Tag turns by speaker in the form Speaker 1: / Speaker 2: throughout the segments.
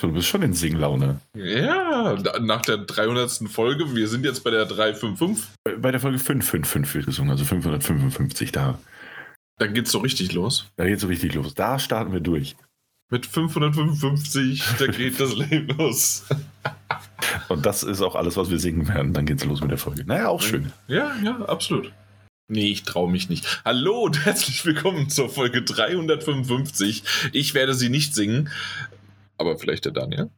Speaker 1: Du bist schon in Singlaune.
Speaker 2: Ja, nach der 300. Folge, wir sind jetzt bei der 355.
Speaker 1: Bei der Folge 555 wird gesungen, also 555 da.
Speaker 2: Da geht's so richtig los.
Speaker 1: Da geht's so richtig los. Da starten wir durch.
Speaker 2: Mit 555, da geht das Leben los.
Speaker 1: Und das ist auch alles, was wir singen werden. Dann geht's los mit der Folge. Naja, auch schön.
Speaker 2: Ja, ja, absolut. Nee, ich traue mich nicht. Hallo und herzlich willkommen zur Folge 355. Ich werde sie nicht singen, aber vielleicht der Daniel.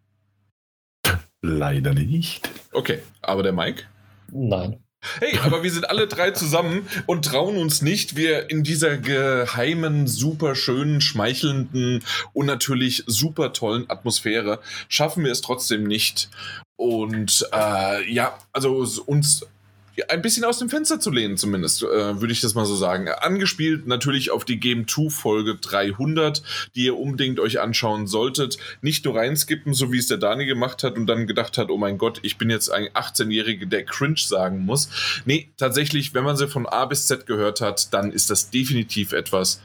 Speaker 1: Leider nicht.
Speaker 2: Okay, aber der Mike?
Speaker 3: Nein.
Speaker 2: Hey, aber wir sind alle drei zusammen und trauen uns nicht, wir in dieser geheimen, super schönen, schmeichelnden und natürlich super tollen Atmosphäre schaffen wir es trotzdem nicht. Und äh, ja, also uns ein bisschen aus dem Fenster zu lehnen, zumindest, äh, würde ich das mal so sagen. Angespielt natürlich auf die Game 2 Folge 300, die ihr unbedingt euch anschauen solltet. Nicht nur reinskippen, so wie es der Dani gemacht hat und dann gedacht hat, oh mein Gott, ich bin jetzt ein 18-Jähriger, der cringe sagen muss. Nee, tatsächlich, wenn man sie von A bis Z gehört hat, dann ist das definitiv etwas,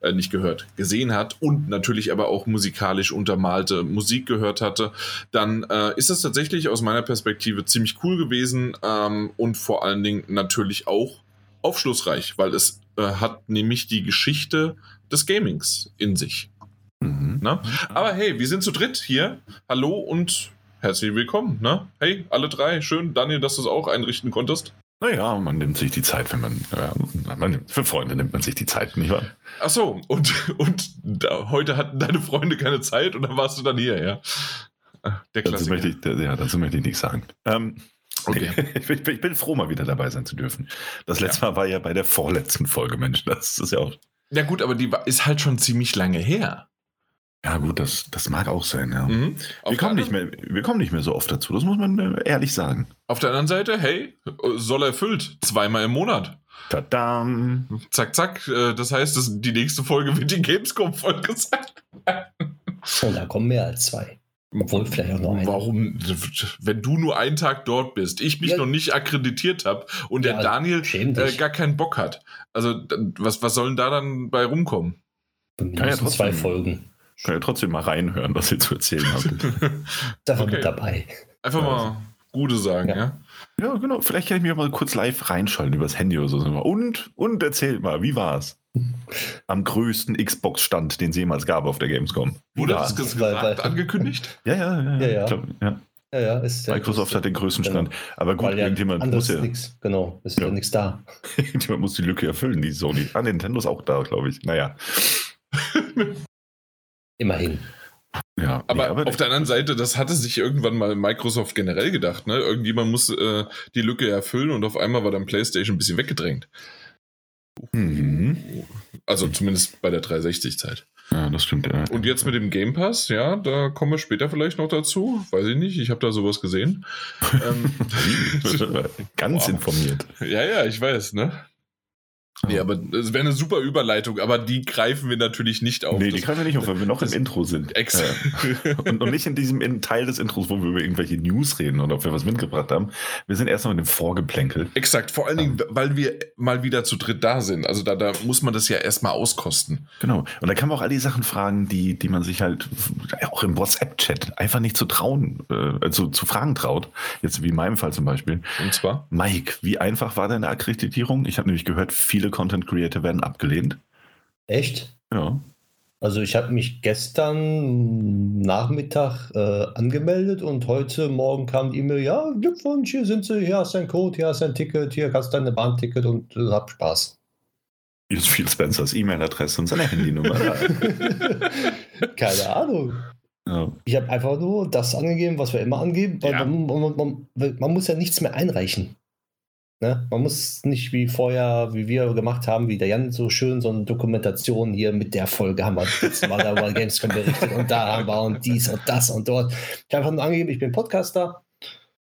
Speaker 2: äh, nicht gehört, gesehen hat und natürlich aber auch musikalisch untermalte Musik gehört hatte, dann äh, ist das tatsächlich aus meiner Perspektive ziemlich cool gewesen ähm, und vor allen Dingen natürlich auch aufschlussreich, weil es äh, hat nämlich die Geschichte des Gamings in sich. Mhm. Ne? Aber hey, wir sind zu dritt hier. Hallo und herzlich willkommen. Ne? Hey, alle drei. Schön, Daniel, dass du es auch einrichten konntest.
Speaker 1: Naja, man nimmt sich die Zeit, wenn man, ja, man nimmt, für Freunde nimmt man sich die Zeit, nicht wahr?
Speaker 2: Ach so, und, und da, heute hatten deine Freunde keine Zeit und dann warst du dann hier, ja?
Speaker 1: Der Dazu möchte ich, ja, dazu möchte ich nichts sagen. Ähm, okay. ich, bin, ich, bin froh, mal wieder dabei sein zu dürfen. Das letzte ja. Mal war ja bei der vorletzten Folge, Mensch, das ist ja auch...
Speaker 2: Ja gut, aber die ist halt schon ziemlich lange her.
Speaker 1: Ja, gut, das, das mag auch sein, ja. Mhm. Wir, kommen nicht mehr, wir kommen nicht mehr so oft dazu, das muss man äh, ehrlich sagen.
Speaker 2: Auf der anderen Seite, hey, soll erfüllt, zweimal im Monat.
Speaker 1: Tadam.
Speaker 2: Zack, zack. Äh, das heißt, das, die nächste Folge wird die Gamescom-Folge sein.
Speaker 3: Und da kommen mehr als zwei. Obwohl vielleicht auch noch
Speaker 2: eine. Warum, wenn du nur einen Tag dort bist, ich mich ja. noch nicht akkreditiert habe und ja, der Daniel äh, gar keinen Bock hat. Also, was, was soll denn da dann bei rumkommen?
Speaker 3: Kann ja zwei Folgen.
Speaker 1: Kann ja trotzdem mal reinhören, was ihr zu erzählen habt.
Speaker 3: da war okay. mit dabei.
Speaker 2: Einfach mal Gute sagen, ja. ja.
Speaker 1: ja? genau. Vielleicht kann ich mich mal kurz live reinschalten übers Handy oder so. Und, und erzählt mal, wie war's? Am größten Xbox-Stand, den es jemals gab auf der Gamescom.
Speaker 2: Wurde das gesagt, angekündigt?
Speaker 1: Ja, ja, ja. ja, ja. Glaub, ja.
Speaker 3: Ja, ja, ist
Speaker 1: Microsoft hat den größten genau. Stand. Aber gut, Weil irgendjemand muss ja.
Speaker 3: Nix. Genau, ist ja, nichts da.
Speaker 1: irgendjemand muss die Lücke erfüllen, die Sony. Ah, Nintendo ist auch da, glaube ich. Naja.
Speaker 3: Immerhin.
Speaker 2: Ja, aber, nee, aber auf der anderen Seite, das hatte sich irgendwann mal Microsoft generell gedacht. Ne? Irgendjemand muss äh, die Lücke erfüllen und auf einmal war dann PlayStation ein bisschen weggedrängt. Mhm. Also zumindest bei der 360-Zeit.
Speaker 1: Ja, das stimmt. Ja.
Speaker 2: Und jetzt mit dem Game Pass, ja, da kommen wir später vielleicht noch dazu. Weiß ich nicht, ich habe da sowas gesehen. ähm,
Speaker 1: Ganz wow. informiert.
Speaker 2: Ja, ja, ich weiß, ne? Nee, aber es wäre eine super Überleitung, aber die greifen wir natürlich nicht auf.
Speaker 1: Nee, die greifen wir nicht auf, weil wir noch im Intro sind.
Speaker 2: Exakt.
Speaker 1: und, und, nicht in diesem Teil des Intros, wo wir über irgendwelche News reden oder ob wir was mitgebracht haben. Wir sind erstmal mit dem Vorgeplänkel.
Speaker 2: Exakt, vor allen Dingen, ähm. weil wir mal wieder zu dritt da sind. Also da, da muss man das ja erstmal auskosten.
Speaker 1: Genau. Und da kann man auch all die Sachen fragen, die, die man sich halt auch im WhatsApp-Chat einfach nicht zu trauen, äh, also zu fragen traut. Jetzt wie in meinem Fall zum Beispiel.
Speaker 2: Und zwar?
Speaker 1: Mike, wie einfach war deine Akkreditierung? Ich habe nämlich gehört, viele viele Content Creator werden abgelehnt.
Speaker 3: Echt?
Speaker 1: Ja.
Speaker 3: Also ich habe mich gestern Nachmittag äh, angemeldet und heute Morgen kam die E-Mail, ja, Glückwunsch, hier sind sie, hier hast du ein Code, hier hast du ein Ticket, hier hast du deine Bahnticket und äh, hab Spaß.
Speaker 1: Hier ist Phil Spencers E-Mail-Adresse und seine Handynummer.
Speaker 3: Keine Ahnung. Ja. Ich habe einfach nur das angegeben, was wir immer angeben, weil ja. man, man, man, man, muss ja nichts mehr einreichen. Ne? Man muss nicht wie vorher, wie wir gemacht haben, wie der Jan so schön so eine Dokumentation hier mit der Folge haben wir jetzt mal Gamescom berichtet und da haben wir und dies und das und dort. Ich habe einfach nur angegeben, ich bin Podcaster.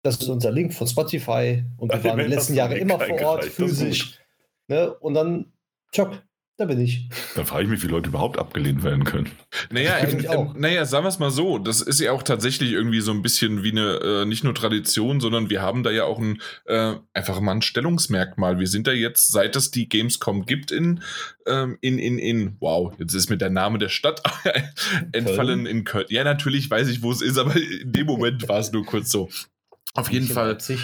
Speaker 3: Das ist unser Link von Spotify und wir waren die letzten Jahre immer vor Ort, physisch. Ne? Und dann, tschock, da bin ich.
Speaker 1: Da frage ich mich, wie Leute überhaupt abgelehnt werden können.
Speaker 2: Naja, äh, äh, naja sagen wir es mal so, das ist ja auch tatsächlich irgendwie so ein bisschen wie eine, äh, nicht nur Tradition, sondern wir haben da ja auch ein, äh, einfach mal ein Stellungsmerkmal. Wir sind da jetzt, seit es die Gamescom gibt in, ähm, in, in, in, wow, jetzt ist mir der Name der Stadt entfallen in Köln. Ja, natürlich weiß ich, wo es ist, aber in dem Moment war es nur kurz so. Auf jeden Fall. Leipzig.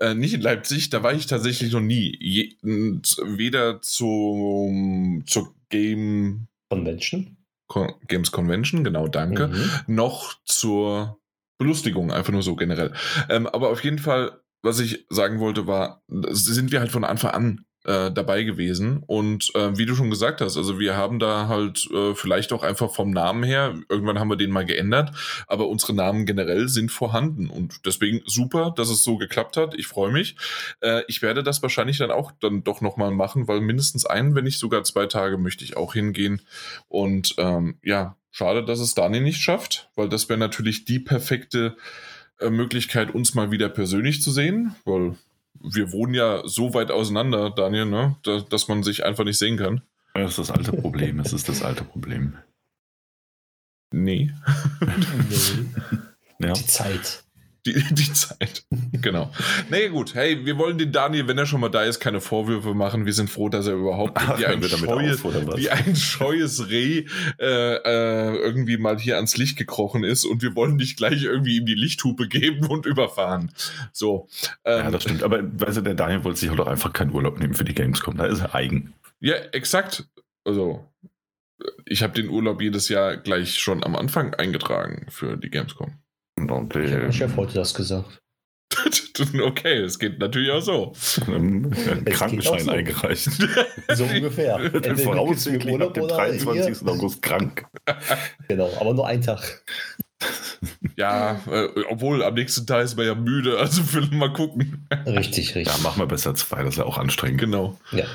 Speaker 2: Äh, nicht in Leipzig, da war ich tatsächlich noch nie. Je, weder zum, zur Game
Speaker 3: Convention.
Speaker 2: Con Games Convention, genau, danke. Mhm. Noch zur Belustigung, einfach nur so generell. Ähm, aber auf jeden Fall, was ich sagen wollte, war, sind wir halt von Anfang an äh, dabei gewesen. Und äh, wie du schon gesagt hast, also wir haben da halt äh, vielleicht auch einfach vom Namen her, irgendwann haben wir den mal geändert, aber unsere Namen generell sind vorhanden. Und deswegen super, dass es so geklappt hat. Ich freue mich. Äh, ich werde das wahrscheinlich dann auch dann doch nochmal machen, weil mindestens einen, wenn nicht sogar zwei Tage, möchte ich auch hingehen. Und ähm, ja, schade, dass es Daniel nicht schafft, weil das wäre natürlich die perfekte äh, Möglichkeit, uns mal wieder persönlich zu sehen, weil wir wohnen ja so weit auseinander, Daniel, ne, da, dass man sich einfach nicht sehen kann.
Speaker 1: Das ist das alte Problem. Es ist das alte Problem.
Speaker 2: Nee.
Speaker 3: nee. Ja. Die Zeit.
Speaker 2: Die, die Zeit. genau. Nee, gut. Hey, wir wollen den Daniel, wenn er schon mal da ist, keine Vorwürfe machen. Wir sind froh, dass er überhaupt Ach, wie, ein scheues, wie, ein scheues Reh äh, äh, irgendwie mal hier ans Licht gekrochen ist und wir wollen nicht gleich irgendwie ihm die Lichthupe geben und überfahren. So.
Speaker 1: Ähm, ja, das stimmt. Aber weißt du, der Daniel wollte sich halt auch einfach keinen Urlaub nehmen für die Gamescom. Da ist er eigen.
Speaker 2: Ja, exakt. Also, ich habe den Urlaub jedes Jahr gleich schon am Anfang eingetragen für die Gamescom.
Speaker 3: Und, äh, mein Chef heute das gesagt.
Speaker 2: okay, es geht natürlich auch so.
Speaker 1: Einen Krankenschein so. eingereicht.
Speaker 3: So ungefähr.
Speaker 1: Voraussichtlich ab dem 23. Hier. August krank.
Speaker 3: Genau, aber nur ein Tag.
Speaker 2: Ja, äh, obwohl am nächsten Tag ist man ja müde, also mal gucken.
Speaker 3: Richtig, richtig.
Speaker 1: Ja, machen wir besser zwei, das ist ja auch anstrengend.
Speaker 2: Genau.
Speaker 3: Ja.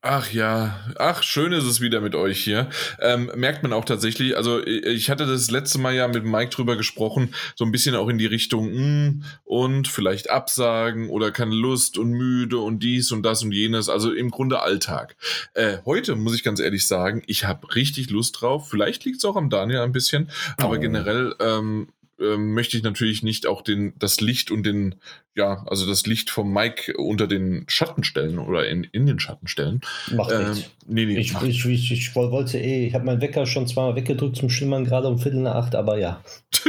Speaker 2: Ach ja, ach, schön ist es wieder mit euch hier. Ähm, merkt man auch tatsächlich, also ich hatte das letzte Mal ja mit Mike drüber gesprochen, so ein bisschen auch in die Richtung mh, hm, und vielleicht absagen oder keine Lust und müde und dies und das und jenes, also im Grunde Alltag. Äh, heute muss ich ganz ehrlich sagen, ich habe richtig Lust drauf. Vielleicht liegt es auch am Daniel ein bisschen, aber oh. generell ähm, ähm, möchte ich natürlich nicht auch den, das Licht und den, ja, also das Licht vom Mike unter den Schatten stellen oder in, in den Schatten stellen.
Speaker 3: Macht ähm, nichts. Nee, nee, ich, ich, ich, ich, wollte eh, ich habe meinen Wecker schon zweimal weggedrückt zum Schimmern, gerade um Viertel nach acht, aber ja.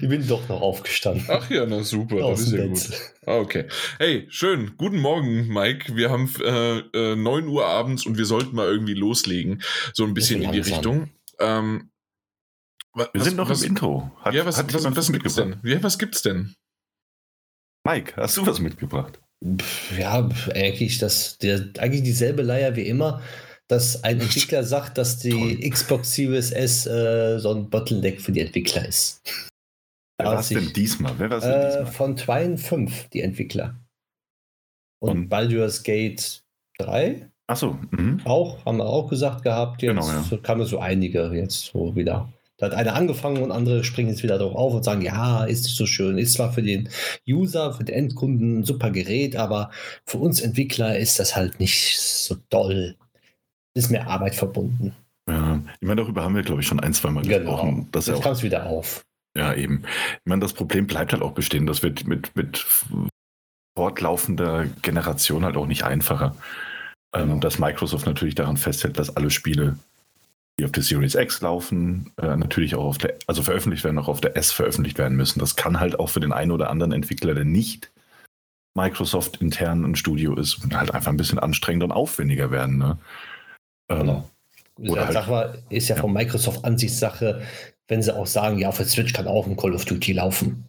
Speaker 3: ich bin doch noch aufgestanden.
Speaker 2: Ach ja, na super, Aus das ist ja gut. Ah, okay. Hey, schön. Guten Morgen, Mike. Wir haben äh, äh, 9 Uhr abends und wir sollten mal irgendwie loslegen. So ein bisschen in die Richtung. Ähm,
Speaker 1: wir was, sind noch was, im Intro.
Speaker 2: Hat, ja, was, hat was, was, was gibt's denn? Ja, was gibt's denn?
Speaker 1: Mike, hast du was mitgebracht?
Speaker 3: Ja, eigentlich, das, der, eigentlich dieselbe Leier wie immer, dass ein Entwickler sagt, dass die Toll. Xbox Series S äh, so ein Bottleneck für die Entwickler ist.
Speaker 1: Wer war es denn diesmal? Wer war's
Speaker 3: denn diesmal? Von Twine 5, die Entwickler. Und, Und Baldur's Gate 3.
Speaker 1: Achso.
Speaker 3: Mhm. Auch, haben wir auch gesagt gehabt. Jetzt genau, ja. kamen so einige jetzt so wieder. Da hat einer angefangen und andere springen jetzt wieder darauf auf und sagen, ja, ist so schön. Ist zwar für den User, für den Endkunden ein super Gerät, aber für uns Entwickler ist das halt nicht so toll. Ist mehr Arbeit verbunden.
Speaker 1: Ja, ich meine, darüber haben wir, glaube ich, schon ein, zwei Mal genau. gesprochen.
Speaker 3: Dass Jetzt kam es wieder auf.
Speaker 1: Ja, eben. Ich meine, das Problem bleibt halt auch bestehen. Das wird mit, mit fortlaufender Generation halt auch nicht einfacher. Ähm, genau. dass Microsoft natürlich daran festhält, dass alle Spiele die auf der Series X laufen, äh, natürlich auch auf der, also veröffentlicht werden, auch auf der S veröffentlicht werden müssen. Das kann halt auch für den einen oder anderen Entwickler, der nicht Microsoft intern ein Studio ist, halt einfach ein bisschen anstrengender und aufwendiger werden. Ne?
Speaker 3: Ähm, genau. Oder halt, mal, ist ja, ja von Microsoft Ansichtssache, wenn sie auch sagen, ja, auf der Switch kann auch ein Call of Duty laufen.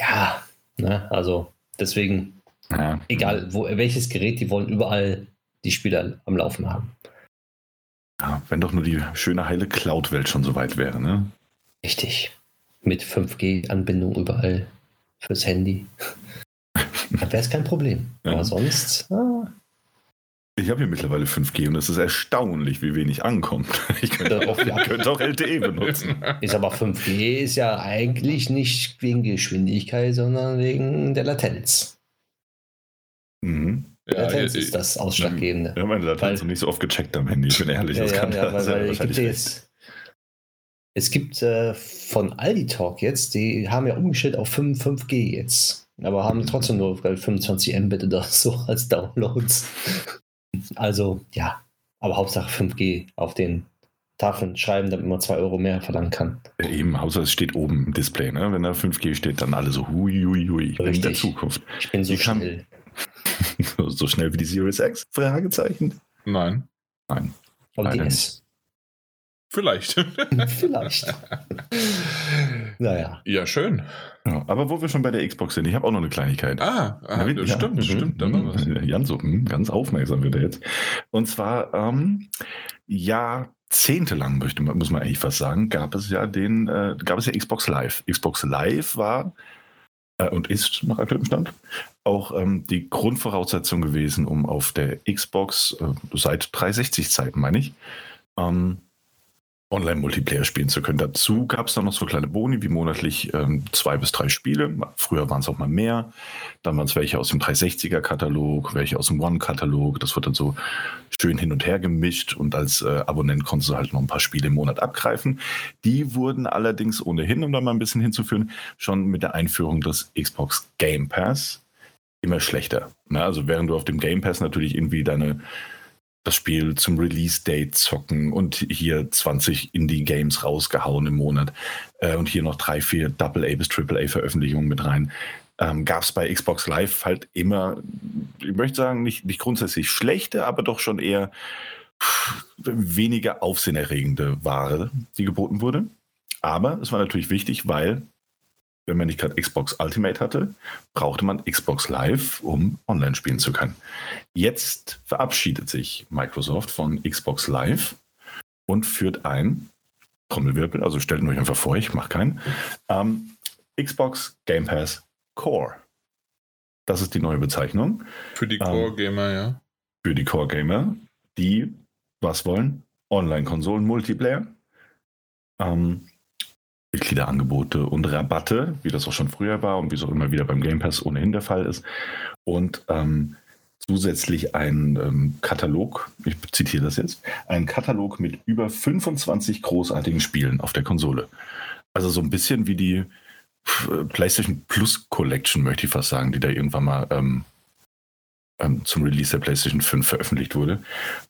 Speaker 3: Ja, ne, also deswegen, ja. egal wo, welches Gerät, die wollen überall die Spieler am Laufen haben.
Speaker 1: Ja, wenn doch nur die schöne heile Cloud-Welt schon so weit wäre, ne?
Speaker 3: Richtig. Mit 5G-Anbindung überall fürs Handy. Dann wäre es kein Problem. Ja. Aber sonst. Ah.
Speaker 1: Ich habe hier mittlerweile 5G und es ist erstaunlich, wie wenig ankommt. Ich könnte auch, ja. könnte auch LTE benutzen.
Speaker 3: Ist aber 5G ist ja eigentlich nicht wegen Geschwindigkeit, sondern wegen der Latenz.
Speaker 2: Mhm.
Speaker 3: Ja, Latenz ist das Ausschlaggebende.
Speaker 1: Ja, meine Latenz weil, nicht so oft gecheckt am Handy, ich bin ehrlich. Ja, das ja, kann ja, weil, weil
Speaker 3: gibt jetzt, es gibt äh, von Aldi Talk jetzt, die haben ja umgestellt auf 5, 5G jetzt, aber haben trotzdem nur 25 Mbit oder so als Downloads. Also ja, aber Hauptsache 5G auf den Tafeln schreiben, damit man 2 Euro mehr verlangen kann.
Speaker 1: Eben, außer es steht oben im Display. Ne? Wenn da 5G steht, dann alle so hui, hui, hui. In der Zukunft.
Speaker 3: Ich bin so ich schnell.
Speaker 1: so schnell wie die Series X? Fragezeichen.
Speaker 2: Nein.
Speaker 1: Nein.
Speaker 3: Und die S.
Speaker 2: Vielleicht.
Speaker 3: Vielleicht. naja.
Speaker 2: Ja, schön.
Speaker 1: Ja, aber wo wir schon bei der Xbox sind, ich habe auch noch eine Kleinigkeit.
Speaker 2: Ah, ah ja, stimmt, ja, stimmt.
Speaker 1: Mhm. Jan so, hm, ganz aufmerksam wird er jetzt. Und zwar, ähm, jahrzehntelang, möchte man, muss man eigentlich fast sagen, gab es ja den, äh, gab es ja Xbox Live. Xbox Live war und ist nach aktuellem Stand auch ähm, die Grundvoraussetzung gewesen, um auf der Xbox äh, seit 360-Zeiten, meine ich, ähm, Online-Multiplayer spielen zu können. Dazu gab es dann noch so kleine Boni wie monatlich ähm, zwei bis drei Spiele. Früher waren es auch mal mehr. Dann waren es welche aus dem 360er-Katalog, welche aus dem One-Katalog. Das wird dann so schön hin und her gemischt und als äh, Abonnent konntest du halt noch ein paar Spiele im Monat abgreifen. Die wurden allerdings ohnehin, um da mal ein bisschen hinzuführen, schon mit der Einführung des Xbox Game Pass immer schlechter. Na, also während du auf dem Game Pass natürlich irgendwie deine das Spiel zum Release-Date zocken und hier 20 Indie-Games rausgehauen im Monat äh, und hier noch drei, vier Double-A bis Triple-A-Veröffentlichungen mit rein. Ähm, Gab es bei Xbox Live halt immer, ich möchte sagen, nicht, nicht grundsätzlich schlechte, aber doch schon eher weniger aufsehenerregende Ware, die geboten wurde. Aber es war natürlich wichtig, weil wenn man nicht gerade Xbox Ultimate hatte, brauchte man Xbox Live, um online spielen zu können. Jetzt verabschiedet sich Microsoft von Xbox Live und führt ein Trommelwirbel, also stellt euch einfach vor, ich mache keinen, ähm, Xbox Game Pass Core. Das ist die neue Bezeichnung.
Speaker 2: Für die Core-Gamer, ähm, ja.
Speaker 1: Für die Core-Gamer, die was wollen? Online-Konsolen, Multiplayer. Ähm, Mitgliederangebote und Rabatte, wie das auch schon früher war und wie es auch immer wieder beim Game Pass ohnehin der Fall ist. Und ähm, zusätzlich ein ähm, Katalog, ich zitiere das jetzt, ein Katalog mit über 25 großartigen Spielen auf der Konsole. Also so ein bisschen wie die äh, PlayStation Plus Collection, möchte ich fast sagen, die da irgendwann mal ähm, ähm, zum Release der PlayStation 5 veröffentlicht wurde.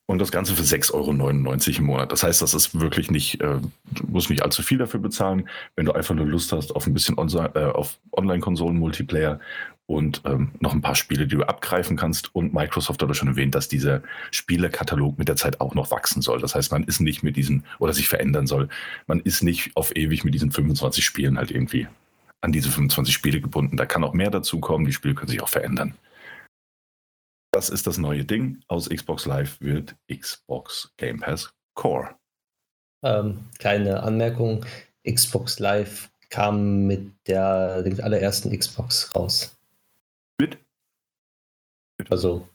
Speaker 1: Und das Ganze für 6,99 Euro im Monat. Das heißt, das ist wirklich nicht, äh, du musst nicht allzu viel dafür bezahlen, wenn du einfach nur Lust hast auf ein bisschen on äh, auf Online-Konsolen-Multiplayer und ähm, noch ein paar Spiele, die du abgreifen kannst. Und Microsoft hat schon erwähnt, dass dieser Spielekatalog mit der Zeit auch noch wachsen soll. Das heißt, man ist nicht mit diesen, oder sich verändern soll, man ist nicht auf ewig mit diesen 25 Spielen halt irgendwie an diese 25 Spiele gebunden. Da kann auch mehr dazu kommen, die Spiele können sich auch verändern. Das ist das neue Ding. Aus Xbox Live wird Xbox Game Pass Core.
Speaker 3: Ähm, kleine Anmerkung: Xbox Live kam mit der den allerersten Xbox raus.
Speaker 1: Mit?
Speaker 3: Also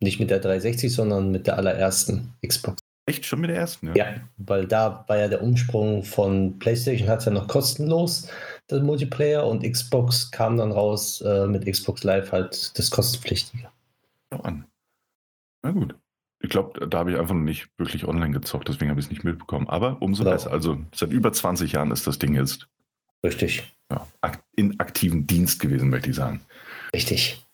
Speaker 3: nicht mit der 360, sondern mit der allerersten Xbox.
Speaker 1: Echt schon mit der ersten?
Speaker 3: Ja, ja weil da war ja der Umsprung von PlayStation hat es ja noch kostenlos, das Multiplayer, und Xbox kam dann raus äh, mit Xbox Live halt das kostenpflichtige
Speaker 1: an. Na gut. Ich glaube, da habe ich einfach noch nicht wirklich online gezockt, deswegen habe ich es nicht mitbekommen. Aber umso genau. besser. Also seit über 20 Jahren ist das Ding jetzt.
Speaker 3: Richtig.
Speaker 1: Ja, in aktivem Dienst gewesen, möchte ich sagen.
Speaker 3: Richtig.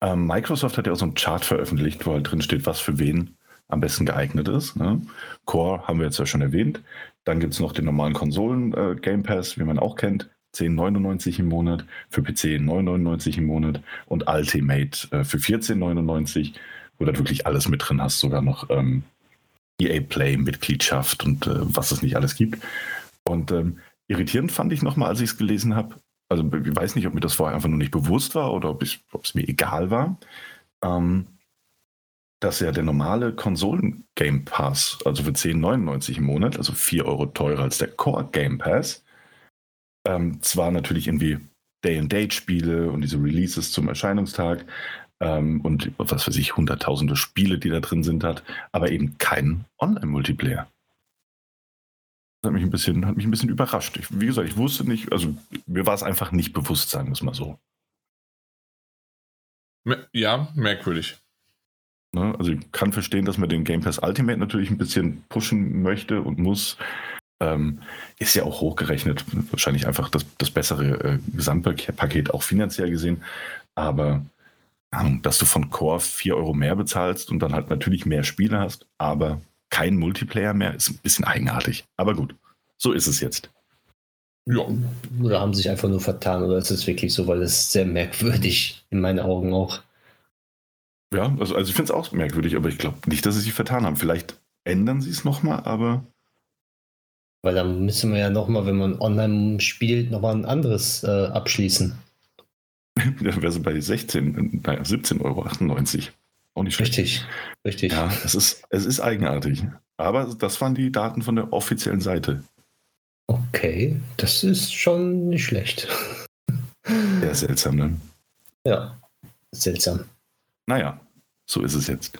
Speaker 1: Ähm, Microsoft hat ja auch so einen Chart veröffentlicht, wo halt drin steht, was für wen am besten geeignet ist. Ne? Core haben wir jetzt ja schon erwähnt. Dann gibt es noch den normalen Konsolen-Game äh, Pass, wie man auch kennt. 10,99 im Monat, für PC 9,99 im Monat und Ultimate äh, für 14,99, wo du wirklich alles mit drin hast, sogar noch ähm, EA Play Mitgliedschaft und äh, was es nicht alles gibt. Und ähm, irritierend fand ich nochmal, als ich es gelesen habe, also ich weiß nicht, ob mir das vorher einfach nur nicht bewusst war oder ob es mir egal war, ähm, dass ja der normale Konsolen-Game Pass, also für 10,99 im Monat, also 4 Euro teurer als der Core Game Pass, ähm, zwar natürlich irgendwie Day-and-Date-Spiele und diese Releases zum Erscheinungstag ähm, und was weiß ich, hunderttausende Spiele, die da drin sind, hat, aber eben kein Online-Multiplayer. Das hat mich ein bisschen, hat mich ein bisschen überrascht. Ich, wie gesagt, ich wusste nicht, also mir war es einfach nicht bewusst, sagen wir es mal so.
Speaker 2: Ja, merkwürdig.
Speaker 1: Ne? Also ich kann verstehen, dass man den Game Pass Ultimate natürlich ein bisschen pushen möchte und muss. Ähm, ist ja auch hochgerechnet. Wahrscheinlich einfach das, das bessere äh, Gesamtpaket auch finanziell gesehen. Aber dass du von Core 4 Euro mehr bezahlst und dann halt natürlich mehr Spiele hast, aber kein Multiplayer mehr, ist ein bisschen eigenartig. Aber gut, so ist es jetzt.
Speaker 3: Ja. Oder haben sich einfach nur vertan, oder ist es wirklich so, weil es sehr merkwürdig in meinen Augen auch.
Speaker 1: Ja, also, also ich finde es auch merkwürdig, aber ich glaube nicht, dass sie sich vertan haben. Vielleicht ändern sie es nochmal, aber.
Speaker 3: Weil dann müssen wir ja nochmal, wenn man online spielt, nochmal ein anderes äh, abschließen.
Speaker 1: dann wäre sie bei 16, naja, 17,98 Euro.
Speaker 3: Auch nicht schlecht. Richtig, richtig.
Speaker 1: Ja, es ist, es ist eigenartig. Aber das waren die Daten von der offiziellen Seite.
Speaker 3: Okay, das ist schon nicht schlecht.
Speaker 1: Sehr seltsam, ne?
Speaker 3: Ja, seltsam.
Speaker 1: Naja, so ist es jetzt.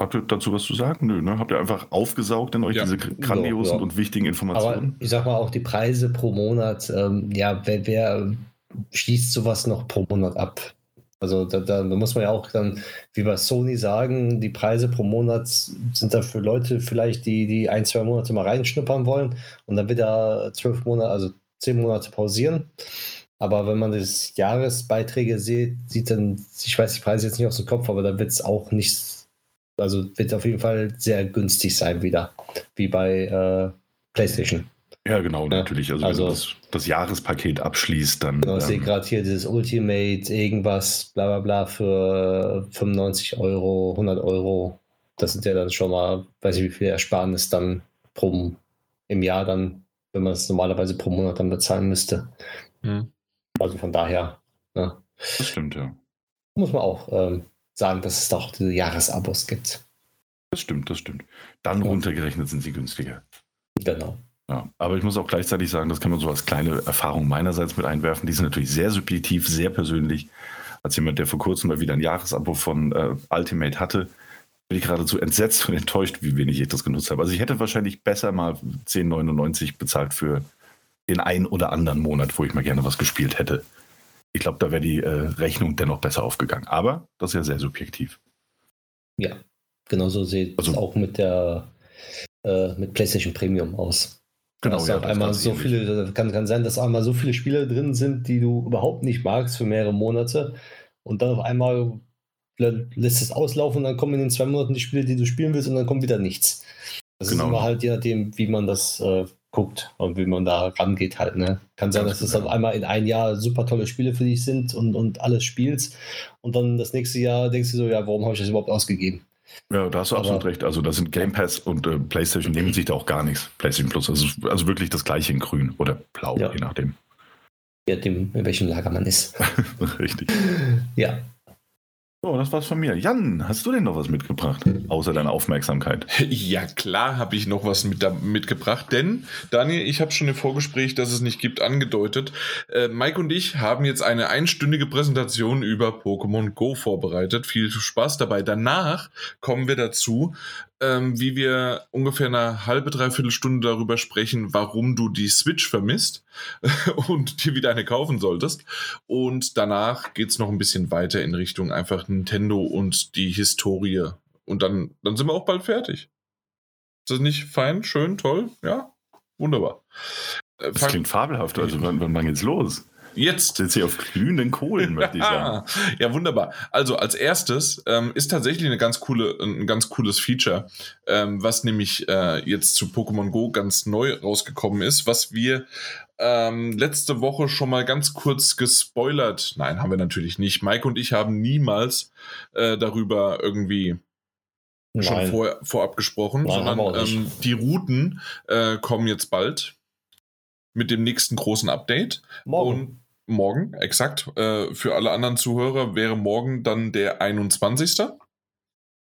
Speaker 1: Habt ihr dazu was zu sagen? Nö, ne? Habt ihr einfach aufgesaugt in euch ja. diese grandiosen ja, ja. und wichtigen Informationen?
Speaker 3: Aber ich sag mal auch die Preise pro Monat, ähm, ja, wer, wer schließt sowas noch pro Monat ab? Also da, da, muss man ja auch dann, wie bei Sony sagen, die Preise pro Monat sind da für Leute vielleicht, die, die ein, zwei Monate mal reinschnuppern wollen und dann wieder zwölf Monate, also zehn Monate pausieren. Aber wenn man das Jahresbeiträge sieht, sieht dann, ich weiß die Preise jetzt nicht aus dem Kopf, aber da wird es auch nicht also wird auf jeden Fall sehr günstig sein wieder, wie bei äh, PlayStation.
Speaker 1: Ja, genau, ja. natürlich. Also, also wenn du das, das, Jahrespaket abschließt, dann.
Speaker 3: Genau, ich ähm, sehe gerade hier dieses Ultimate, irgendwas, bla bla bla für 95 Euro, 100 Euro. Das sind ja dann schon mal, weiß ich wie viel Ersparnis dann pro, im Jahr dann, wenn man es normalerweise pro Monat dann bezahlen müsste. Mhm. Also von daher.
Speaker 1: Ne? Das stimmt, ja.
Speaker 3: Muss man auch ähm, sagen, dass es doch diese Jahresabos gibt.
Speaker 1: Das stimmt, das stimmt. Dann ja. runtergerechnet sind sie günstiger.
Speaker 3: Genau.
Speaker 1: Ja, aber ich muss auch gleichzeitig sagen, das kann man so als kleine Erfahrung meinerseits mit einwerfen. Die sind natürlich sehr subjektiv, sehr persönlich. Als jemand, der vor kurzem mal wieder ein Jahresabo von äh, Ultimate hatte, bin ich geradezu entsetzt und enttäuscht, wie wenig ich das genutzt habe. Also ich hätte wahrscheinlich besser mal 10,99 bezahlt für den einen oder anderen Monat, wo ich mal gerne was gespielt hätte ich glaube, da wäre die äh, Rechnung dennoch besser aufgegangen. Aber das ist ja sehr subjektiv.
Speaker 3: Ja, genauso sieht es also, auch mit der äh, mit PlayStation Premium aus. Genau, ja, einmal so viele, kann, kann sein, dass einmal so viele Spiele drin sind, die du überhaupt nicht magst für mehrere Monate und dann auf einmal lässt es auslaufen und dann kommen in den zwei Monaten die Spiele, die du spielen willst und dann kommt wieder nichts. Das genau. ist immer halt je nachdem, wie man das äh, guckt und wie man da rangeht halt. Ne? Kann sein, dass es auf einmal in ein Jahr super tolle Spiele für dich sind und, und alles spielst und dann das nächste Jahr denkst du so, ja, warum habe ich das überhaupt ausgegeben?
Speaker 1: Ja, da hast du Aber, absolut recht. Also da sind Game Pass und äh, PlayStation nehmen sich da auch gar nichts. PlayStation Plus, also, also wirklich das gleiche in grün oder blau, ja. je nachdem.
Speaker 3: Ja, dem, in welchem Lager man ist.
Speaker 1: Richtig.
Speaker 3: Ja,
Speaker 1: so, das war's von mir. Jan, hast du denn noch was mitgebracht, außer deiner Aufmerksamkeit?
Speaker 2: Ja, klar habe ich noch was mit, mitgebracht, denn, Daniel, ich habe schon im Vorgespräch, dass es nicht gibt, angedeutet. Äh, Mike und ich haben jetzt eine einstündige Präsentation über Pokémon Go vorbereitet. Viel Spaß dabei. Danach kommen wir dazu, ähm, wie wir ungefähr eine halbe, dreiviertel Stunde darüber sprechen, warum du die Switch vermisst und dir wieder eine kaufen solltest. Und danach geht es noch ein bisschen weiter in Richtung einfach Nintendo und die Historie. Und dann, dann sind wir auch bald fertig. Ist das nicht fein, schön, toll? Ja, wunderbar.
Speaker 1: Äh, das klingt fabelhaft. Also, wann, wann geht's los?
Speaker 2: Jetzt.
Speaker 1: Sind Sie auf glühenden Kohlen, möchte ich sagen.
Speaker 2: ja, wunderbar. Also als erstes ähm, ist tatsächlich eine ganz coole, ein ganz cooles Feature, ähm, was nämlich äh, jetzt zu Pokémon Go ganz neu rausgekommen ist, was wir ähm, letzte Woche schon mal ganz kurz gespoilert. Nein, haben wir natürlich nicht. Mike und ich haben niemals äh, darüber irgendwie Nein. schon vor, vorab gesprochen, Nein, sondern ähm, die Routen äh, kommen jetzt bald mit dem nächsten großen Update.
Speaker 3: Morgen. Und
Speaker 2: morgen, exakt. Äh, für alle anderen Zuhörer wäre morgen dann der 21.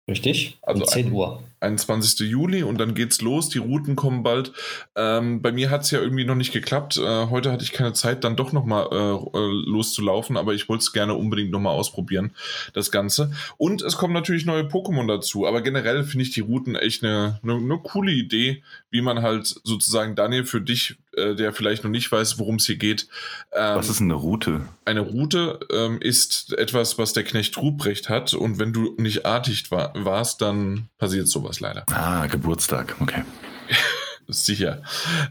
Speaker 3: Richtig, also um 10 Uhr.
Speaker 2: 21. Juli und dann geht's los. Die Routen kommen bald. Ähm, bei mir hat es ja irgendwie noch nicht geklappt. Äh, heute hatte ich keine Zeit, dann doch nochmal äh, äh, loszulaufen, aber ich wollte es gerne unbedingt nochmal ausprobieren, das Ganze. Und es kommen natürlich neue Pokémon dazu, aber generell finde ich die Routen echt eine, eine, eine coole Idee, wie man halt sozusagen, Daniel, für dich äh, der vielleicht noch nicht weiß, worum es hier geht.
Speaker 1: Ähm, was ist eine Route?
Speaker 2: Eine Route ähm, ist etwas, was der Knecht Ruprecht hat und wenn du nicht artig war, warst, dann passiert sowas leider.
Speaker 1: Ah, Geburtstag, okay.
Speaker 2: Sicher.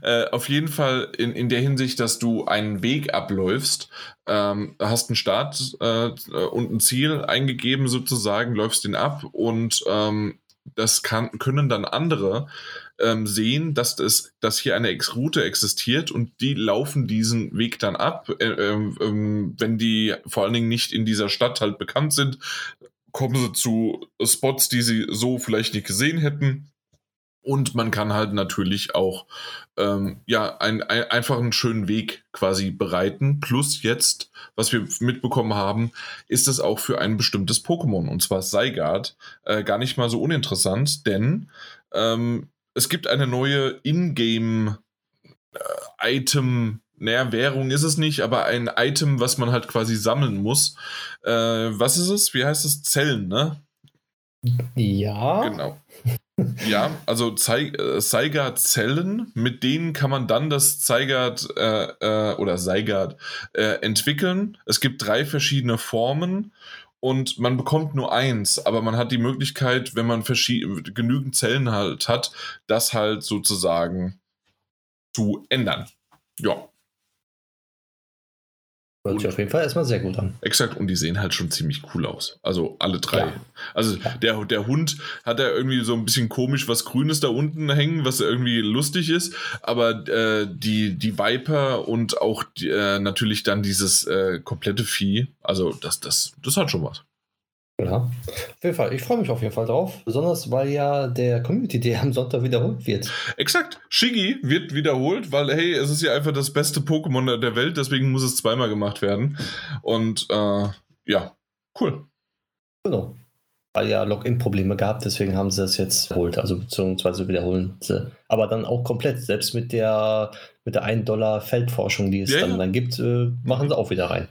Speaker 2: Äh, auf jeden Fall in, in der Hinsicht, dass du einen Weg abläufst, ähm, hast einen Start äh, und ein Ziel eingegeben sozusagen, läufst den ab und ähm, das kann, können dann andere ähm, sehen, dass, das, dass hier eine Ex Route existiert und die laufen diesen Weg dann ab. Äh, ähm, wenn die vor allen Dingen nicht in dieser Stadt halt bekannt sind, kommen sie zu Spots, die sie so vielleicht nicht gesehen hätten. Und man kann halt natürlich auch ähm, ja ein, ein, einfach einen schönen Weg quasi bereiten. Plus jetzt, was wir mitbekommen haben, ist es auch für ein bestimmtes Pokémon und zwar Seigard äh, gar nicht mal so uninteressant, denn ähm, es gibt eine neue Ingame-Item. Naja, Währung ist es nicht, aber ein Item, was man halt quasi sammeln muss. Äh, was ist es? Wie heißt es? Zellen, ne?
Speaker 3: Ja.
Speaker 2: Genau. ja, also Zeigert-Zellen, äh, mit denen kann man dann das Zeigert äh, äh, oder Seigard äh, entwickeln. Es gibt drei verschiedene Formen und man bekommt nur eins, aber man hat die Möglichkeit, wenn man genügend Zellen halt hat, das halt sozusagen zu ändern. Ja.
Speaker 3: Hört sich auf jeden Fall erstmal sehr gut an.
Speaker 2: Exakt, und die sehen halt schon ziemlich cool aus. Also alle drei. Ja. Also der, der Hund hat ja irgendwie so ein bisschen komisch was Grünes da unten hängen, was irgendwie lustig ist. Aber äh, die, die Viper und auch die, äh, natürlich dann dieses äh, komplette Vieh, also das, das, das hat schon was.
Speaker 3: Ja, auf jeden Fall. Ich freue mich auf jeden Fall drauf. Besonders, weil ja der Community Day am Sonntag wiederholt wird.
Speaker 2: Exakt. Shiggy wird wiederholt, weil, hey, es ist ja einfach das beste Pokémon der Welt, deswegen muss es zweimal gemacht werden. Und, äh, ja, cool.
Speaker 3: Genau. Weil ja Login-Probleme gab, deswegen haben sie das jetzt geholt, also beziehungsweise wiederholen sie. Aber dann auch komplett, selbst mit der, mit der 1 Dollar Feldforschung, die es ja, dann, ja. dann gibt, äh, machen sie auch wieder rein.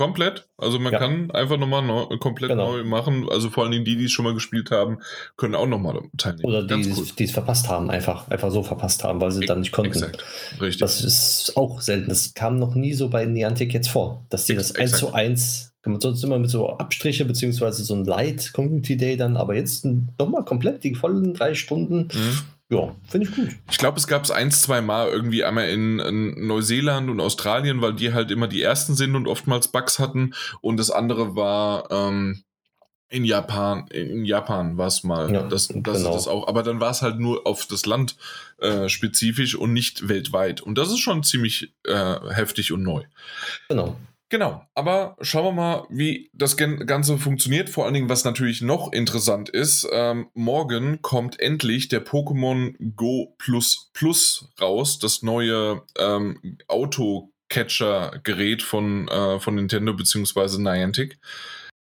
Speaker 2: Komplett. Also man ja. kann einfach nochmal neu, komplett genau. neu machen. Also vor allen Dingen die, die es schon mal gespielt haben, können auch nochmal teilnehmen.
Speaker 3: Oder die, cool. die es verpasst haben, einfach, einfach so verpasst haben, weil sie e dann nicht konnten. Exakt. Richtig. Das ist auch selten. Das kam noch nie so bei Niantic jetzt vor, dass die das eins zu eins sonst immer mit so Abstriche beziehungsweise so ein Light Community Day dann, aber jetzt nochmal komplett die vollen drei Stunden. Mhm. Ja, finde ich gut.
Speaker 2: Ich glaube, es gab es ein, zwei Mal irgendwie einmal in, in, Neuseeland und Australien, weil die halt immer die ersten sind und oftmals Bugs hatten. Und das andere war ähm, in Japan. In Japan war es mal. Ja, das, das, genau. das auch. Aber dann war es halt nur auf das Land äh, spezifisch und nicht weltweit. Und das ist schon ziemlich äh, heftig und neu.
Speaker 3: Genau.
Speaker 2: Genau, aber schauen wir mal, wie das Ganze funktioniert. Vor allen Dingen, was natürlich noch interessant ist, ähm, morgen kommt endlich der Pokémon Go Plus Plus raus, das neue ähm, Auto-Catcher-Gerät von, äh, von Nintendo bzw. Niantic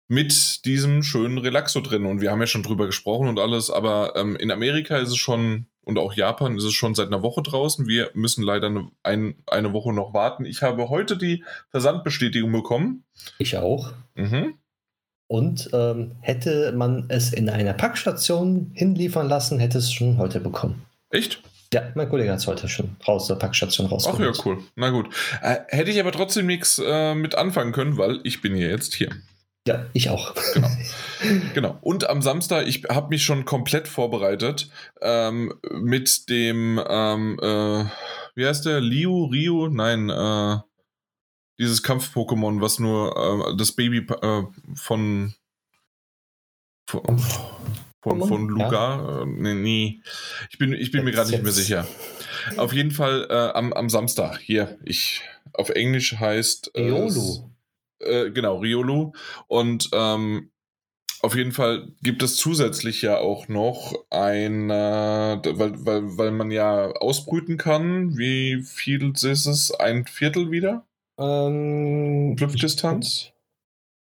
Speaker 2: mit diesem schönen Relaxo drin. Und wir haben ja schon drüber gesprochen und alles, aber ähm, in Amerika ist es schon und auch Japan ist es schon seit einer Woche draußen. Wir müssen leider eine, ein, eine Woche noch warten. Ich habe heute die Versandbestätigung bekommen.
Speaker 3: Ich auch. Mhm. Und ähm, hätte man es in einer Packstation hinliefern lassen, hätte es schon heute bekommen.
Speaker 2: Echt?
Speaker 3: Ja, mein Kollege hat es heute schon raus der Packstation rausgeholt.
Speaker 2: Ach ja, cool. Na gut. Äh, hätte ich aber trotzdem nichts äh, mit anfangen können, weil ich bin ja jetzt hier.
Speaker 3: Ja, ich auch.
Speaker 2: Genau. genau. Und am Samstag, ich habe mich schon komplett vorbereitet ähm, mit dem, ähm, äh, wie heißt der? Liu, Rio? Nein, äh, dieses Kampf-Pokémon, was nur äh, das Baby äh, von, von, von, von Lugar. Ja. Äh, nee, nee, ich bin, ich bin mir gerade nicht mehr sicher. Auf jeden Fall äh, am, am Samstag. Hier, ich auf Englisch heißt.
Speaker 3: Eolu.
Speaker 2: Äh, genau, Riolu. Und ähm, auf jeden Fall gibt es zusätzlich ja auch noch ein, äh, weil, weil, weil man ja ausbrüten kann. Wie viel ist es? Ein Viertel wieder?
Speaker 3: Ähm,
Speaker 2: Flugdistanz?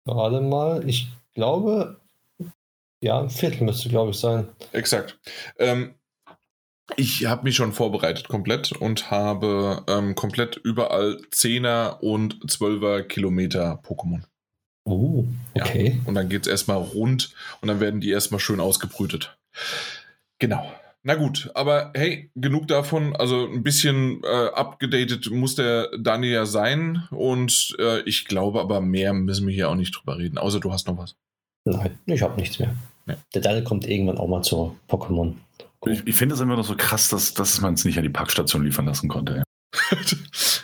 Speaker 3: Gerade mal, ich glaube, Ja, ein Viertel müsste, glaube ich, sein.
Speaker 2: Exakt. Ähm, ich habe mich schon vorbereitet komplett und habe ähm, komplett überall 10er und 12er Kilometer Pokémon.
Speaker 3: Oh, okay.
Speaker 2: Ja. Und dann geht es erstmal rund und dann werden die erstmal schön ausgebrütet. Genau. Na gut, aber hey, genug davon. Also ein bisschen äh, abgedatet muss der Daniel ja sein. Und äh, ich glaube aber mehr müssen wir hier auch nicht drüber reden. Außer du hast noch was.
Speaker 3: Nein, ich habe nichts mehr. Ja. Der Daniel kommt irgendwann auch mal zu Pokémon.
Speaker 1: Ich, ich finde es immer noch so krass, dass, dass man es nicht an die Packstation liefern lassen konnte. Ja.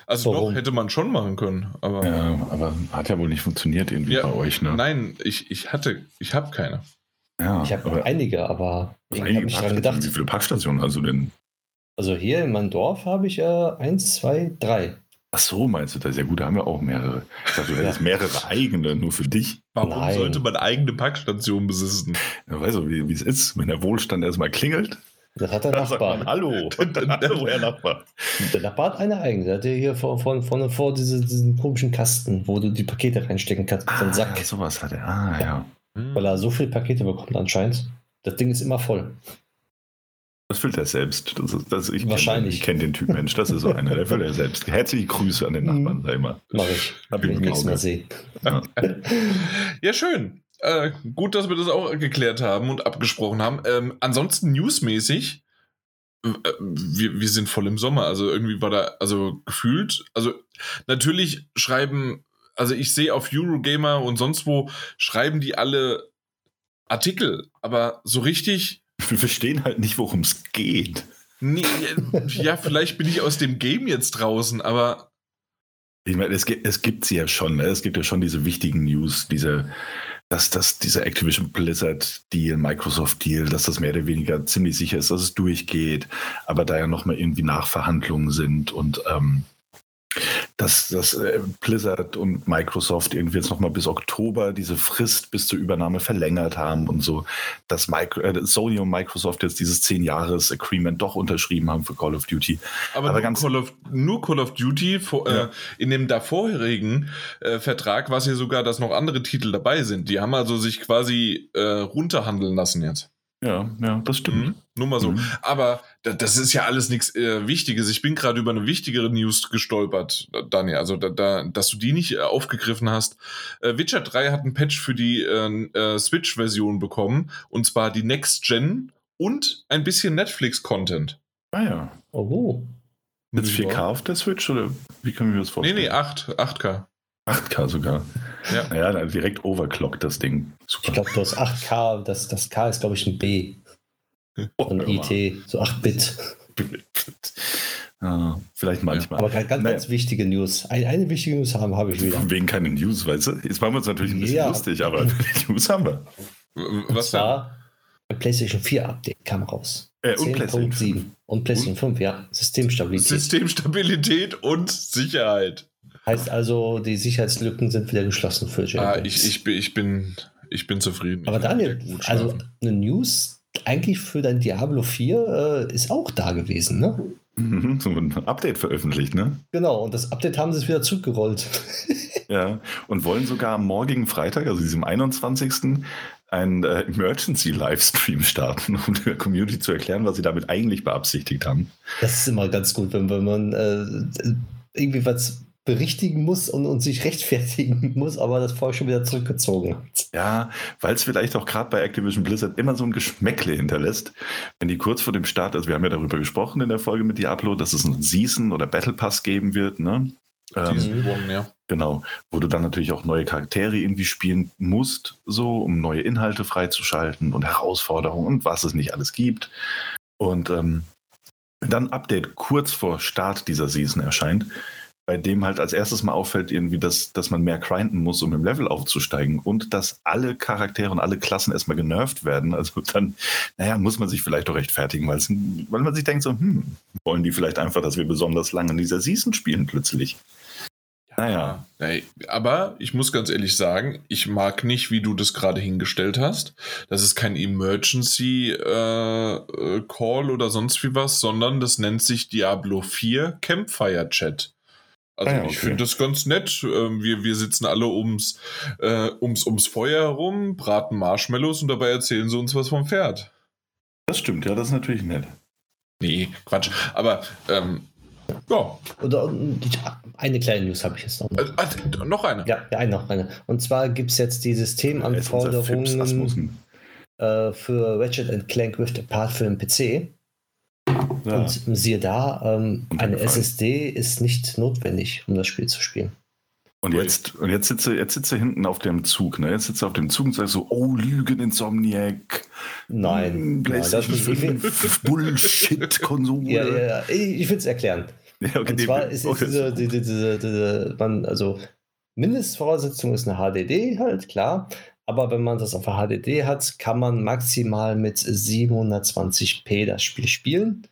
Speaker 2: also Warum? doch, hätte man schon machen können. Aber
Speaker 1: ja, aber hat ja wohl nicht funktioniert irgendwie ja, bei euch, ne?
Speaker 2: Nein, ich, ich hatte, ich habe keine.
Speaker 3: Ja, ich habe einige, aber ich habe nicht dran gedacht.
Speaker 1: Wie viele Packstationen hast du denn?
Speaker 3: Also hier in meinem Dorf habe ich äh, eins, zwei, drei.
Speaker 1: Ach so, meinst du das? Ja gut, da haben wir auch mehrere. Ich dachte, du hättest ja. mehrere eigene, nur für dich.
Speaker 2: Warum Nein. sollte man eigene Packstationen besitzen?
Speaker 1: Ja, weißt du, wie es ist, wenn der Wohlstand erstmal klingelt.
Speaker 3: Das hat der da Nachbar.
Speaker 1: Man, Hallo. Herr Nachbar.
Speaker 3: Der Nachbar hat eine eigene. Der hat hier vor, vor, vor, vor diese, diesen komischen Kasten, wo du die Pakete reinstecken kannst.
Speaker 1: Ah, so Sack. sowas hat er. Ah, ja. ja.
Speaker 3: Hm. Weil er so viele Pakete bekommt anscheinend. Das Ding ist immer voll.
Speaker 1: Das füllt er selbst. Das ist, das, ich
Speaker 3: Wahrscheinlich.
Speaker 1: Kenn, ich kenne den Typ Mensch. Das ist so einer, der füllt er selbst. Herzliche Grüße an den Nachbarn, hm. sei mal.
Speaker 3: Mach ich. Hab ich nichts mehr sehe.
Speaker 2: Ja. ja, schön. Äh, gut, dass wir das auch geklärt haben und abgesprochen haben. Ähm, ansonsten newsmäßig, äh, wir, wir sind voll im Sommer. Also irgendwie war da, also gefühlt, also natürlich schreiben also ich sehe auf Eurogamer und sonst wo, schreiben die alle Artikel, aber so richtig.
Speaker 1: Wir verstehen halt nicht, worum es geht.
Speaker 2: Nee, ja, vielleicht bin ich aus dem Game jetzt draußen, aber.
Speaker 1: Ich meine, es, es gibt sie ja schon, ne? es gibt ja schon diese wichtigen News, diese, dass das, dieser Activision Blizzard Deal, Microsoft Deal, dass das mehr oder weniger ziemlich sicher ist, dass es durchgeht, aber da ja nochmal irgendwie Nachverhandlungen sind und ähm, dass, dass äh, Blizzard und Microsoft irgendwie jetzt nochmal bis Oktober diese Frist bis zur Übernahme verlängert haben und so, dass Micro, äh, Sony und Microsoft jetzt dieses 10-Jahres-Agreement doch unterschrieben haben für Call of Duty.
Speaker 2: Aber, Aber nur, Call of, nur, Call of, Duty, vor, äh, ja. äh, in dem davorherigen äh, Vertrag war es ja sogar, dass noch andere Titel dabei sind. Die haben also sich quasi runterhandeln lassen jetzt.
Speaker 1: Ja, ja, das stimmt.
Speaker 2: Mhm. Nur mal so. Mhm. Aber das ist ja alles nichts äh, Wichtiges. Ich bin gerade über eine wichtigere News gestolpert, Daniel. Also, da, da, dass du die nicht äh, aufgegriffen hast. Äh, Witcher 3 hat ein Patch für die äh, äh, Switch-Version bekommen. Und zwar die Next Gen und ein bisschen Netflix-Content.
Speaker 1: Ah ja.
Speaker 3: Oh.
Speaker 1: Jetzt 4K auf der Switch oder wie können wir das vorstellen?
Speaker 2: Nee, nee, 8, 8K.
Speaker 1: 8K sogar. Ja, naja, direkt overclockt das Ding.
Speaker 3: Super. Ich glaube, du hast 8K, das, das K ist, glaube ich, ein B. Und IT, so 8-Bit.
Speaker 1: Ja, vielleicht manchmal.
Speaker 3: Aber ganz, naja. ganz wichtige News. Eine, eine wichtige News haben habe ich wieder.
Speaker 1: Wegen keine News, weißt du? Jetzt machen wir uns natürlich ein bisschen ja. lustig, aber News haben wir.
Speaker 3: Was war? Ein PlayStation 4 Update kam raus.
Speaker 1: Äh, und PlayStation 7.
Speaker 3: Und PlayStation 5, ja. Systemstabilität.
Speaker 2: Systemstabilität und Sicherheit.
Speaker 3: Heißt also, die Sicherheitslücken sind wieder geschlossen für
Speaker 2: Ah, ich, ich, bin, ich, bin, ich bin zufrieden.
Speaker 3: Aber Daniel, also eine News eigentlich für dein Diablo 4 äh, ist auch da gewesen, ne?
Speaker 1: Mhm, so ein Update veröffentlicht, ne?
Speaker 3: Genau, und das Update haben sie es wieder zurückgerollt.
Speaker 1: ja, und wollen sogar am morgigen Freitag, also diesem 21 einen äh, Emergency-Livestream starten, um der Community zu erklären, was sie damit eigentlich beabsichtigt haben.
Speaker 3: Das ist immer ganz gut, wenn, wenn man äh, irgendwie was berichtigen muss und, und sich rechtfertigen muss, aber das vorher schon wieder zurückgezogen hat.
Speaker 1: Ja, weil es vielleicht auch gerade bei Activision Blizzard immer so ein Geschmäckle hinterlässt, wenn die kurz vor dem Start, also wir haben ja darüber gesprochen in der Folge mit Diablo, dass es einen Season oder Battle Pass geben wird, ne?
Speaker 2: Ähm, ja.
Speaker 1: Genau, wo du dann natürlich auch neue Charaktere irgendwie spielen musst, so, um neue Inhalte freizuschalten und Herausforderungen und was es nicht alles gibt. Und ähm, dann Update kurz vor Start dieser Season erscheint, bei dem halt als erstes mal auffällt, irgendwie, dass, dass man mehr grinden muss, um im Level aufzusteigen und dass alle Charaktere und alle Klassen erstmal genervt werden. Also dann, naja, muss man sich vielleicht doch rechtfertigen, weil man sich denkt so, hm, wollen die vielleicht einfach, dass wir besonders lange in dieser Season spielen plötzlich.
Speaker 2: Naja. Aber ich muss ganz ehrlich sagen, ich mag nicht, wie du das gerade hingestellt hast. Das ist kein Emergency äh, äh Call oder sonst wie was, sondern das nennt sich Diablo 4 Campfire Chat. Also ah, ja, okay. ich finde das ganz nett. Ähm, wir, wir sitzen alle ums, äh, ums, ums Feuer herum, braten Marshmallows und dabei erzählen sie uns was vom Pferd.
Speaker 1: Das stimmt, ja, das ist natürlich nett.
Speaker 2: Nee, Quatsch. Aber ähm, ja.
Speaker 3: Oder eine kleine News habe ich jetzt noch.
Speaker 2: Also, also, noch eine?
Speaker 3: Ja, ja, noch eine. Und zwar gibt es jetzt die Systemanforderungen äh, für Ratchet Clank Rift Apart für den PC. Ja. Und siehe da, ähm, eine SSD ist nicht notwendig, um das Spiel zu spielen.
Speaker 1: Und jetzt, und jetzt sitze jetzt sitze hinten auf dem Zug, ne? Jetzt sitze auf dem Zug und sagst so, oh, Lügen, Insomniac.
Speaker 3: Nein, hm,
Speaker 1: PlayStation nein, 5, Bullshit-Konsole.
Speaker 3: Ja, ja, ja, ich, ich will es erklären. Ja, okay, und zwar ist okay. diese, diese, diese, diese, man, also Mindestvoraussetzung ist eine HDD halt, klar. Aber wenn man das auf der HDD hat, kann man maximal mit 720p das Spiel spielen.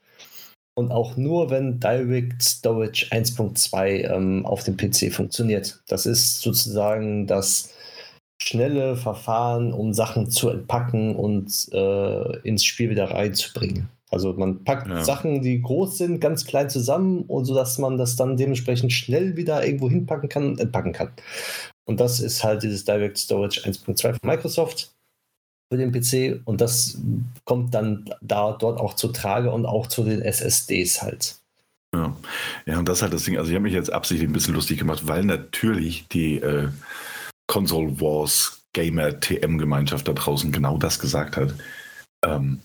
Speaker 3: Und auch nur, wenn Direct Storage 1.2 ähm, auf dem PC funktioniert. Das ist sozusagen das schnelle Verfahren, um Sachen zu entpacken und äh, ins Spiel wieder reinzubringen. Also man packt ja. Sachen, die groß sind, ganz klein zusammen und so, dass man das dann dementsprechend schnell wieder irgendwo hinpacken kann und entpacken kann. Und das ist halt dieses Direct Storage 1.2 von Microsoft für den PC und das kommt dann da dort auch zu Trage und auch zu den SSDs halt.
Speaker 1: Ja. ja, und das ist halt das Ding. Also ich habe mich jetzt absichtlich ein bisschen lustig gemacht, weil natürlich die äh, Console Wars Gamer TM-Gemeinschaft da draußen genau das gesagt hat. Ähm,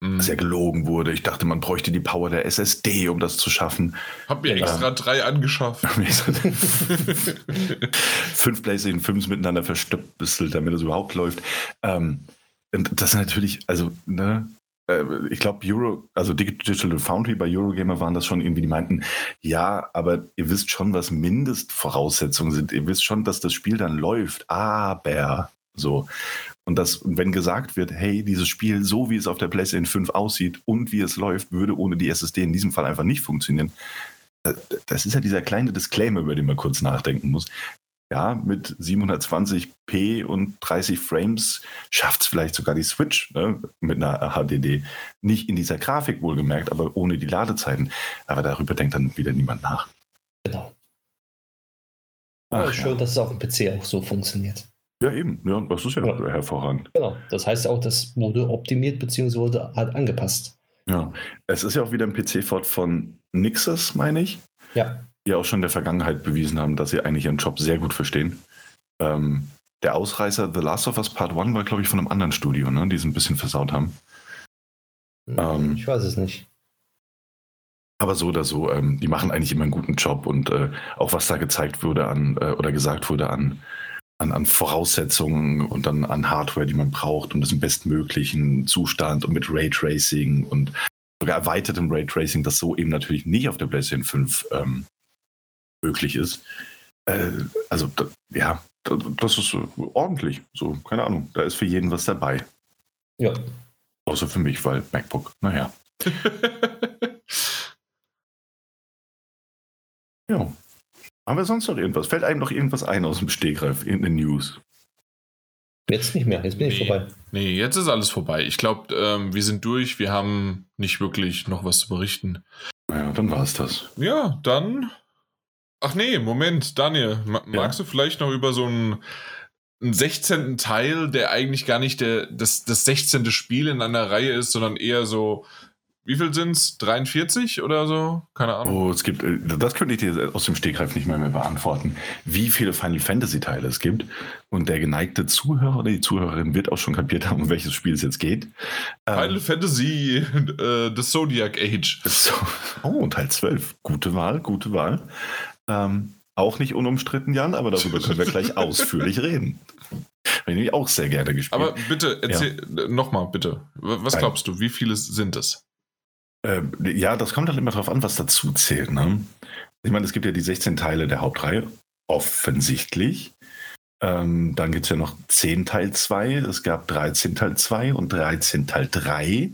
Speaker 1: mhm. Dass ja gelogen wurde. Ich dachte, man bräuchte die Power der SSD, um das zu schaffen.
Speaker 2: Hab mir extra ähm, drei angeschafft.
Speaker 1: Fünf PlayStation 5 miteinander verstöpselt, damit es überhaupt läuft. Ähm, das ist natürlich, also, ne, äh, ich glaube, Euro, also Digital Foundry bei Eurogamer waren das schon irgendwie, die meinten, ja, aber ihr wisst schon, was Mindestvoraussetzungen sind. Ihr wisst schon, dass das Spiel dann läuft, aber so. Und das, wenn gesagt wird, hey, dieses Spiel, so wie es auf der PlayStation 5 aussieht und wie es läuft, würde ohne die SSD in diesem Fall einfach nicht funktionieren. Äh, das ist ja dieser kleine Disclaimer, über den man kurz nachdenken muss ja, mit 720p und 30 Frames schafft es vielleicht sogar die Switch ne, mit einer HDD. Nicht in dieser Grafik wohlgemerkt, aber ohne die Ladezeiten. Aber darüber denkt dann wieder niemand nach.
Speaker 3: Genau. Ach, schön, ja. dass es auf dem PC auch so funktioniert.
Speaker 1: Ja, eben. Ja, das ist ja, ja. hervorragend.
Speaker 3: Genau. Das heißt auch, das wurde optimiert bzw. halt angepasst.
Speaker 1: Ja, es ist ja auch wieder ein PC-Fort von Nixes, meine ich.
Speaker 3: Ja
Speaker 1: die auch schon in der Vergangenheit bewiesen haben, dass sie eigentlich ihren Job sehr gut verstehen. Ähm, der Ausreißer The Last of Us Part 1 war, glaube ich, von einem anderen Studio, ne, die es ein bisschen versaut haben.
Speaker 3: Hm, ähm, ich weiß es nicht.
Speaker 1: Aber so oder so, ähm, die machen eigentlich immer einen guten Job und äh, auch was da gezeigt wurde an äh, oder gesagt wurde an, an, an, Voraussetzungen und dann an Hardware, die man braucht, um das im bestmöglichen Zustand und mit Raytracing und sogar erweitertem Raytracing, das so eben natürlich nicht auf der PlayStation 5 ähm, möglich ist. Äh, also da, ja, das ist ordentlich. So, keine Ahnung. Da ist für jeden was dabei.
Speaker 3: Ja.
Speaker 1: Außer für mich, weil MacBook, naja. ja. Haben wir sonst noch irgendwas? Fällt einem noch irgendwas ein aus dem Stegreif, in den News?
Speaker 3: Jetzt nicht mehr, jetzt bin nee, ich vorbei.
Speaker 2: Nee, jetzt ist alles vorbei. Ich glaube, ähm, wir sind durch, wir haben nicht wirklich noch was zu berichten.
Speaker 1: Naja, dann war es das.
Speaker 2: Ja, dann Ach nee, Moment, Daniel, magst ja. du vielleicht noch über so einen, einen 16. Teil, der eigentlich gar nicht der, das, das 16. Spiel in einer Reihe ist, sondern eher so, wie viel sind es? 43 oder so? Keine Ahnung.
Speaker 1: Oh, es gibt, äh, das könnte ich dir aus dem Stegreif nicht mehr, mehr beantworten, wie viele Final Fantasy Teile es gibt. Und der geneigte Zuhörer oder die Zuhörerin wird auch schon kapiert haben, um welches Spiel es jetzt geht.
Speaker 2: Final ähm, Fantasy, äh, The Zodiac Age.
Speaker 1: So, oh, Teil 12. Gute Wahl, gute Wahl. Ähm, auch nicht unumstritten, Jan, aber darüber können wir gleich ausführlich reden. Habe ich nämlich auch sehr gerne gespielt.
Speaker 2: Aber bitte, erzähl ja. nochmal, bitte. Was glaubst du, wie viele sind es?
Speaker 1: Ähm, ja, das kommt halt immer darauf an, was dazu zählt. Ne? Ich meine, es gibt ja die 16 Teile der Hauptreihe, offensichtlich. Ähm, dann gibt es ja noch 10 Teil 2, es gab 13 Teil 2 und 13 Teil 3.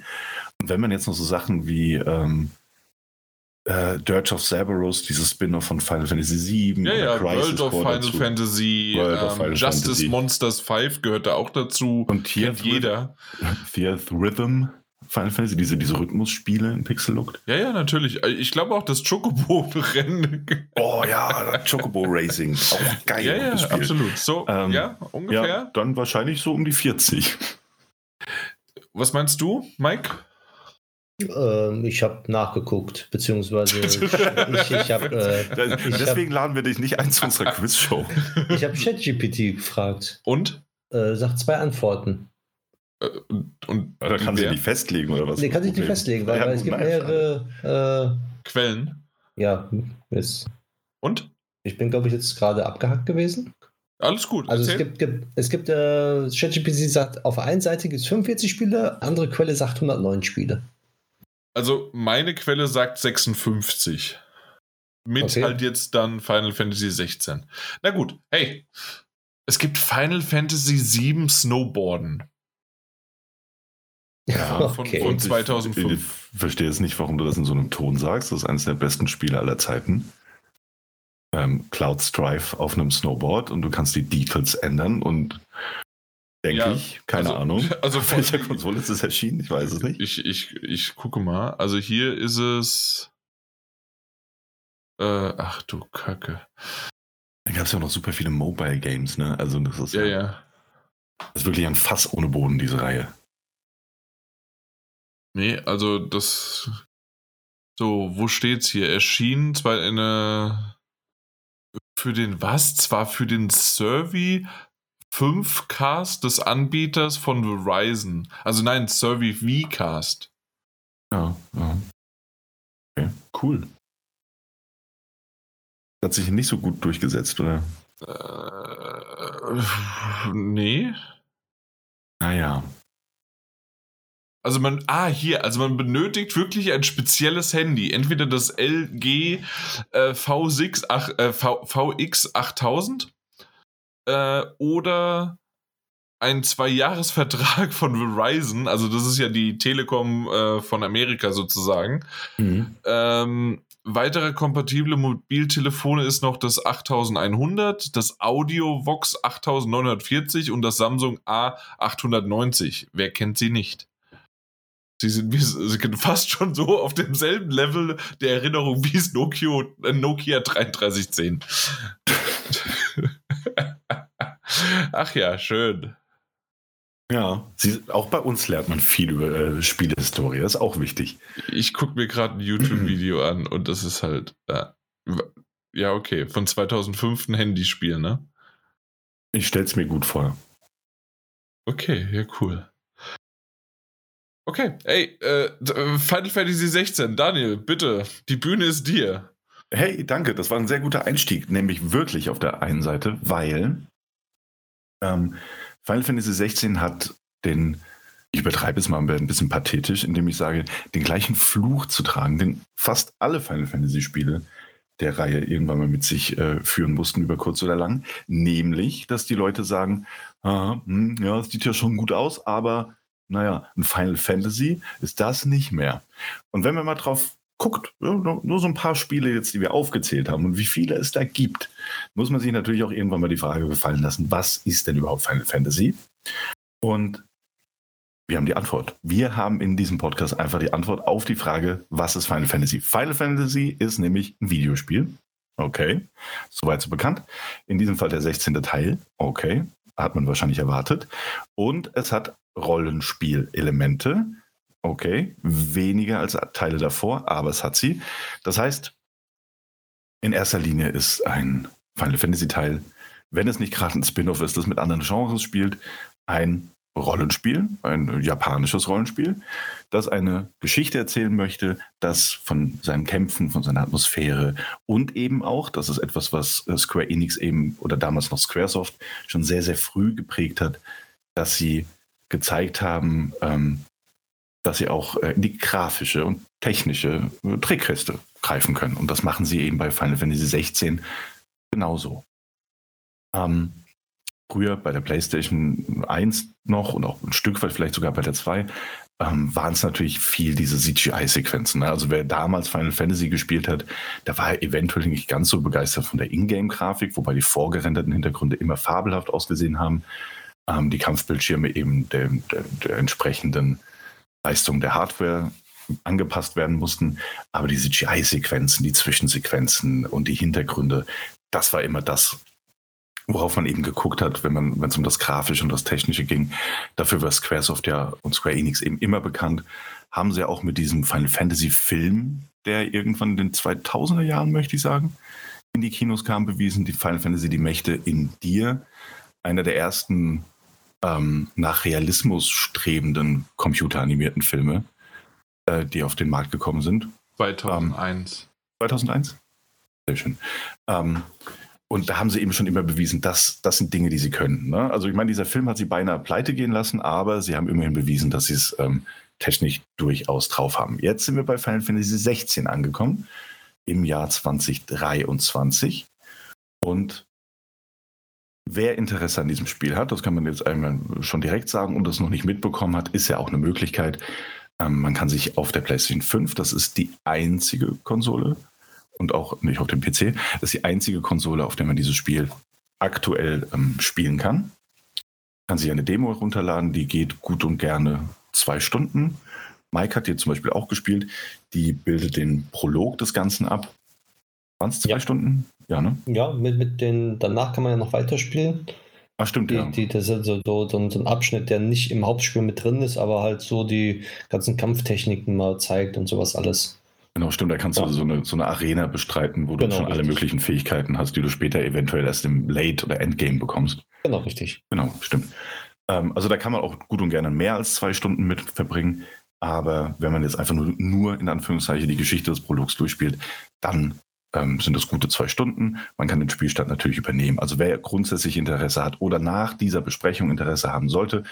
Speaker 1: Und wenn man jetzt noch so Sachen wie ähm, äh, Dirge of Cerberus, dieses Spin-off von Final Fantasy VII.
Speaker 2: Ja, ja, World of Final dazu. Fantasy, World ähm, Final Justice Fantasy. Monsters 5 gehört da auch dazu.
Speaker 1: Und Theath jeder. Theath Rhythm Final Fantasy, diese, diese Rhythmusspiele in Pixel Looked?
Speaker 2: Ja, ja, natürlich. Ich glaube auch das Chocobo-Rennen.
Speaker 1: Oh ja, Chocobo Racing. Auch geil.
Speaker 2: Ja, ja, absolut. So, ähm, ja, ungefähr. Ja,
Speaker 1: dann wahrscheinlich so um die 40.
Speaker 2: Was meinst du, Mike?
Speaker 3: Ähm, ich habe nachgeguckt, beziehungsweise ich, ich habe.
Speaker 1: Äh, Deswegen hab, laden wir dich nicht ein zu unserer Quizshow.
Speaker 3: Ich habe ChatGPT gefragt.
Speaker 2: Und?
Speaker 3: Äh, sagt zwei Antworten.
Speaker 2: Äh, und, und
Speaker 1: da kann sie nicht festlegen oder was?
Speaker 3: Nee, kann sich nicht festlegen, weil, ja, weil es gibt mehrere
Speaker 2: äh, Quellen.
Speaker 3: Ja, ist.
Speaker 2: Und?
Speaker 3: Ich bin, glaube ich, jetzt gerade abgehackt gewesen.
Speaker 2: Alles gut.
Speaker 3: Also es gibt, gibt, es gibt äh, ChatGPT sagt, auf der einen Seite gibt es 45 Spiele, andere Quelle sagt 109 Spiele.
Speaker 2: Also meine Quelle sagt 56. Mit okay. halt jetzt dann Final Fantasy 16. Na gut, hey. Es gibt Final Fantasy 7 Snowboarden.
Speaker 1: Ja, von, okay. von 2005. Ich, ich verstehe jetzt nicht, warum du das in so einem Ton sagst. Das ist eines der besten Spiele aller Zeiten. Ähm, Cloud Strife auf einem Snowboard und du kannst die Details ändern und denke ja, ich. Keine
Speaker 2: also,
Speaker 1: Ahnung.
Speaker 2: Also auf
Speaker 1: welcher Konsole ist es erschienen? Ich weiß es nicht.
Speaker 2: Ich, ich, ich gucke mal. Also hier ist es. Äh, ach du Kacke.
Speaker 1: Da gab es ja noch super viele Mobile Games, ne? Also das ist
Speaker 2: ja, ja.
Speaker 1: Das ist wirklich ein Fass ohne Boden, diese Reihe.
Speaker 2: Nee, also das. So, wo steht's hier? Erschien zwar eine. Für den was? Zwar für den Survey 5 Cast des Anbieters von Verizon. Also nein, Survey V-Cast.
Speaker 1: Ja, ja. Okay, cool. Hat sich nicht so gut durchgesetzt, oder?
Speaker 2: Äh, nee.
Speaker 1: Naja.
Speaker 2: Also man, ah, hier, also man benötigt wirklich ein spezielles Handy. Entweder das LG äh, V6, ach, äh, v, VX 8000 äh, oder ein Zwei-Jahres-Vertrag von Verizon, also das ist ja die Telekom äh, von Amerika sozusagen. Mhm. Ähm, weitere kompatible Mobiltelefone ist noch das 8100, das Audio Vox 8940 und das Samsung A890. Wer kennt sie nicht? Sie sind, sie sind fast schon so auf demselben Level der Erinnerung wie es Nokia, äh, Nokia 3310. Ach ja, schön.
Speaker 1: Ja, sie, auch bei uns lernt man viel über äh, Spielehistorie, das ist auch wichtig.
Speaker 2: Ich gucke mir gerade ein YouTube-Video an und das ist halt, äh, ja, okay, von 2005 ein Handyspiel, ne?
Speaker 1: Ich stell's mir gut vor.
Speaker 2: Okay, ja, cool. Okay, ey, äh, Final Fantasy 16, Daniel, bitte, die Bühne ist dir.
Speaker 1: Hey, danke, das war ein sehr guter Einstieg, nämlich wirklich auf der einen Seite, weil ähm, Final Fantasy 16 hat den, ich übertreibe es mal ein bisschen pathetisch, indem ich sage, den gleichen Fluch zu tragen, den fast alle Final Fantasy Spiele der Reihe irgendwann mal mit sich äh, führen mussten, über kurz oder lang, nämlich, dass die Leute sagen, hm, ja, es sieht ja schon gut aus, aber naja, ein Final Fantasy ist das nicht mehr. Und wenn wir mal drauf guckt, nur so ein paar Spiele jetzt, die wir aufgezählt haben und wie viele es da gibt, muss man sich natürlich auch irgendwann mal die Frage gefallen lassen, was ist denn überhaupt Final Fantasy? Und wir haben die Antwort. Wir haben in diesem Podcast einfach die Antwort auf die Frage, was ist Final Fantasy? Final Fantasy ist nämlich ein Videospiel. Okay, soweit so bekannt. In diesem Fall der 16. Teil. Okay, hat man wahrscheinlich erwartet. Und es hat Rollenspielelemente. Okay, weniger als Teile davor, aber es hat sie. Das heißt, in erster Linie ist ein Final Fantasy Teil, wenn es nicht gerade ein Spin-off ist, das mit anderen Genres spielt, ein Rollenspiel, ein japanisches Rollenspiel, das eine Geschichte erzählen möchte, das von seinen Kämpfen, von seiner Atmosphäre und eben auch, das ist etwas, was Square Enix eben oder damals noch Squaresoft schon sehr, sehr früh geprägt hat, dass sie gezeigt haben, ähm, dass sie auch äh, in die grafische und technische äh, Trickkiste greifen können. Und das machen sie eben bei Final Fantasy 16 genauso. Ähm, früher bei der PlayStation 1 noch und auch ein Stück weit vielleicht sogar bei der 2 ähm, waren es natürlich viel diese CGI-Sequenzen. Ne? Also wer damals Final Fantasy gespielt hat, der war eventuell nicht ganz so begeistert von der Ingame-Grafik, wobei die vorgerenderten Hintergründe immer fabelhaft ausgesehen haben. Ähm, die Kampfbildschirme eben der, der, der entsprechenden Leistungen der Hardware angepasst werden mussten. Aber die CGI-Sequenzen, die Zwischensequenzen und die Hintergründe, das war immer das, worauf man eben geguckt hat, wenn es um das Grafische und das Technische ging. Dafür war Squaresoft ja und Square Enix eben immer bekannt. Haben sie auch mit diesem Final Fantasy Film, der irgendwann in den 2000er Jahren, möchte ich sagen, in die Kinos kam, bewiesen, die Final Fantasy Die Mächte in dir. Einer der ersten ähm, nach Realismus strebenden computeranimierten Filme, äh, die auf den Markt gekommen sind.
Speaker 2: 2001.
Speaker 1: Ähm, 2001? Sehr schön. Ähm, und da haben sie eben schon immer bewiesen, dass das sind Dinge, die sie können. Ne? Also ich meine, dieser Film hat sie beinahe pleite gehen lassen, aber sie haben immerhin bewiesen, dass sie es ähm, technisch durchaus drauf haben. Jetzt sind wir bei Final Fantasy 16 angekommen, im Jahr 2023. Und wer Interesse an diesem Spiel hat, das kann man jetzt einmal schon direkt sagen und das noch nicht mitbekommen hat, ist ja auch eine Möglichkeit. Ähm, man kann sich auf der PlayStation 5, das ist die einzige Konsole, und auch nicht auf dem PC. Das ist die einzige Konsole, auf der man dieses Spiel aktuell ähm, spielen kann. Kann sich eine Demo herunterladen, die geht gut und gerne zwei Stunden. Mike hat hier zum Beispiel auch gespielt. Die bildet den Prolog des Ganzen ab. Waren es zwei ja. Stunden?
Speaker 3: Ja, ne? Ja, mit, mit den, danach kann man ja noch weiterspielen.
Speaker 1: Ach, stimmt,
Speaker 3: die,
Speaker 1: ja.
Speaker 3: Die, das ist so, so, so, ein Abschnitt, der nicht im Hauptspiel mit drin ist, aber halt so die ganzen Kampftechniken mal zeigt und sowas alles.
Speaker 1: Genau, stimmt. Da kannst ja. du so eine, so eine Arena bestreiten, wo du genau, schon richtig. alle möglichen Fähigkeiten hast, die du später eventuell erst im Late- oder Endgame bekommst.
Speaker 3: Genau, richtig.
Speaker 1: Genau, stimmt. Ähm, also da kann man auch gut und gerne mehr als zwei Stunden mit verbringen. Aber wenn man jetzt einfach nur, nur in Anführungszeichen die Geschichte des Prologs durchspielt, dann ähm, sind das gute zwei Stunden. Man kann den Spielstand natürlich übernehmen. Also wer grundsätzlich Interesse hat oder nach dieser Besprechung Interesse haben sollte,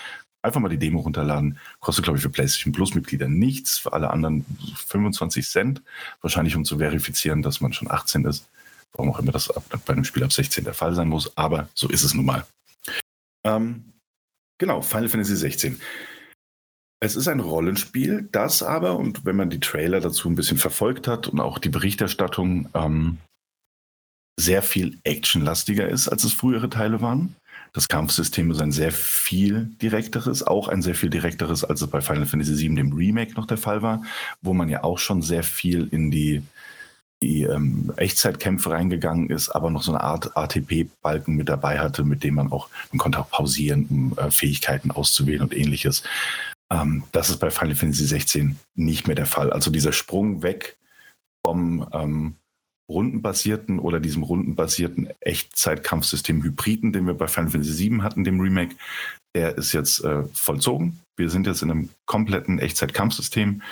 Speaker 1: Einfach mal die Demo runterladen. Kostet, glaube ich, für PlayStation Plus-Mitglieder nichts. Für alle anderen 25 Cent. Wahrscheinlich, um zu verifizieren, dass man schon 18 ist. Warum auch immer das bei einem Spiel ab 16 der Fall sein muss. Aber so ist es nun mal. Ähm, genau, Final Fantasy 16. Es ist ein Rollenspiel, das aber, und wenn man die Trailer dazu ein bisschen verfolgt hat und auch die Berichterstattung, ähm, sehr viel actionlastiger ist, als es frühere Teile waren. Das Kampfsystem ist ein sehr viel direkteres, auch ein sehr viel direkteres, als es bei Final Fantasy VII, dem Remake, noch der Fall war, wo man ja auch schon sehr viel in die, die ähm, Echtzeitkämpfe reingegangen ist, aber noch so eine Art ATP-Balken mit dabei hatte, mit dem man auch, man konnte auch pausieren, um äh, Fähigkeiten auszuwählen und ähnliches. Ähm, das ist bei Final Fantasy 16 nicht mehr der Fall. Also dieser Sprung weg vom ähm, rundenbasierten oder diesem rundenbasierten Echtzeitkampfsystem Hybriden, den wir bei Final Fantasy VII hatten, dem Remake, der ist jetzt äh, vollzogen. Wir sind jetzt in einem kompletten Echtzeitkampfsystem.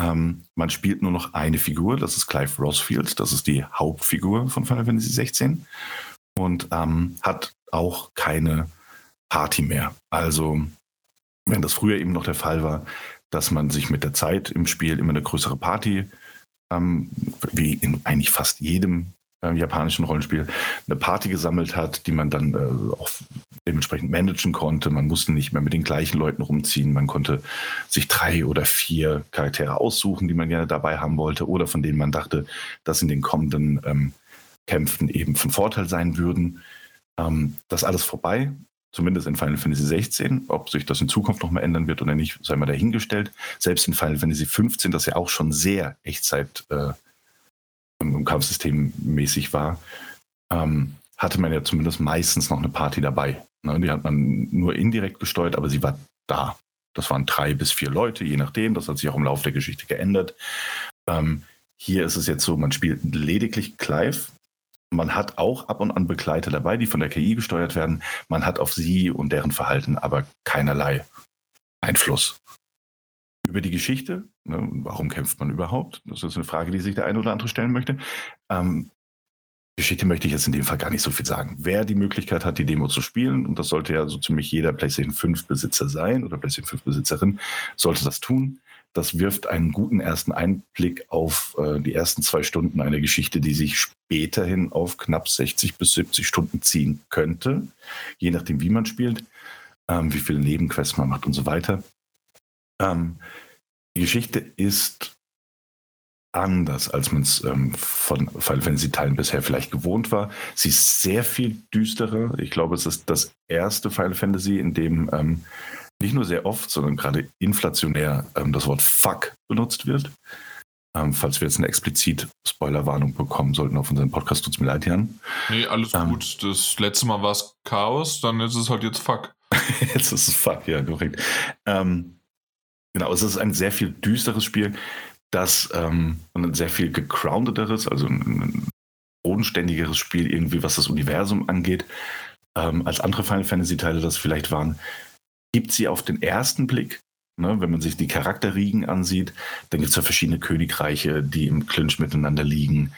Speaker 1: Ähm, man spielt nur noch eine Figur, das ist Clive Rosfield, das ist die Hauptfigur von Final Fantasy 16 und ähm, hat auch keine Party mehr. Also, wenn das früher eben noch der Fall war, dass man sich mit der Zeit im Spiel immer eine größere Party ähm, wie in eigentlich fast jedem äh, japanischen Rollenspiel, eine Party gesammelt hat, die man dann äh, auch dementsprechend managen konnte. Man musste nicht mehr mit den gleichen Leuten rumziehen. Man konnte sich drei oder vier Charaktere aussuchen, die man gerne dabei haben wollte oder von denen man dachte, dass in den kommenden ähm, Kämpfen eben von Vorteil sein würden. Ähm, das alles vorbei zumindest in Final Fantasy 16. Ob sich das in Zukunft nochmal ändern wird oder nicht, sei mal dahingestellt. Selbst in Final Fantasy 15, das ja auch schon sehr Echtzeit äh, im Kampfsystem mäßig war, ähm, hatte man ja zumindest meistens noch eine Party dabei. Ne? Die hat man nur indirekt gesteuert, aber sie war da. Das waren drei bis vier Leute, je nachdem. Das hat sich auch im Laufe der Geschichte geändert. Ähm, hier ist es jetzt so, man spielt lediglich Clive, man hat auch ab und an Begleiter dabei, die von der KI gesteuert werden. Man hat auf sie und deren Verhalten aber keinerlei Einfluss. Über die Geschichte, ne, warum kämpft man überhaupt? Das ist eine Frage, die sich der eine oder andere stellen möchte. Ähm, Geschichte möchte ich jetzt in dem Fall gar nicht so viel sagen. Wer die Möglichkeit hat, die Demo zu spielen, und das sollte ja so ziemlich jeder PlayStation 5 Besitzer sein oder PlayStation 5 Besitzerin, sollte das tun. Das wirft einen guten ersten Einblick auf äh, die ersten zwei Stunden einer Geschichte, die sich späterhin auf knapp 60 bis 70 Stunden ziehen könnte, je nachdem, wie man spielt, ähm, wie viele Nebenquests man macht und so weiter. Ähm, die Geschichte ist anders, als man es ähm, von Final Fantasy Teilen bisher vielleicht gewohnt war. Sie ist sehr viel düsterer. Ich glaube, es ist das erste Final Fantasy, in dem ähm, nicht nur sehr oft, sondern gerade inflationär ähm, das Wort Fuck benutzt wird. Ähm, falls wir jetzt eine explizit Spoilerwarnung bekommen sollten auf unseren Podcast, tut es mir leid, Jan.
Speaker 2: Nee, alles ähm, gut. Das letzte Mal war es Chaos, dann ist es halt jetzt Fuck.
Speaker 1: jetzt ist es Fuck, ja, korrekt. Ähm, genau, es ist ein sehr viel düsteres Spiel, das ähm, ein sehr viel gegroundeteres, also ein, ein bodenständigeres Spiel irgendwie, was das Universum angeht, ähm, als andere Final Fantasy-Teile das vielleicht waren, gibt sie auf den ersten Blick Ne, wenn man sich die Charakterriegen ansieht, dann gibt es ja verschiedene Königreiche, die im Clinch miteinander liegen,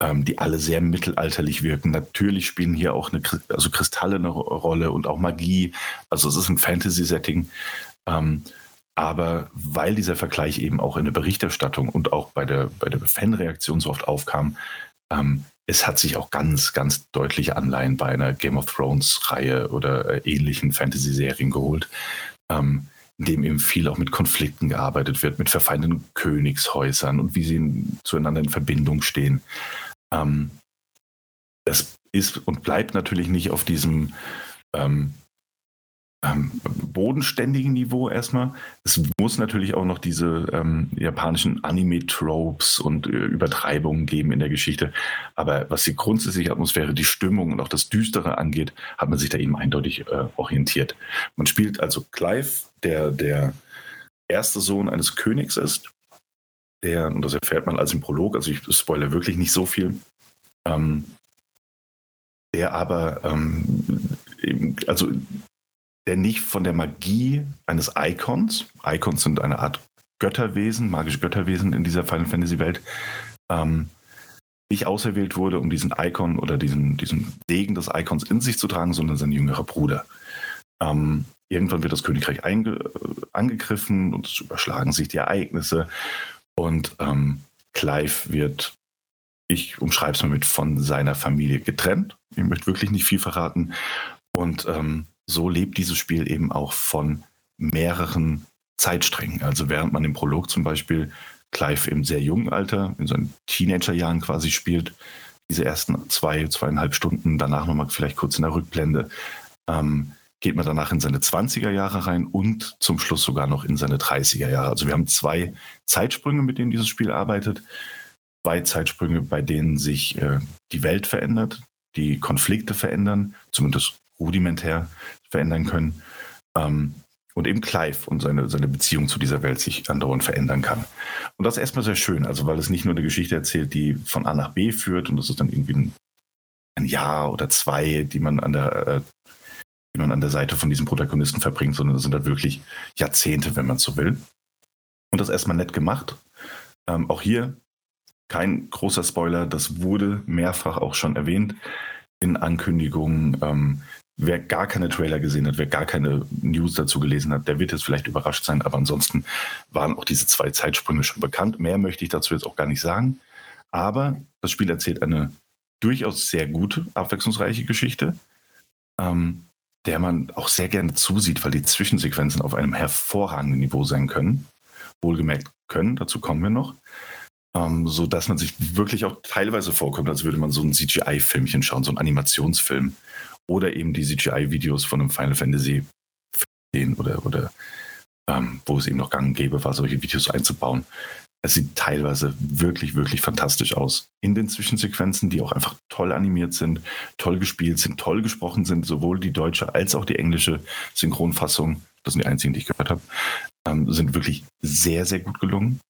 Speaker 1: ähm, die alle sehr mittelalterlich wirken. Natürlich spielen hier auch eine, also Kristalle eine Rolle und auch Magie. Also es ist ein Fantasy-Setting. Ähm, aber weil dieser Vergleich eben auch in der Berichterstattung und auch bei der, bei der Fanreaktion so oft aufkam, ähm, es hat sich auch ganz, ganz deutliche Anleihen bei einer Game of Thrones-Reihe oder äh, ähnlichen Fantasy-Serien geholt. Ähm, in dem eben viel auch mit Konflikten gearbeitet wird, mit verfeindeten Königshäusern und wie sie zueinander in Verbindung stehen. Ähm, das ist und bleibt natürlich nicht auf diesem ähm, ähm, bodenständigen Niveau erstmal. Es muss natürlich auch noch diese ähm, japanischen Anime-Tropes und äh, Übertreibungen geben in der Geschichte. Aber was die grundsätzliche Atmosphäre, die Stimmung und auch das Düstere angeht, hat man sich da eben eindeutig äh, orientiert. Man spielt also Clive, der der erste Sohn eines Königs ist. Der, und das erfährt man als im Prolog, also ich spoilere wirklich nicht so viel, ähm, der aber ähm, eben, also der nicht von der Magie eines Icons, Icons sind eine Art Götterwesen, magische Götterwesen in dieser Final Fantasy Welt, ähm, nicht auserwählt wurde, um diesen Icon oder diesen, diesen Segen des Icons in sich zu tragen, sondern sein jüngerer Bruder. Ähm, irgendwann wird das Königreich angegriffen und es überschlagen sich die Ereignisse und ähm, Clive wird, ich umschreibe es mal mit, von seiner Familie getrennt. Ich möchte wirklich nicht viel verraten. Und ähm, so lebt dieses Spiel eben auch von mehreren Zeitsträngen. Also während man im Prolog zum Beispiel Clive im sehr jungen Alter, in seinen Teenagerjahren quasi spielt, diese ersten zwei, zweieinhalb Stunden, danach nochmal vielleicht kurz in der Rückblende, ähm, geht man danach in seine 20er Jahre rein und zum Schluss sogar noch in seine 30er Jahre. Also wir haben zwei Zeitsprünge, mit denen dieses Spiel arbeitet. Zwei Zeitsprünge, bei denen sich äh, die Welt verändert, die Konflikte verändern, zumindest rudimentär verändern können. Ähm, und eben Clive und seine, seine Beziehung zu dieser Welt sich andauernd verändern kann. Und das ist erstmal sehr schön, also weil es nicht nur eine Geschichte erzählt, die von A nach B führt und das ist dann irgendwie ein, ein Jahr oder zwei, die man an der äh, die man an der Seite von diesem Protagonisten verbringt, sondern das sind halt wirklich Jahrzehnte, wenn man so will. Und das erstmal nett gemacht. Ähm, auch hier kein großer Spoiler, das wurde mehrfach auch schon erwähnt in Ankündigungen. Ähm, Wer gar keine Trailer gesehen hat, wer gar keine News dazu gelesen hat, der wird jetzt vielleicht überrascht sein. Aber ansonsten waren auch diese zwei Zeitsprünge schon bekannt. Mehr möchte ich dazu jetzt auch gar nicht sagen. Aber das Spiel erzählt eine durchaus sehr gute, abwechslungsreiche Geschichte, ähm, der man auch sehr gerne zusieht, weil die Zwischensequenzen auf einem hervorragenden Niveau sein können. Wohlgemerkt können, dazu kommen wir noch. Ähm, so dass man sich wirklich auch teilweise vorkommt, als würde man so ein CGI-Filmchen schauen, so ein Animationsfilm oder eben die CGI-Videos von einem Final Fantasy sehen oder, oder ähm, wo es eben noch gang gäbe war, solche Videos einzubauen. Es sieht teilweise wirklich, wirklich fantastisch aus. In den Zwischensequenzen, die auch einfach toll animiert sind, toll gespielt sind, toll gesprochen sind, sowohl die deutsche als auch die englische Synchronfassung, das sind die einzigen, die ich gehört habe, ähm, sind wirklich sehr, sehr gut gelungen.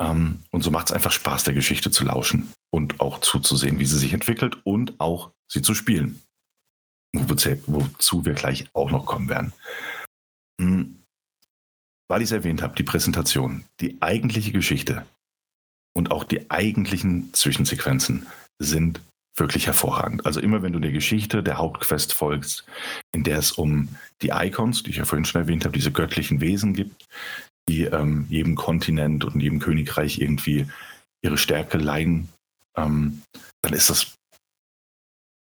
Speaker 1: Ähm, und so macht es einfach Spaß, der Geschichte zu lauschen und auch zuzusehen, wie sie sich entwickelt und auch sie zu spielen wozu wir gleich auch noch kommen werden. Hm. Weil ich es erwähnt habe, die Präsentation, die eigentliche Geschichte und auch die eigentlichen Zwischensequenzen sind wirklich hervorragend. Also immer wenn du der Geschichte der Hauptquest folgst, in der es um die Icons, die ich ja vorhin schon erwähnt habe, diese göttlichen Wesen gibt, die ähm, jedem Kontinent und jedem Königreich irgendwie ihre Stärke leihen, ähm, dann ist das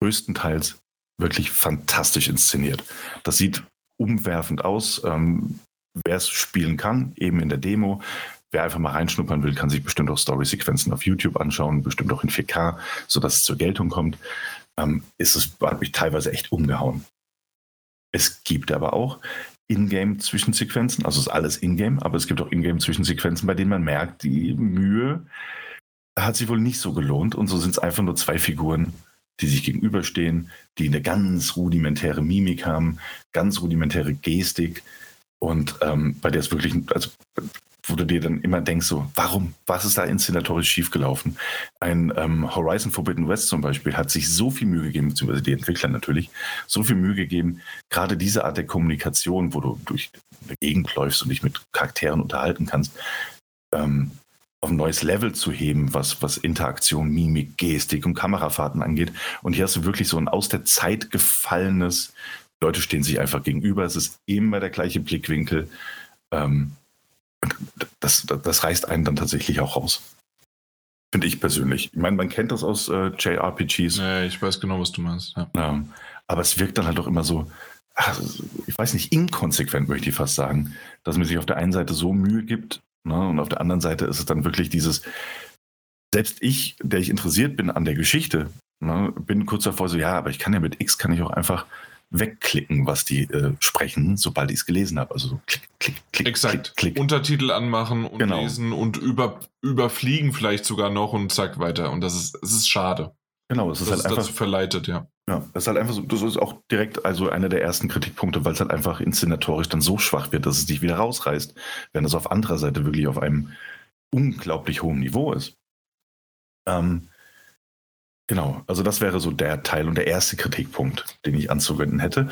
Speaker 1: größtenteils wirklich fantastisch inszeniert. Das sieht umwerfend aus. Ähm, Wer es spielen kann, eben in der Demo, wer einfach mal reinschnuppern will, kann sich bestimmt auch Story-Sequenzen auf YouTube anschauen, bestimmt auch in 4K, sodass es zur Geltung kommt. Ähm, ist es, hat mich teilweise echt umgehauen. Es gibt aber auch Ingame-Zwischensequenzen, also ist alles Ingame, aber es gibt auch Ingame-Zwischensequenzen, bei denen man merkt, die Mühe hat sich wohl nicht so gelohnt und so sind es einfach nur zwei Figuren, die sich gegenüberstehen, die eine ganz rudimentäre Mimik haben, ganz rudimentäre Gestik und ähm, bei der es wirklich, also wo du dir dann immer denkst, so, warum, was ist da inszenatorisch schiefgelaufen? Ein ähm, Horizon Forbidden West zum Beispiel hat sich so viel Mühe gegeben, beziehungsweise die Entwickler natürlich, so viel Mühe gegeben, gerade diese Art der Kommunikation, wo du durch eine Gegend läufst und dich mit Charakteren unterhalten kannst, ähm, auf ein neues Level zu heben, was, was Interaktion, Mimik, Gestik und Kamerafahrten angeht. Und hier hast du wirklich so ein aus der Zeit gefallenes, Leute stehen sich einfach gegenüber, es ist immer der gleiche Blickwinkel. Ähm, das, das, das reißt einen dann tatsächlich auch raus. Finde ich persönlich. Ich meine, man kennt das aus äh, JRPGs.
Speaker 2: Ja, ich weiß genau, was du meinst. Ja.
Speaker 1: Ja, aber es wirkt dann halt auch immer so, ach, ich weiß nicht, inkonsequent möchte ich fast sagen, dass man sich auf der einen Seite so Mühe gibt ne, und auf der anderen Seite ist es dann wirklich dieses, selbst ich, der ich interessiert bin an der Geschichte, ne, bin kurz davor so, ja, aber ich kann ja mit X, kann ich auch einfach wegklicken, was die äh, sprechen, sobald ich es gelesen habe. Also so klick, klick, klick,
Speaker 2: Exakt.
Speaker 1: klick, klick.
Speaker 2: Untertitel anmachen und
Speaker 1: Genau.
Speaker 2: lesen und über, überfliegen vielleicht sogar noch und zack weiter. Und das ist, es ist schade.
Speaker 1: Genau, es ist
Speaker 2: das
Speaker 1: halt
Speaker 2: ist
Speaker 1: einfach
Speaker 2: dazu verleitet, ja.
Speaker 1: Ja, das ist halt einfach so, das ist auch direkt also einer der ersten Kritikpunkte, weil es halt einfach inszenatorisch dann so schwach wird, dass es dich wieder rausreißt, wenn es auf anderer Seite wirklich auf einem unglaublich hohen Niveau ist. Ähm, genau, also das wäre so der Teil und der erste Kritikpunkt, den ich anzuwenden hätte.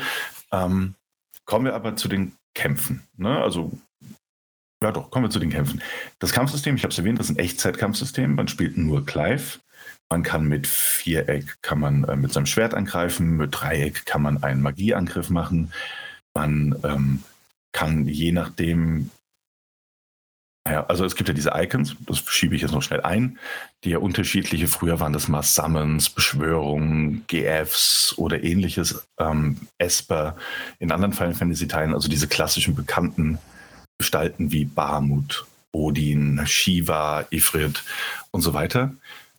Speaker 1: Ähm, kommen wir aber zu den Kämpfen. Ne? Also, ja doch, kommen wir zu den Kämpfen. Das Kampfsystem, ich habe es erwähnt, das ist ein Echtzeitkampfsystem. Man spielt nur Clive. Man kann mit Viereck kann man äh, mit seinem Schwert angreifen, mit Dreieck kann man einen Magieangriff machen. Man ähm, kann je nachdem, naja, also es gibt ja diese Icons, das schiebe ich jetzt noch schnell ein, die ja unterschiedliche, früher waren das mal Summons, Beschwörungen, GFs oder ähnliches, ähm, Esper, in anderen Final Fantasy Teilen, also diese klassischen bekannten Gestalten wie Bahamut, Odin, Shiva, Ifrit und so weiter.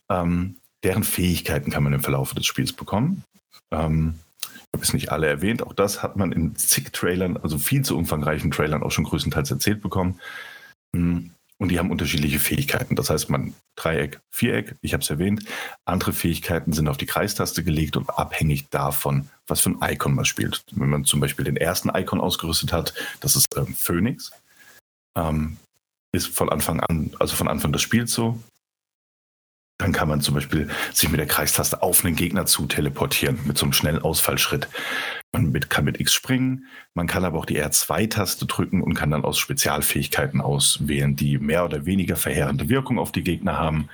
Speaker 1: Ähm, deren Fähigkeiten kann man im Verlauf des Spiels bekommen. Ähm, ich habe es nicht alle erwähnt, auch das hat man in zig Trailern, also viel zu umfangreichen Trailern auch schon größtenteils erzählt bekommen. Mm, Und die haben unterschiedliche Fähigkeiten. Das heißt, man Dreieck, Viereck, ich habe es erwähnt. Andere Fähigkeiten sind auf die Kreistaste gelegt und abhängig davon, was für ein Icon man spielt. Wenn man zum Beispiel den ersten Icon ausgerüstet hat, das ist ähm, Phoenix, ähm, ist von Anfang an, also von Anfang des Spiels so. Dann kann man zum Beispiel sich mit der Kreistaste auf einen Gegner zu teleportieren, mit so einem schnellen Ausfallschritt. Man mit, kann mit X springen, man kann aber auch die R2-Taste drücken und kann dann aus Spezialfähigkeiten auswählen, die mehr oder weniger verheerende Wirkung auf die Gegner haben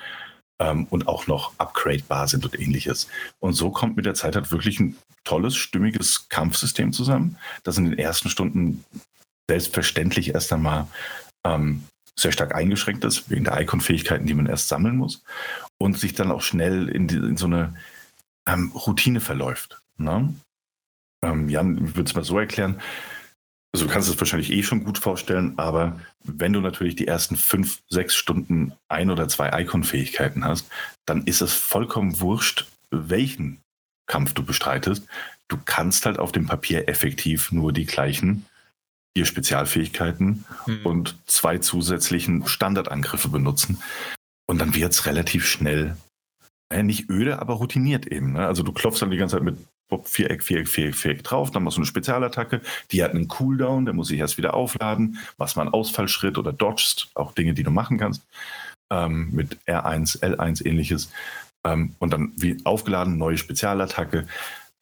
Speaker 1: ähm, und auch noch upgradebar sind und ähnliches. Und so kommt mit der Zeit halt wirklich ein tolles, stimmiges Kampfsystem zusammen, das in den ersten Stunden selbstverständlich erst einmal ähm, sehr stark eingeschränkt ist, wegen der Icon-Fähigkeiten, die man erst sammeln muss und sich dann auch schnell in, die, in so eine ähm, Routine verläuft. Ne? Ähm, Jan, ich würde es mal so erklären. Also du kannst es wahrscheinlich eh schon gut vorstellen, aber wenn du natürlich die ersten fünf, sechs Stunden ein oder zwei Icon-Fähigkeiten hast, dann ist es vollkommen wurscht, welchen Kampf du bestreitest. Du kannst halt auf dem Papier effektiv nur die gleichen vier Spezialfähigkeiten
Speaker 2: Hm.
Speaker 1: und zwei zusätzlichen Standardangriffe benutzen. Und dann wird es relativ schnell, äh, nicht öde, aber routiniert eben. Ne? Also du klopfst dann die ganze Zeit mit Viereck, Viereck, Viereck, Viereck drauf, dann machst du eine Spezialattacke, die hat einen Cooldown, der muss sich erst wieder aufladen, machst mal einen Ausfallschritt oder dodgst, auch Dinge, die du machen kannst, ähm, mit R1, L1 ähnliches. Ähm, und dann wie aufgeladen, neue Spezialattacke.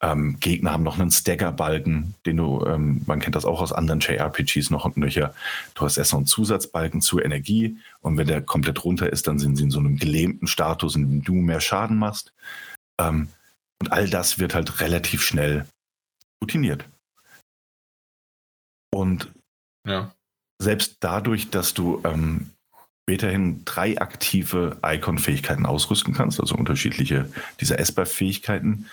Speaker 1: Ähm, Gegner haben noch einen Stagger-Balken, den du, ähm, man kennt das auch aus anderen JRPGs noch und nöcher. Du hast erst noch einen Zusatzbalken zur Energie und wenn der komplett runter ist, dann sind sie in so einem gelähmten Status, in dem du mehr Schaden machst. Ähm, und all das wird halt relativ schnell routiniert. Und
Speaker 2: Ja.
Speaker 1: selbst dadurch, dass du ähm, späterhin drei aktive Icon-Fähigkeiten ausrüsten kannst, also unterschiedliche dieser Esper-Fähigkeiten,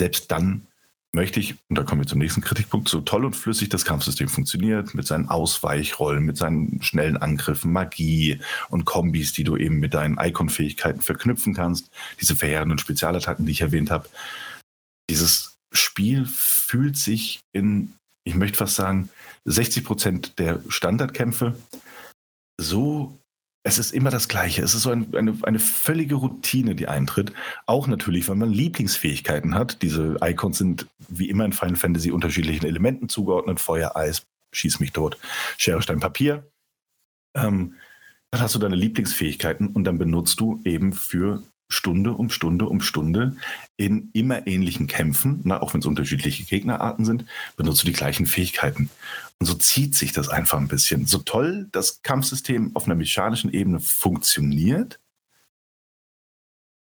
Speaker 1: selbst dann möchte ich, und da kommen wir zum nächsten Kritikpunkt, so toll und flüssig das Kampfsystem funktioniert, mit seinen Ausweichrollen, mit seinen schnellen Angriffen, Magie und Kombis, die du eben mit deinen Icon-Fähigkeiten verknüpfen kannst, diese verheerenden Spezialattacken, die ich erwähnt habe. Dieses Spiel fühlt sich in ich möchte fast sagen, 60 Prozent der Standardkämpfe so es ist immer das Gleiche. Es ist so ein, eine, eine völlige Routine, die eintritt. Auch natürlich, weil man Lieblingsfähigkeiten hat. Diese Icons sind wie immer in Final Fantasy unterschiedlichen Elementen zugeordnet. Feuer, Eis, schieß mich tot, Schere, Stein, Papier. Ähm, dann hast du deine Lieblingsfähigkeiten und dann benutzt du eben für Stunde um Stunde um Stunde in immer ähnlichen Kämpfen, na, auch wenn es unterschiedliche Gegnerarten sind, benutzt du die gleichen Fähigkeiten. Und so zieht sich das einfach ein bisschen. So toll das Kampfsystem auf einer mechanischen Ebene funktioniert,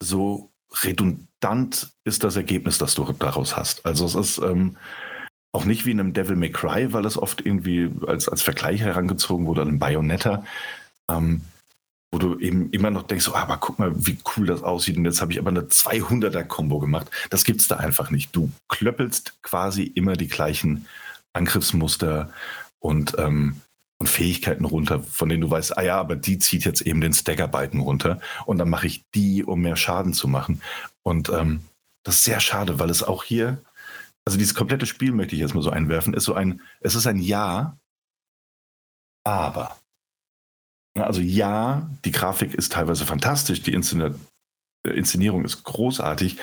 Speaker 1: so redundant ist das Ergebnis, das du daraus hast. Also es ist ähm, auch nicht wie in einem Devil May Cry, weil es oft irgendwie als, als Vergleich herangezogen wurde, an einem Bayonetta. Ähm, wo du eben immer noch denkst, oh, aber guck mal, wie cool das aussieht. Und jetzt habe ich aber eine 200er-Kombo gemacht. Das gibt es da einfach nicht. Du klöppelst quasi immer die gleichen Angriffsmuster und, ähm, und Fähigkeiten runter, von denen du weißt, ah ja, aber die zieht jetzt eben den Staggerbalken runter und dann mache ich die, um mehr Schaden zu machen. Und ähm, das ist sehr schade, weil es auch hier, also dieses komplette Spiel möchte ich jetzt mal so einwerfen, ist so ein, es ist ein Ja, aber. Also ja, die Grafik ist teilweise fantastisch, die Inszenierung ist großartig,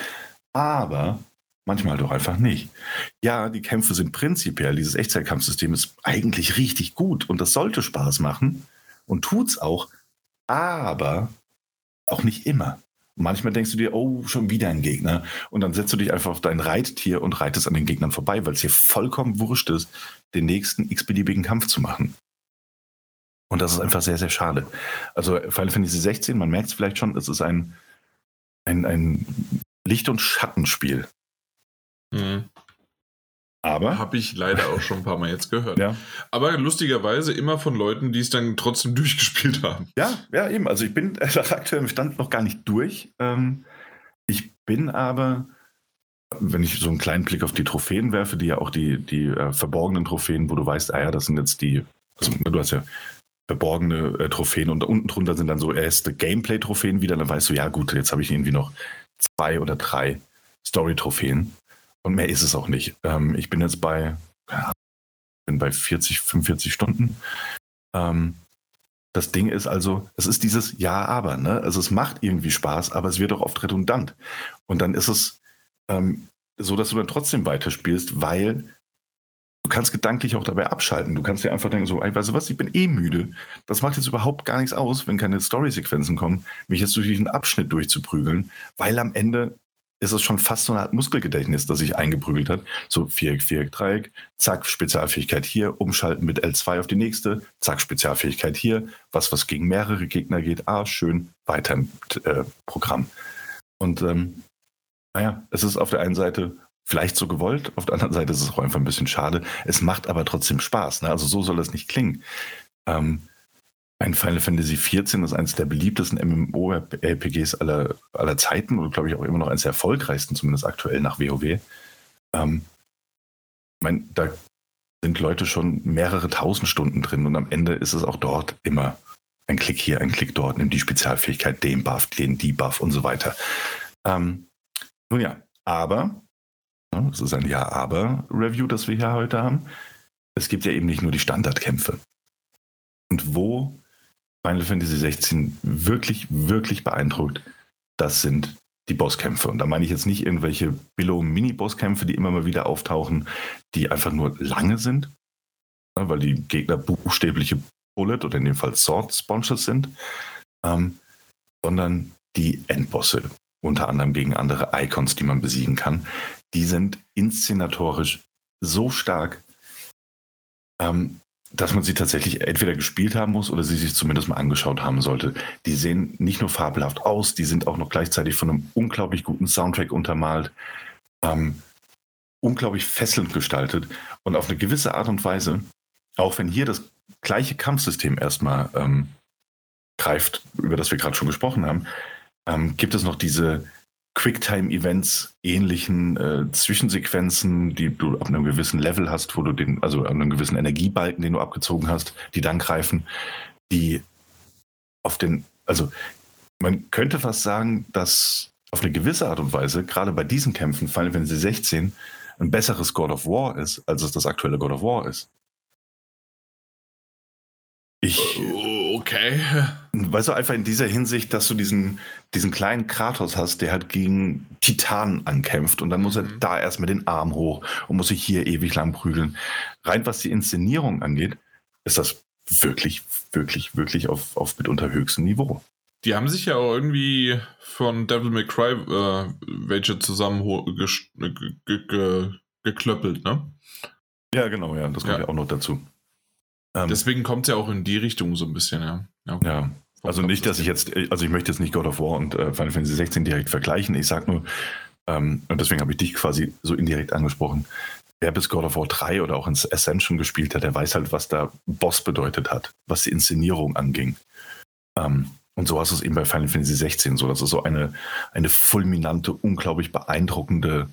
Speaker 1: aber manchmal doch einfach nicht. Ja, die Kämpfe sind prinzipiell, dieses Echtzeitkampfsystem ist eigentlich richtig gut und das sollte Spaß machen und tut's auch, aber auch nicht immer. Manchmal denkst du dir, oh, schon wieder ein Gegner. Und dann setzt du dich einfach auf dein Reittier und reitest an den Gegnern vorbei, weil es dir vollkommen wurscht ist, den nächsten x-beliebigen Kampf zu machen. Und das ist einfach sehr, sehr schade. Also Final Fantasy 16, man merkt es vielleicht schon, es ist ein, ein, ein Licht- und Schattenspiel.
Speaker 2: Mhm. Aber. Habe ich leider auch schon ein paar Mal jetzt gehört. ja. Aber lustigerweise immer von Leuten, die es dann trotzdem durchgespielt haben.
Speaker 1: Ja, ja, eben. Also ich bin nach aktuellem Stand noch gar nicht durch. Ähm, ich bin aber, wenn ich so einen kleinen Blick auf die Trophäen werfe, die ja auch die, die äh, verborgenen Trophäen, wo du weißt, ah ja, das sind jetzt die, also du hast ja verborgene äh, Trophäen und unten drunter sind dann so erste Gameplay-Trophäen wieder. Dann weißt du, ja gut, jetzt habe ich irgendwie noch zwei oder drei Story-Trophäen. Und mehr ist es auch nicht. Ähm, ich bin jetzt bei, ja, bin bei 40, 45 Stunden. Ähm, das Ding ist also, es ist dieses Ja, aber. Ne? Also es macht irgendwie Spaß, aber es wird auch oft redundant. Und dann ist es ähm, so, dass du dann trotzdem weiterspielst, weil Du kannst gedanklich auch dabei abschalten. Du kannst dir einfach denken, so, ey, weißt du was, ich bin eh müde. Das macht jetzt überhaupt gar nichts aus, wenn keine Story-Sequenzen kommen, mich jetzt durch diesen Abschnitt durchzuprügeln, weil am Ende ist es schon fast so eine Art Muskelgedächtnis, das sich eingeprügelt hat. So Viereck, Viereck, Dreieck, zack, Spezialfähigkeit hier, umschalten mit L2 auf die nächste, zack, Spezialfähigkeit hier, was, was gegen mehrere Gegner geht, ah, schön, weiter im äh, Programm. Und ähm, naja, es ist auf der einen Seite vielleicht so gewollt. Auf der anderen Seite ist es auch einfach ein bisschen schade. Es macht aber trotzdem Spaß. Ne? Also so soll es nicht klingen. Ähm, ein Final Fantasy XIV ist eines der beliebtesten MMO-RPGs aller, aller Zeiten und glaube ich auch immer noch eines der erfolgreichsten, zumindest aktuell nach WoW. Ähm, ich meine, da sind Leute schon mehrere tausend Stunden drin und am Ende ist es auch dort immer ein Klick hier, ein Klick dort, nimm die Spezialfähigkeit, den Buff, den Debuff und so weiter. Ähm, nun ja, aber das ist ein Ja-Aber-Review, das wir hier heute haben. Es gibt ja eben nicht nur die Standardkämpfe. Und wo Final Fantasy 16 wirklich, wirklich beeindruckt, das sind die Bosskämpfe. Und da meine ich jetzt nicht irgendwelche Billow-Mini-Bosskämpfe, die immer mal wieder auftauchen, die einfach nur lange sind, weil die Gegner buchstäbliche Bullet oder in dem Fall Sword Sponges sind, ähm, sondern die Endbosse, unter anderem gegen andere Icons, die man besiegen kann, die sind inszenatorisch so stark, ähm, dass man sie tatsächlich entweder gespielt haben muss oder sie sich zumindest mal angeschaut haben sollte. Die sehen nicht nur fabelhaft aus, die sind auch noch gleichzeitig von einem unglaublich guten Soundtrack untermalt, ähm, unglaublich fesselnd gestaltet und auf eine gewisse Art und Weise, auch wenn hier das gleiche Kampfsystem erstmal ähm, greift, über das wir gerade schon gesprochen haben, ähm, gibt es noch diese Quicktime-Events ähnlichen äh, Zwischensequenzen, die du ab einem gewissen Level hast, wo du den, also an einem gewissen Energiebalken, den du abgezogen hast, die dann greifen, die auf den, also man könnte fast sagen, dass auf eine gewisse Art und Weise, gerade bei diesen Kämpfen, Final Fantasy 16, ein besseres God of War ist, als es das aktuelle God of War ist. Ich.
Speaker 2: Okay.
Speaker 1: Weißt du, einfach in dieser Hinsicht, dass du diesen, diesen kleinen Kratos hast, der halt gegen Titanen ankämpft und dann muss er mhm. da erst mit den Arm hoch und muss sich hier ewig lang prügeln. Rein was die Inszenierung angeht, ist das wirklich, wirklich, wirklich auf, auf mitunter höchstem Niveau.
Speaker 2: Die haben sich ja auch irgendwie von Devil May Cry äh, welche zusammen geklöppelt, ne?
Speaker 1: Ja, genau, ja, das kommt ja, ja auch noch dazu.
Speaker 2: Ähm, Deswegen kommt es ja auch in die Richtung so ein bisschen.
Speaker 1: Ja, okay. ja. Also nicht, dass ich jetzt, also ich möchte jetzt nicht God of War und äh, Final Fantasy 16 direkt vergleichen. Ich sag nur, ähm, und deswegen habe ich dich quasi so indirekt angesprochen. Wer bis God of War 3 oder auch ins Ascension gespielt hat, der weiß halt, was da Boss bedeutet hat, was die Inszenierung anging. Ähm, und so hast du es eben bei Final Fantasy 16 so. Das ist so eine, eine fulminante, unglaublich beeindruckende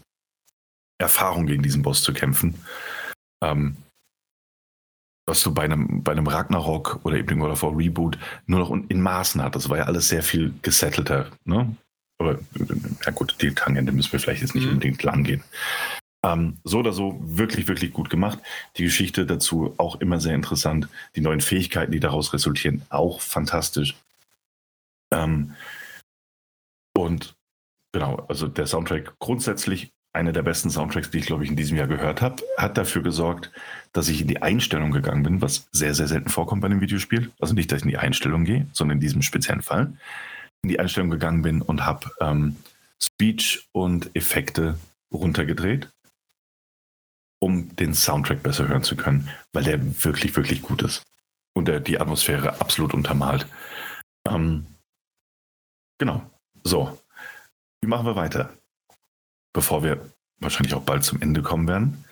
Speaker 1: Erfahrung, gegen diesen Boss zu kämpfen. Ähm, was du bei einem, bei einem Ragnarok oder eben dem God of War Reboot nur noch in Maßen hat. Das war ja alles sehr viel gesettelter. Ne? Aber ja gut, die Tangente müssen wir vielleicht jetzt nicht mhm. unbedingt lang gehen. Ähm, so oder so wirklich, wirklich gut gemacht. Die Geschichte dazu auch immer sehr interessant. Die neuen Fähigkeiten, die daraus resultieren, auch fantastisch. Ähm, und genau, also der Soundtrack grundsätzlich einer der besten Soundtracks, die ich, glaube ich, in diesem Jahr gehört habe, hat dafür gesorgt, dass ich in die Einstellung gegangen bin, was sehr, sehr selten vorkommt bei einem Videospiel. Also nicht, dass ich in die Einstellung gehe, sondern in diesem speziellen Fall. In die Einstellung gegangen bin und habe ähm, Speech und Effekte runtergedreht, um den Soundtrack besser hören zu können, weil der wirklich, wirklich gut ist. Und der die Atmosphäre absolut untermalt. Ähm, genau. So. Wie machen wir weiter? Bevor wir wahrscheinlich auch bald zum Ende kommen werden.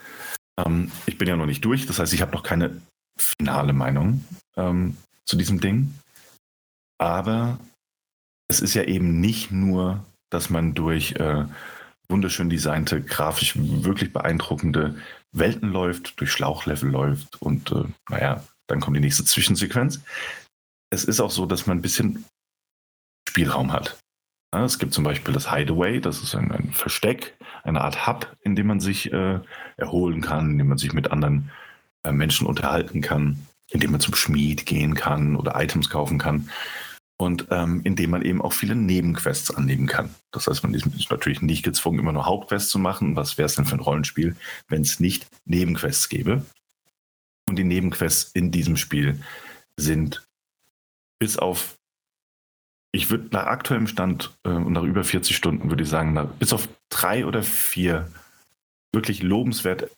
Speaker 1: Ähm, ich bin ja noch nicht durch, das heißt, ich habe noch keine finale Meinung ähm, zu diesem Ding. Aber es ist ja eben nicht nur, dass man durch äh, wunderschön designte, grafisch wirklich beeindruckende Welten läuft, durch Schlauchlevel läuft und äh, naja, dann kommt die nächste Zwischensequenz. Es ist auch so, dass man ein bisschen Spielraum hat. Es gibt zum Beispiel das Hideaway, das ist ein, ein Versteck, eine Art Hub, in dem man sich äh, erholen kann, in dem man sich mit anderen äh, Menschen unterhalten kann, in dem man zum Schmied gehen kann oder Items kaufen kann und ähm, in dem man eben auch viele Nebenquests annehmen kann. Das heißt, man ist natürlich nicht gezwungen, immer nur Hauptquests zu machen. Was wäre es denn für ein Rollenspiel, wenn es nicht Nebenquests gäbe? Und die Nebenquests in diesem Spiel sind bis auf ich würde nach aktuellem Stand äh, und nach über 40 Stunden würde ich sagen, nach, bis auf drei oder vier wirklich lobenswert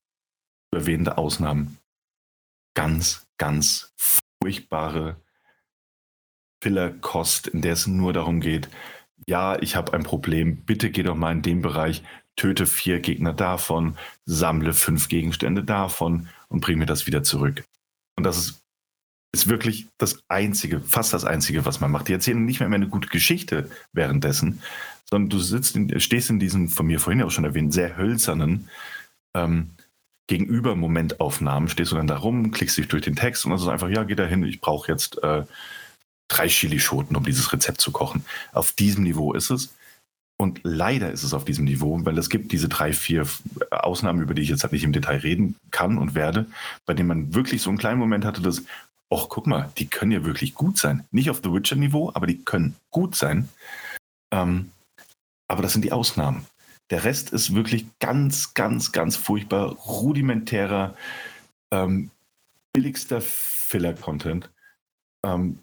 Speaker 1: erwähnte Ausnahmen ganz, ganz furchtbare Fillerkost, in der es nur darum geht, ja, ich habe ein Problem, bitte geh doch mal in den Bereich, töte vier Gegner davon, sammle fünf Gegenstände davon und bring mir das wieder zurück. Und das ist ist wirklich das Einzige, fast das Einzige, was man macht. Die erzählen nicht mehr, mehr eine gute Geschichte währenddessen, sondern du sitzt in, stehst in diesem, von mir vorhin auch schon erwähnt, sehr hölzernen ähm, gegenüber Momentaufnahmen, stehst du dann da rum, klickst dich durch den Text und dann ist einfach, ja, geh da hin, ich brauche jetzt äh, drei Chilischoten, um dieses Rezept zu kochen. Auf diesem Niveau ist es. Und leider ist es auf diesem Niveau, weil es gibt diese drei, vier Ausnahmen, über die ich jetzt halt nicht im Detail reden kann und werde, bei denen man wirklich so einen kleinen Moment hatte, dass, Och, guck mal, die können ja wirklich gut sein. Nicht auf The Witcher-Niveau, aber die können gut sein. Ähm, aber das sind die Ausnahmen. Der Rest ist wirklich ganz, ganz, ganz furchtbar rudimentärer, ähm, billigster Filler-Content. Ähm,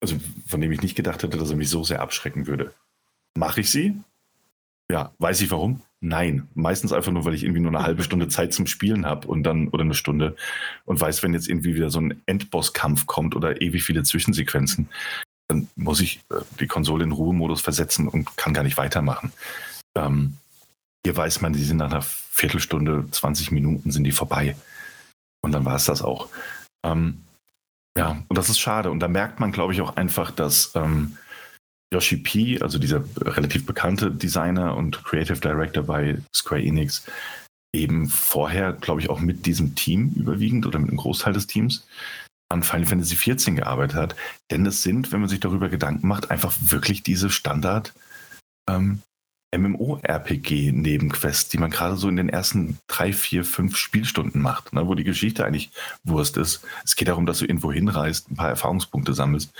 Speaker 1: also von dem ich nicht gedacht hätte, dass er mich so sehr abschrecken würde. Mache ich sie? Ja, weiß ich warum? Nein, meistens einfach nur, weil ich irgendwie nur eine halbe Stunde Zeit zum Spielen habe und dann oder eine Stunde und weiß, wenn jetzt irgendwie wieder so ein Endbosskampf kommt oder ewig viele Zwischensequenzen, dann muss ich äh, die Konsole in Ruhemodus versetzen und kann gar nicht weitermachen. Ähm, hier weiß man, die sind nach einer Viertelstunde, 20 Minuten sind die vorbei. Und dann war es das auch. Ähm, ja, und das ist schade. Und da merkt man, glaube ich, auch einfach, dass ähm, Yoshi P, also dieser relativ bekannte Designer und Creative Director bei Square Enix, eben vorher, glaube ich, auch mit diesem Team überwiegend oder mit einem Großteil des Teams an Final Fantasy XIV gearbeitet hat. Denn es sind, wenn man sich darüber Gedanken macht, einfach wirklich diese Standard ähm, MMO-RPG-Nebenquests, die man gerade so in den ersten drei, vier, fünf Spielstunden macht, ne, wo die Geschichte eigentlich Wurst ist. Es geht darum, dass du irgendwo hinreist, ein paar Erfahrungspunkte sammelst,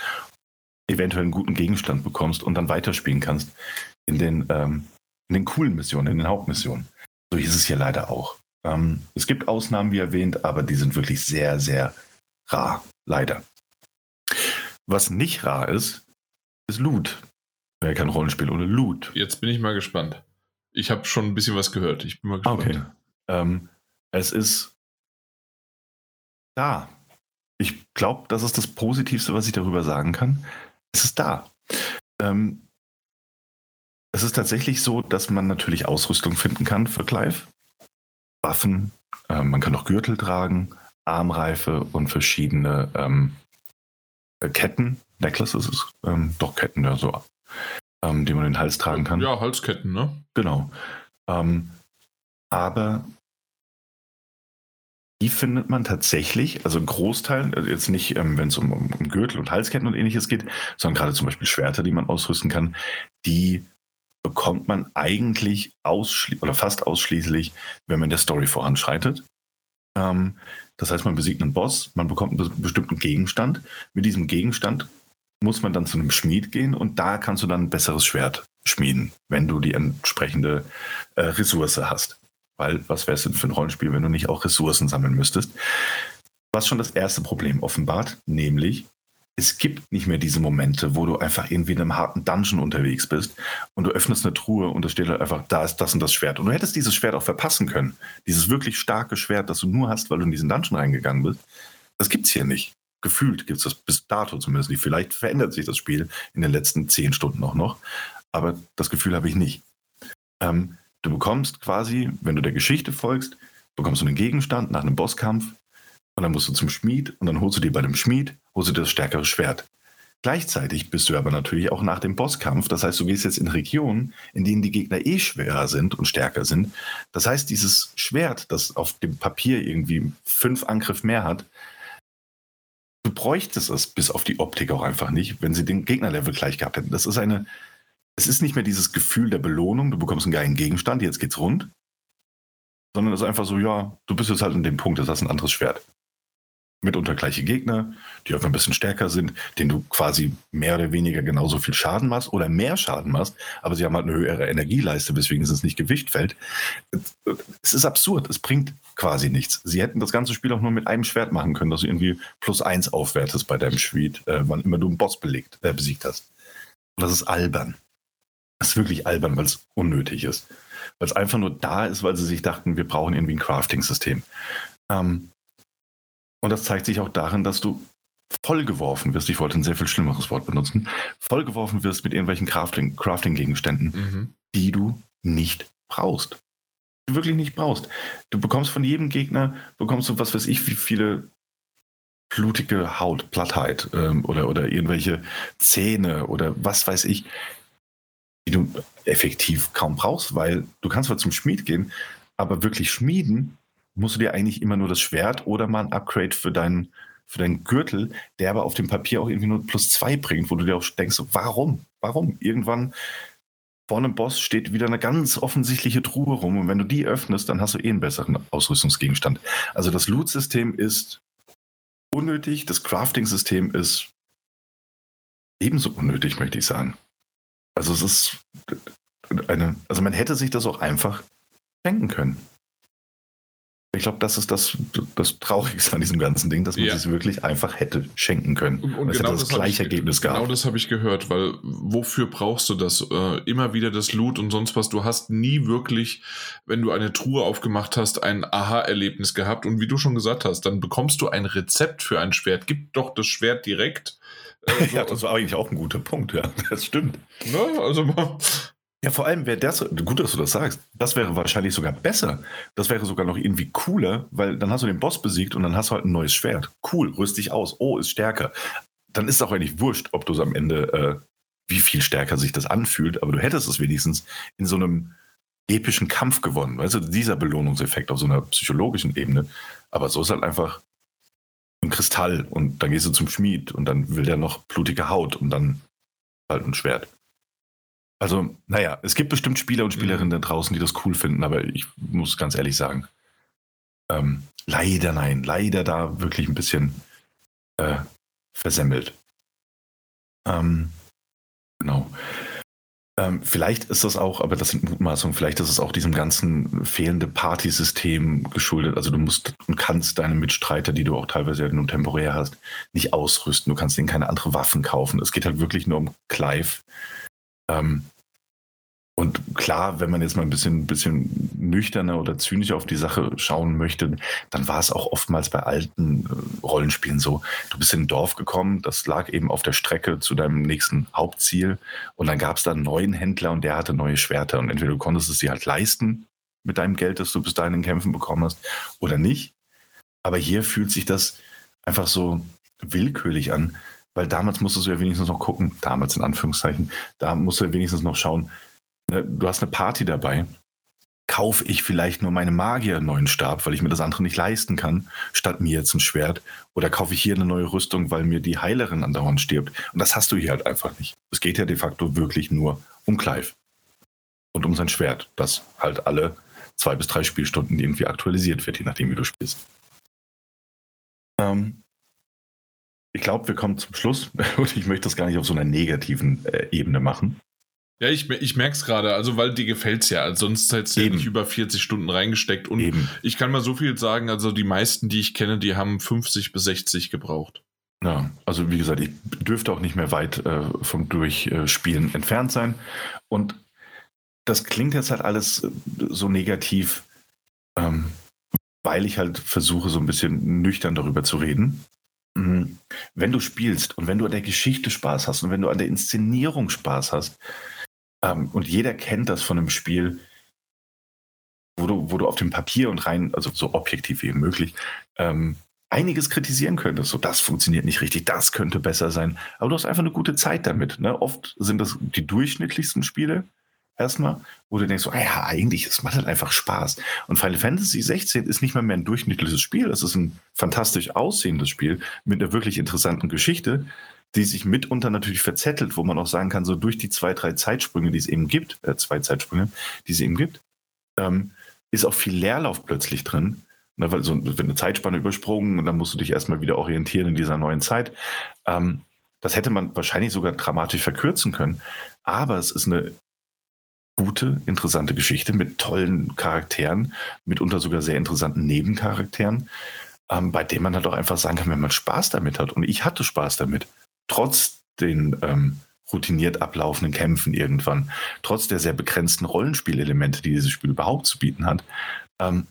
Speaker 1: eventuell einen guten Gegenstand bekommst und dann weiterspielen kannst in den, ähm, in den coolen Missionen, in den Hauptmissionen. So hieß es hier leider auch. Ähm, es gibt Ausnahmen, wie erwähnt, aber die sind wirklich sehr, sehr rar, leider. Was nicht rar ist, ist Loot. Wäre kein Rollenspiel ohne Loot.
Speaker 2: Jetzt bin ich mal gespannt. Ich habe schon ein bisschen was gehört. Ich bin mal
Speaker 1: gespannt. Okay. Ähm, es ist da. Ich glaube, das ist das Positivste, was ich darüber sagen kann. Es ist da. Ähm, es ist tatsächlich so, dass man natürlich Ausrüstung finden kann für Clive. Waffen, äh, man kann auch Gürtel tragen, Armreife und verschiedene ähm, äh, Ketten. Necklaces ist ähm, doch Ketten, ja, so, ähm, die man in den Hals tragen kann.
Speaker 2: Ja, Halsketten, ne?
Speaker 1: Genau. Ähm, aber die findet man tatsächlich, also ein Großteil, äh, jetzt nicht, ähm, wenn es um, um, Gürtel und Halsketten und ähnliches geht, sondern gerade zum Beispiel Schwerter, die man ausrüsten kann, die bekommt man eigentlich ausschließlich oder fast ausschließlich, wenn man in der Story voranschreitet. Ähm, das heißt, man besiegt einen Boss, man bekommt einen bestimmten Gegenstand. Mit diesem Gegenstand muss man dann zu einem Schmied gehen und da kannst du dann ein besseres Schwert schmieden, wenn du die entsprechende äh, Ressource hast. Weil was wäre es denn für ein Rollenspiel, wenn du nicht auch Ressourcen sammeln müsstest? Was schon das erste Problem offenbart, nämlich es gibt nicht mehr diese Momente, wo du einfach irgendwie in einem harten Dungeon unterwegs bist und du öffnest eine Truhe und da steht halt einfach, da ist das und das Schwert. Und du hättest dieses Schwert auch verpassen können. Dieses wirklich starke Schwert, das du nur hast, weil du in diesen Dungeon reingegangen bist. Das gibt es hier nicht. Gefühlt gibt es das bis dato zumindest nicht. Vielleicht verändert sich das Spiel in den letzten zehn Stunden auch noch, aber das Gefühl habe ich nicht. Ähm, du bekommst quasi, wenn du der Geschichte folgst, bekommst du einen Gegenstand nach einem Bosskampf und dann musst du zum Schmied und dann holst du dir bei dem Schmied, holst du dir das stärkere Schwert. Gleichzeitig bist du aber natürlich auch nach dem Bosskampf, das heißt, du gehst jetzt in Regionen, in denen die Gegner eh schwerer sind und stärker sind. Das heißt, dieses Schwert, das auf dem Papier irgendwie fünf Angriff mehr hat, du bräuchtest es bis auf die Optik auch einfach nicht, wenn sie den Gegnerlevel gleich gehabt hätten. Das ist eine, es ist nicht mehr dieses Gefühl der Belohnung, du bekommst einen geilen Gegenstand, jetzt geht's rund, sondern es ist einfach so, ja, du bist jetzt halt an dem Punkt, das hast ein anderes Schwert mitunter gleiche Gegner, die einfach ein bisschen stärker sind, denen du quasi mehr oder weniger genauso viel Schaden machst oder mehr Schaden machst, aber sie haben halt eine höhere Energieleiste, weswegen es nicht Gewicht fällt. Es ist absurd, es bringt quasi nichts. Sie hätten das ganze Spiel auch nur mit einem Schwert machen können, dass du irgendwie plus eins aufwertest bei deinem Schmied, äh, wann immer du einen Boss belegt, äh, besiegt hast. Und das ist albern. Das ist wirklich albern, weil es unnötig ist. Weil es einfach nur da ist, weil sie sich dachten, wir brauchen irgendwie ein Crafting-System. Ähm, und das zeigt sich auch darin, dass du vollgeworfen wirst, ich wollte ein sehr viel schlimmeres Wort benutzen, vollgeworfen wirst mit irgendwelchen Crafting-Gegenständen, mhm. die du nicht brauchst. Du wirklich nicht brauchst. Du bekommst von jedem Gegner, bekommst du was weiß ich, wie viele blutige Haut, Plattheit ähm, oder, oder irgendwelche Zähne oder was weiß ich, die du effektiv kaum brauchst, weil du kannst zwar zum Schmied gehen, aber wirklich schmieden musst du dir eigentlich immer nur das Schwert oder mal ein Upgrade für deinen, für deinen Gürtel, der aber auf dem Papier auch irgendwie nur plus zwei bringt, wo du dir auch denkst, warum? Warum? Irgendwann vor einem Boss steht wieder eine ganz offensichtliche Truhe rum und wenn du die öffnest, dann hast du eh einen besseren Ausrüstungsgegenstand. Also das Loot-System ist unnötig, das Crafting-System ist ebenso unnötig, möchte ich sagen. Also es ist eine, also man hätte sich das auch einfach schenken können. Ich glaube, das ist das, das Traurigste an diesem ganzen Ding, dass man ja. es wirklich einfach hätte schenken können.
Speaker 2: Und, und genau das, das gleiche ich, Ergebnis gehabt. Genau das habe ich gehört, weil wofür brauchst du das? Äh, immer wieder das Loot und sonst was. Du hast nie wirklich, wenn du eine Truhe aufgemacht hast, ein Aha-Erlebnis gehabt. Und wie du schon gesagt hast, dann bekommst du ein Rezept für ein Schwert. Gib doch das Schwert direkt.
Speaker 1: Äh, so. ja, das war eigentlich auch ein guter Punkt, ja. Das stimmt.
Speaker 2: Ne? Also
Speaker 1: ja, vor allem wäre das, gut, dass du das sagst, das wäre wahrscheinlich sogar besser. Das wäre sogar noch irgendwie cooler, weil dann hast du den Boss besiegt und dann hast du halt ein neues Schwert. Cool, rüst dich aus. Oh, ist stärker. Dann ist es auch eigentlich wurscht, ob du es am Ende, äh, wie viel stärker sich das anfühlt, aber du hättest es wenigstens in so einem epischen Kampf gewonnen. Weißt du, dieser Belohnungseffekt auf so einer psychologischen Ebene. Aber so ist halt einfach ein Kristall und dann gehst du zum Schmied und dann will der noch blutige Haut und dann halt ein Schwert. Also, naja, es gibt bestimmt Spieler und Spielerinnen da draußen, die das cool finden, aber ich muss ganz ehrlich sagen, ähm, leider nein, leider da wirklich ein bisschen äh, versemmelt. Ähm, genau. Ähm, vielleicht ist das auch, aber das sind Mutmaßungen, vielleicht ist es auch diesem ganzen fehlende Partysystem geschuldet. Also du musst und kannst deine Mitstreiter, die du auch teilweise ja nur temporär hast, nicht ausrüsten. Du kannst ihnen keine andere Waffen kaufen. Es geht halt wirklich nur um Clive. Ähm, und klar, wenn man jetzt mal ein bisschen, bisschen nüchterner oder zynischer auf die Sache schauen möchte, dann war es auch oftmals bei alten äh, Rollenspielen so. Du bist in ein Dorf gekommen, das lag eben auf der Strecke zu deinem nächsten Hauptziel und dann gab es da einen neuen Händler und der hatte neue Schwerter und entweder du konntest es dir halt leisten mit deinem Geld, das du bis dahin in Kämpfen bekommen hast oder nicht. Aber hier fühlt sich das einfach so willkürlich an, weil damals musstest du ja wenigstens noch gucken, damals in Anführungszeichen, da musst du ja wenigstens noch schauen, du hast eine Party dabei. Kaufe ich vielleicht nur meine Magier einen neuen Stab, weil ich mir das andere nicht leisten kann, statt mir jetzt ein Schwert? Oder kaufe ich hier eine neue Rüstung, weil mir die Heilerin andauernd stirbt? Und das hast du hier halt einfach nicht. Es geht ja de facto wirklich nur um Clive. Und um sein Schwert, das halt alle zwei bis drei Spielstunden irgendwie aktualisiert wird, je nachdem, wie du spielst. Ähm, ich glaube, wir kommen zum Schluss und ich möchte das gar nicht auf so einer negativen äh, Ebene machen.
Speaker 2: Ja, ich, ich merke es gerade, also weil dir gefällt es ja. Also sonst hättest du nicht über 40 Stunden reingesteckt. Und Eben. ich kann mal so viel sagen, also die meisten, die ich kenne, die haben 50 bis 60 gebraucht.
Speaker 1: Ja, also wie gesagt, ich dürfte auch nicht mehr weit äh, vom Durchspielen entfernt sein. Und das klingt jetzt halt alles äh, so negativ, ähm, weil ich halt versuche, so ein bisschen nüchtern darüber zu reden. Mhm. Wenn du spielst und wenn du an der Geschichte Spaß hast und wenn du an der Inszenierung Spaß hast, ähm, und jeder kennt das von einem Spiel, wo du, wo du auf dem Papier und rein, also so objektiv wie möglich, ähm, einiges kritisieren könntest. So, das funktioniert nicht richtig, das könnte besser sein. Aber du hast einfach eine gute Zeit damit. Ne? Oft sind das die durchschnittlichsten Spiele erstmal, wo du denkst, so, ah ja, eigentlich, es macht halt einfach Spaß. Und Final Fantasy 16 ist nicht mal mehr ein durchschnittliches Spiel, es ist ein fantastisch aussehendes Spiel mit einer wirklich interessanten Geschichte, die sich mitunter natürlich verzettelt, wo man auch sagen kann, so durch die zwei, drei Zeitsprünge, die es eben gibt, äh, zwei Zeitsprünge, die es eben gibt, ähm, ist auch viel Leerlauf plötzlich drin. Ne, weil so wird eine Zeitspanne übersprungen und dann musst du dich erstmal wieder orientieren in dieser neuen Zeit. Ähm, das hätte man wahrscheinlich sogar dramatisch verkürzen können. Aber es ist eine gute, interessante Geschichte mit tollen Charakteren, mitunter sogar sehr interessanten Nebencharakteren, ähm, bei denen man halt auch einfach sagen kann, wenn man Spaß damit hat. Und ich hatte Spaß damit trotz den ähm, routiniert ablaufenden Kämpfen irgendwann, trotz der sehr begrenzten Rollenspielelemente, die dieses Spiel überhaupt zu bieten hat, ähm,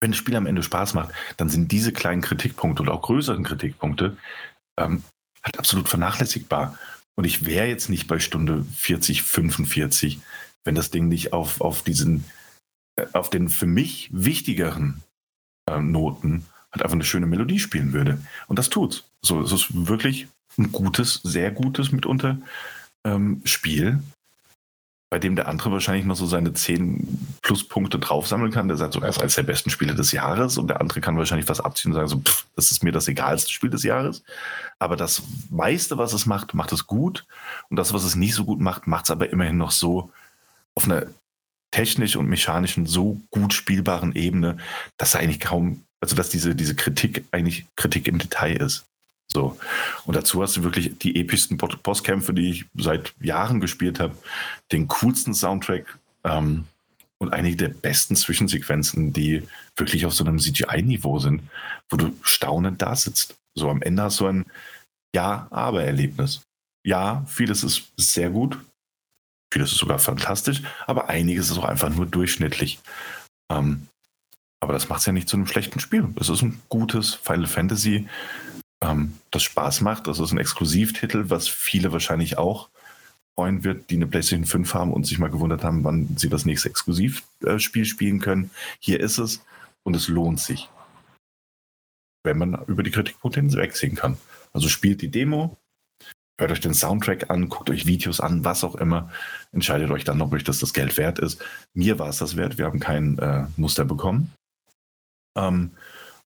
Speaker 1: wenn das Spiel am Ende Spaß macht, dann sind diese kleinen Kritikpunkte oder auch größeren Kritikpunkte ähm, halt absolut vernachlässigbar. Und ich wäre jetzt nicht bei Stunde 40, 45, wenn das Ding nicht auf, auf diesen, äh, auf den für mich wichtigeren äh, Noten halt einfach eine schöne Melodie spielen würde. Und das tut's. So, es ist wirklich ein gutes, sehr gutes mitunter ähm, Spiel, bei dem der andere wahrscheinlich noch so seine 10 Pluspunkte draufsammeln kann. Der sagt so, er ist eines der besten Spiele des Jahres und der andere kann wahrscheinlich was abziehen und sagen so, pff, das ist mir das egalste Spiel des Jahres. Aber das meiste, was es macht, macht es gut. Und das, was es nicht so gut macht, macht es aber immerhin noch so auf einer technisch und mechanischen so gut spielbaren Ebene, dass eigentlich kaum, also dass diese, diese Kritik eigentlich Kritik im Detail ist. So. Und dazu hast du wirklich die epischsten Bosskämpfe, die ich seit Jahren gespielt habe, den coolsten Soundtrack ähm, und einige der besten Zwischensequenzen, die wirklich auf so einem CGI-Niveau sind, wo du staunend da sitzt. So am Ende hast du ein Ja-Aber-Erlebnis. Ja, vieles ist sehr gut, vieles ist sogar fantastisch, aber einiges ist auch einfach nur durchschnittlich. Ähm, aber das macht es ja nicht zu einem schlechten Spiel. Es ist ein gutes Final Fantasy ähm, das Spaß macht. Das ist ein Exklusivtitel, was viele wahrscheinlich auch freuen wird, die eine PlayStation 5 haben und sich mal gewundert haben, wann sie das nächste Exklusivspiel spielen können. Hier ist es und es lohnt sich, wenn man über die Kritikpunkte hinwegsehen kann. Also spielt die Demo, hört euch den Soundtrack an, guckt euch Videos an, was auch immer. Entscheidet euch dann, ob euch das das Geld wert ist. Mir war es das wert. Wir haben kein äh, Muster bekommen. Ähm,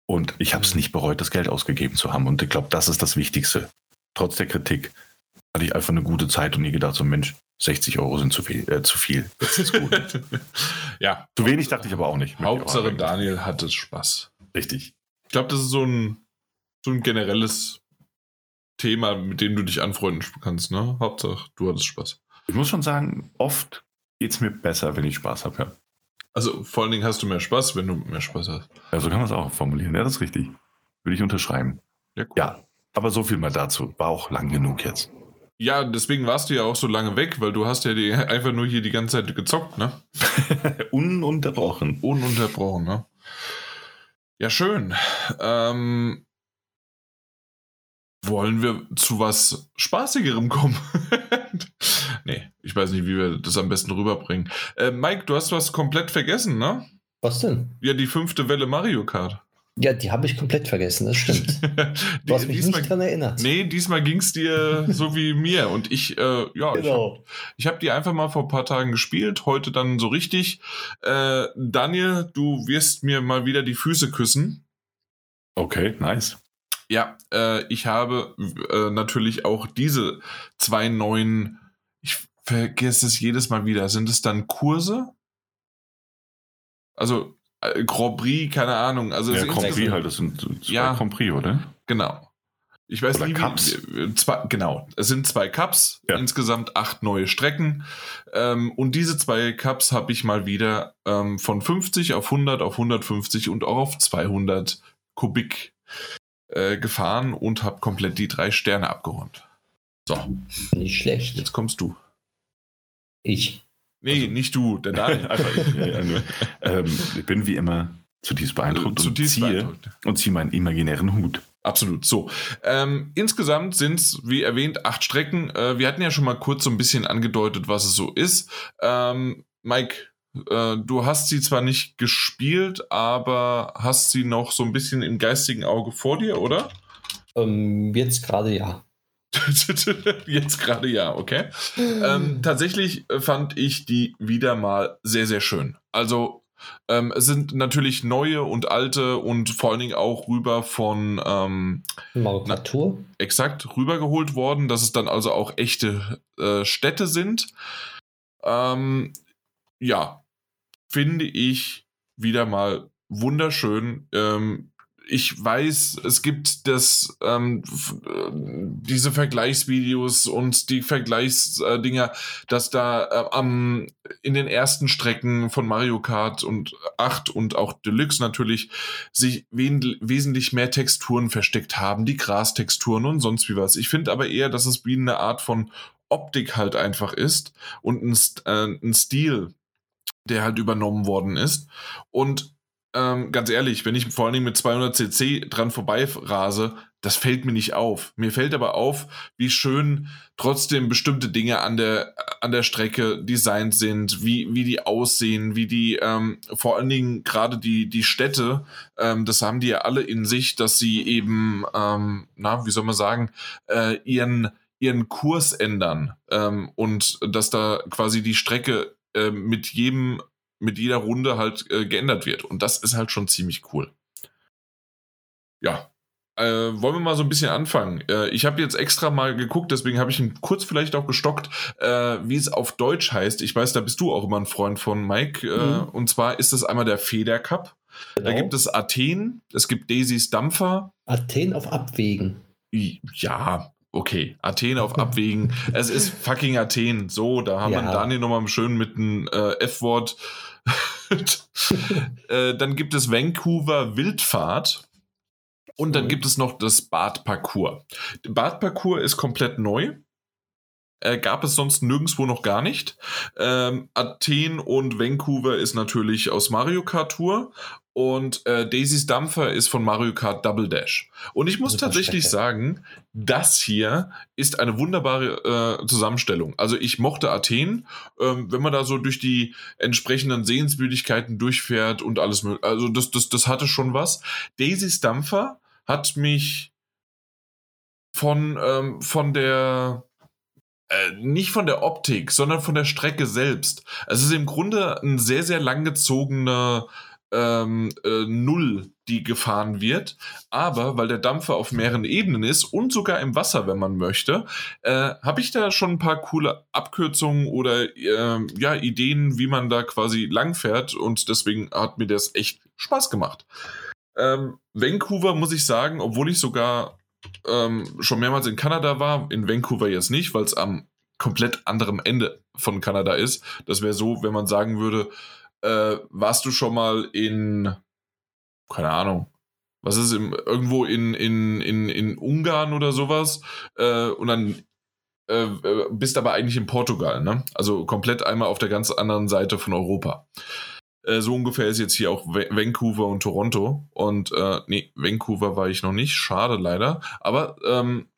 Speaker 1: und ich habe es mhm. nicht bereut, das Geld ausgegeben zu haben. Und ich glaube, das ist das Wichtigste. Trotz der Kritik. hatte ich einfach eine gute Zeit und nie gedacht, so Mensch, 60 Euro sind zu viel. Äh, zu viel. Das ist gut.
Speaker 2: ja.
Speaker 1: Zu wenig dachte ich aber auch nicht.
Speaker 2: Hauptsache
Speaker 1: auch
Speaker 2: Daniel hatte Spaß.
Speaker 1: Richtig.
Speaker 2: Ich glaube, das ist so ein, so ein generelles Thema, mit dem du dich anfreunden kannst, ne? Hauptsache, du hattest Spaß.
Speaker 1: Ich muss schon sagen, oft geht es mir besser, wenn ich Spaß habe, ja.
Speaker 2: Also vor allen Dingen hast du mehr Spaß, wenn du mehr Spaß hast.
Speaker 1: Ja, so kann man es auch formulieren. Ja, das ist richtig. Würde ich unterschreiben.
Speaker 2: Ja, cool.
Speaker 1: ja, aber so viel mal dazu. War auch lang genug jetzt.
Speaker 2: Ja, deswegen warst du ja auch so lange weg, weil du hast ja die, einfach nur hier die ganze Zeit gezockt, ne?
Speaker 1: Ununterbrochen.
Speaker 2: Ununterbrochen, ne? Ja, schön. Ähm, wollen wir zu was Spaßigerem kommen? nee, ich weiß nicht, wie wir das am besten rüberbringen. Äh, Mike, du hast was komplett vergessen, ne?
Speaker 3: Was denn?
Speaker 2: Ja, die fünfte Welle Mario Kart.
Speaker 3: Ja, die habe ich komplett vergessen, das stimmt. du hast mich diesmal, nicht dran erinnert.
Speaker 2: Nee, diesmal ging es dir so wie mir. Und ich, äh, ja, genau. ich habe hab die einfach mal vor ein paar Tagen gespielt, heute dann so richtig. Äh, Daniel, du wirst mir mal wieder die Füße küssen.
Speaker 1: Okay, nice.
Speaker 2: Ja, äh, ich habe äh, natürlich auch diese zwei neuen, ich vergesse es jedes Mal wieder, sind es dann Kurse? Also äh, Grand Prix, keine Ahnung. Also
Speaker 1: ja, Grand Prix halt, das sind zwei ja, Grand Prix, oder?
Speaker 2: Genau. Ich weiß
Speaker 1: oder
Speaker 2: nicht,
Speaker 1: Cups.
Speaker 2: Wie, zwei, genau, es sind zwei Cups, ja. insgesamt acht neue Strecken. Ähm, und diese zwei Cups habe ich mal wieder ähm, von 50 auf 100, auf 150 und auch auf 200 Kubik äh, gefahren und habe komplett die drei Sterne abgeräumt. So.
Speaker 3: Nicht schlecht.
Speaker 2: Jetzt kommst du.
Speaker 3: Ich.
Speaker 2: Nee, also, nicht du, der Daniel.
Speaker 1: ich, ja, ja, ähm, ich bin wie immer zutiefst beeindruckt,
Speaker 2: äh, zutiefst
Speaker 1: und, ziehe,
Speaker 2: beeindruckt.
Speaker 1: und ziehe meinen imaginären Hut.
Speaker 2: Absolut. So. Ähm, insgesamt sind es, wie erwähnt, acht Strecken. Äh, wir hatten ja schon mal kurz so ein bisschen angedeutet, was es so ist. Ähm, Mike, äh, du hast sie zwar nicht gespielt, aber hast sie noch so ein bisschen im geistigen Auge vor dir, oder?
Speaker 3: Ähm, jetzt gerade ja.
Speaker 2: Jetzt gerade ja, okay. Ähm, tatsächlich fand ich die wieder mal sehr, sehr schön. Also ähm, es sind natürlich neue und alte und vor allen Dingen auch rüber von ähm,
Speaker 3: Manufatur.
Speaker 2: Exakt, rübergeholt worden, dass es dann also auch echte äh, Städte sind. Ähm, ja, finde ich wieder mal wunderschön. Ähm, ich weiß, es gibt das, ähm, diese Vergleichsvideos und die Vergleichsdinger, dass da äh, am, in den ersten Strecken von Mario Kart und 8 und auch Deluxe natürlich sich wesentlich mehr Texturen versteckt haben, die Grastexturen und sonst wie was. Ich finde aber eher, dass es wie eine Art von Optik halt einfach ist und ein, äh, ein Stil, der halt übernommen worden ist. Und ähm, ganz ehrlich, wenn ich vor allen Dingen mit 200 cc dran vorbei rase, das fällt mir nicht auf. Mir fällt aber auf, wie schön trotzdem bestimmte Dinge an der, an der Strecke designt sind, wie, wie die aussehen, wie die, ähm, vor allen Dingen gerade die, die Städte, ähm, das haben die ja alle in sich, dass sie eben, ähm, na, wie soll man sagen, äh, ihren, ihren Kurs ändern ähm, und dass da quasi die Strecke äh, mit jedem mit jeder Runde halt äh, geändert wird. Und das ist halt schon ziemlich cool. Ja. Äh, wollen wir mal so ein bisschen anfangen? Äh, ich habe jetzt extra mal geguckt, deswegen habe ich ihn kurz vielleicht auch gestockt, äh, wie es auf Deutsch heißt. Ich weiß, da bist du auch immer ein Freund von Mike. Mhm. Und zwar ist es einmal der Feder Cup. Genau. Da gibt es Athen, es gibt Daisys Dampfer.
Speaker 3: Athen auf Abwägen.
Speaker 2: Ja, okay, Athen auf Abwägen. es ist fucking Athen. So, da haben ja. wir Daniel nochmal schön mit einem äh, F-Wort äh, dann gibt es Vancouver Wildfahrt. Und dann gibt es noch das Badparcours. Badparcours ist komplett neu. Äh, gab es sonst nirgendwo noch gar nicht. Ähm, Athen und Vancouver ist natürlich aus Mario Kart Tour und äh, Daisys Dampfer ist von Mario Kart Double Dash. Und ich muss tatsächlich sagen, das hier ist eine wunderbare äh, Zusammenstellung. Also ich mochte Athen, ähm, wenn man da so durch die entsprechenden Sehenswürdigkeiten durchfährt und alles mögliche. Also das, das, das hatte schon was. Daisys Dampfer hat mich von, ähm, von der äh, nicht von der Optik, sondern von der Strecke selbst. Es ist im Grunde ein sehr, sehr langgezogener ähm, äh, Null, die gefahren wird. Aber weil der Dampfer auf mehreren Ebenen ist und sogar im Wasser, wenn man möchte, äh, habe ich da schon ein paar coole Abkürzungen oder äh, ja, Ideen, wie man da quasi langfährt. Und deswegen hat mir das echt Spaß gemacht. Ähm, Vancouver muss ich sagen, obwohl ich sogar ähm, schon mehrmals in Kanada war, in Vancouver jetzt nicht, weil es am komplett anderen Ende von Kanada ist. Das wäre so, wenn man sagen würde, äh, warst du schon mal in, keine Ahnung, was ist im, irgendwo in, in, in, in Ungarn oder sowas äh, und dann äh, äh bist aber eigentlich in Portugal, ne? Also komplett einmal auf der ganz anderen Seite von Europa. Äh, so ungefähr ist jetzt hier auch Vancouver und Toronto. Und äh, nee, Vancouver war ich noch nicht, schade leider. Aber ähm,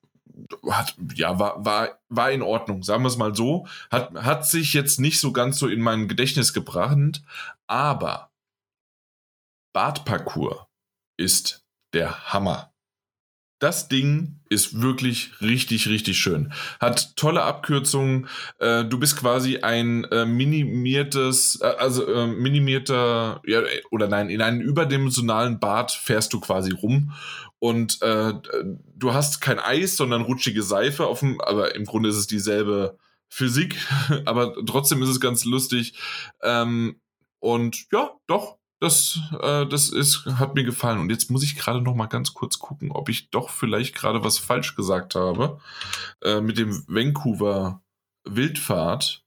Speaker 2: hat, ja, war, war, war in Ordnung, sagen wir es mal so. Hat, hat sich jetzt nicht so ganz so in mein Gedächtnis gebracht, aber Badparcours ist der Hammer. Das Ding ist wirklich richtig, richtig schön. Hat tolle Abkürzungen. Äh, du bist quasi ein äh, minimiertes, äh, also äh, minimierter, ja, oder nein, in einen überdimensionalen Bad fährst du quasi rum und äh, du hast kein Eis, sondern rutschige Seife auf dem, aber im Grunde ist es dieselbe Physik, aber trotzdem ist es ganz lustig. Ähm, und ja, doch, das, äh, das ist, hat mir gefallen. Und jetzt muss ich gerade noch mal ganz kurz gucken, ob ich doch vielleicht gerade was falsch gesagt habe äh, mit dem Vancouver Wildfahrt.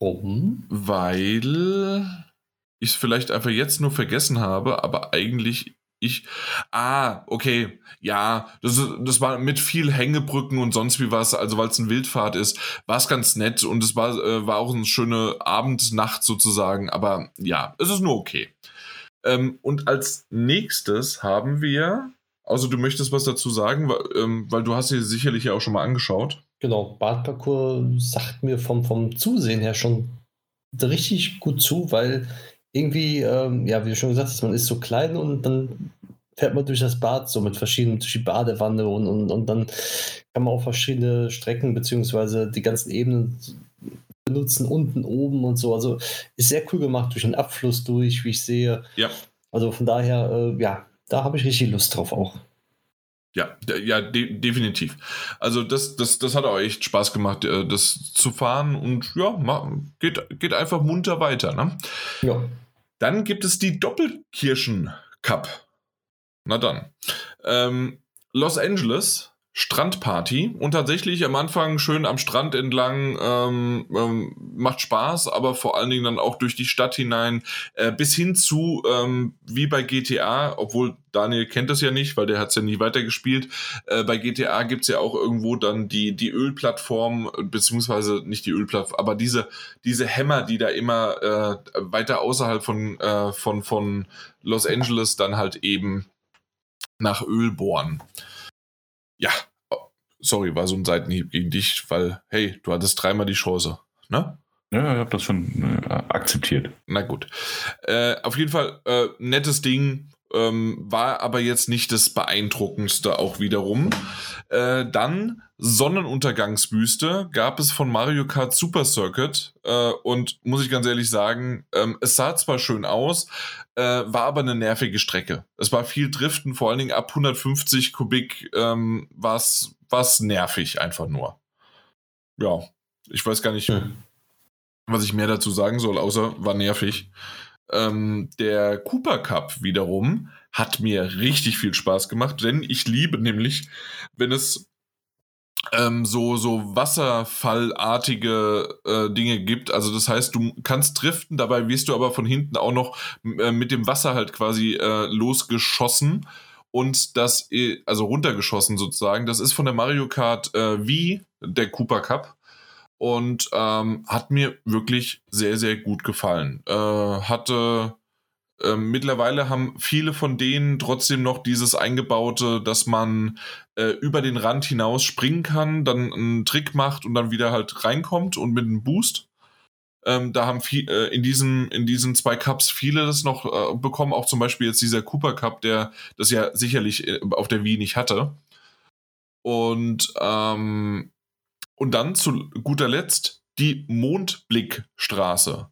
Speaker 3: Warum?
Speaker 2: Weil ich es vielleicht einfach jetzt nur vergessen habe, aber eigentlich ich, ah, okay, ja, das, das war mit viel Hängebrücken und sonst wie was, also weil es ein Wildfahrt ist, war es ganz nett und es war, äh, war auch eine schöne Abendnacht sozusagen, aber ja, es ist nur okay. Ähm, und als nächstes haben wir, also du möchtest was dazu sagen, weil, ähm, weil du hast sie sicherlich ja auch schon mal angeschaut.
Speaker 3: Genau, Badparcours sagt mir vom, vom Zusehen her schon richtig gut zu, weil irgendwie, ähm, ja, wie du schon gesagt hast, man ist so klein und dann fährt man durch das Bad so mit verschiedenen, durch die Badewanne und, und, und dann kann man auch verschiedene Strecken beziehungsweise die ganzen Ebenen benutzen, unten, oben und so. Also ist sehr cool gemacht, durch den Abfluss durch, wie ich sehe.
Speaker 2: Ja.
Speaker 3: Also von daher, äh, ja, da habe ich richtig Lust drauf auch.
Speaker 2: Ja, ja, de definitiv. Also das, das, das hat auch echt Spaß gemacht, äh, das zu fahren und ja, geht, geht einfach munter weiter. Ne?
Speaker 3: Ja.
Speaker 2: Dann gibt es die Doppelkirschen Cup. Na dann. Ähm, Los Angeles Strandparty. Und tatsächlich am Anfang schön am Strand entlang, ähm, ähm, macht Spaß, aber vor allen Dingen dann auch durch die Stadt hinein, äh, bis hin zu, ähm, wie bei GTA, obwohl Daniel kennt das ja nicht, weil der hat es ja nie weitergespielt, äh, bei GTA gibt es ja auch irgendwo dann die, die Ölplattform, beziehungsweise nicht die Ölplattform, aber diese, diese Hämmer, die da immer äh, weiter außerhalb von, äh, von, von Los Angeles dann halt eben nach Öl bohren ja, sorry, war so ein Seitenhieb gegen dich, weil, hey, du hattest dreimal die Chance, ne?
Speaker 1: Ja, ich habe das schon äh, akzeptiert.
Speaker 2: Na gut. Äh, auf jeden Fall, äh, nettes Ding, ähm, war aber jetzt nicht das beeindruckendste auch wiederum. Äh, dann Sonnenuntergangsbüste gab es von Mario Kart Super Circuit äh, und muss ich ganz ehrlich sagen, ähm, es sah zwar schön aus, äh, war aber eine nervige Strecke. Es war viel Driften, vor allen Dingen ab 150 Kubik ähm, war es nervig einfach nur. Ja, ich weiß gar nicht, hm. was ich mehr dazu sagen soll, außer war nervig. Ähm, der Cooper Cup wiederum hat mir richtig viel Spaß gemacht, denn ich liebe nämlich, wenn es ähm, so, so wasserfallartige äh, Dinge gibt. Also das heißt, du kannst driften, dabei wirst du aber von hinten auch noch äh, mit dem Wasser halt quasi äh, losgeschossen und das, äh, also runtergeschossen sozusagen. Das ist von der Mario Kart äh, wie der Cooper Cup und ähm, hat mir wirklich sehr, sehr gut gefallen. Äh, hatte äh, mittlerweile haben viele von denen trotzdem noch dieses eingebaute, dass man äh, über den Rand hinaus springen kann, dann einen Trick macht und dann wieder halt reinkommt und mit einem Boost. Ähm, da haben viel, äh, in, diesem, in diesen zwei Cups viele das noch äh, bekommen, auch zum Beispiel jetzt dieser Cooper Cup, der das ja sicherlich äh, auf der Wii nicht hatte. Und ähm, und dann zu guter Letzt die Mondblickstraße.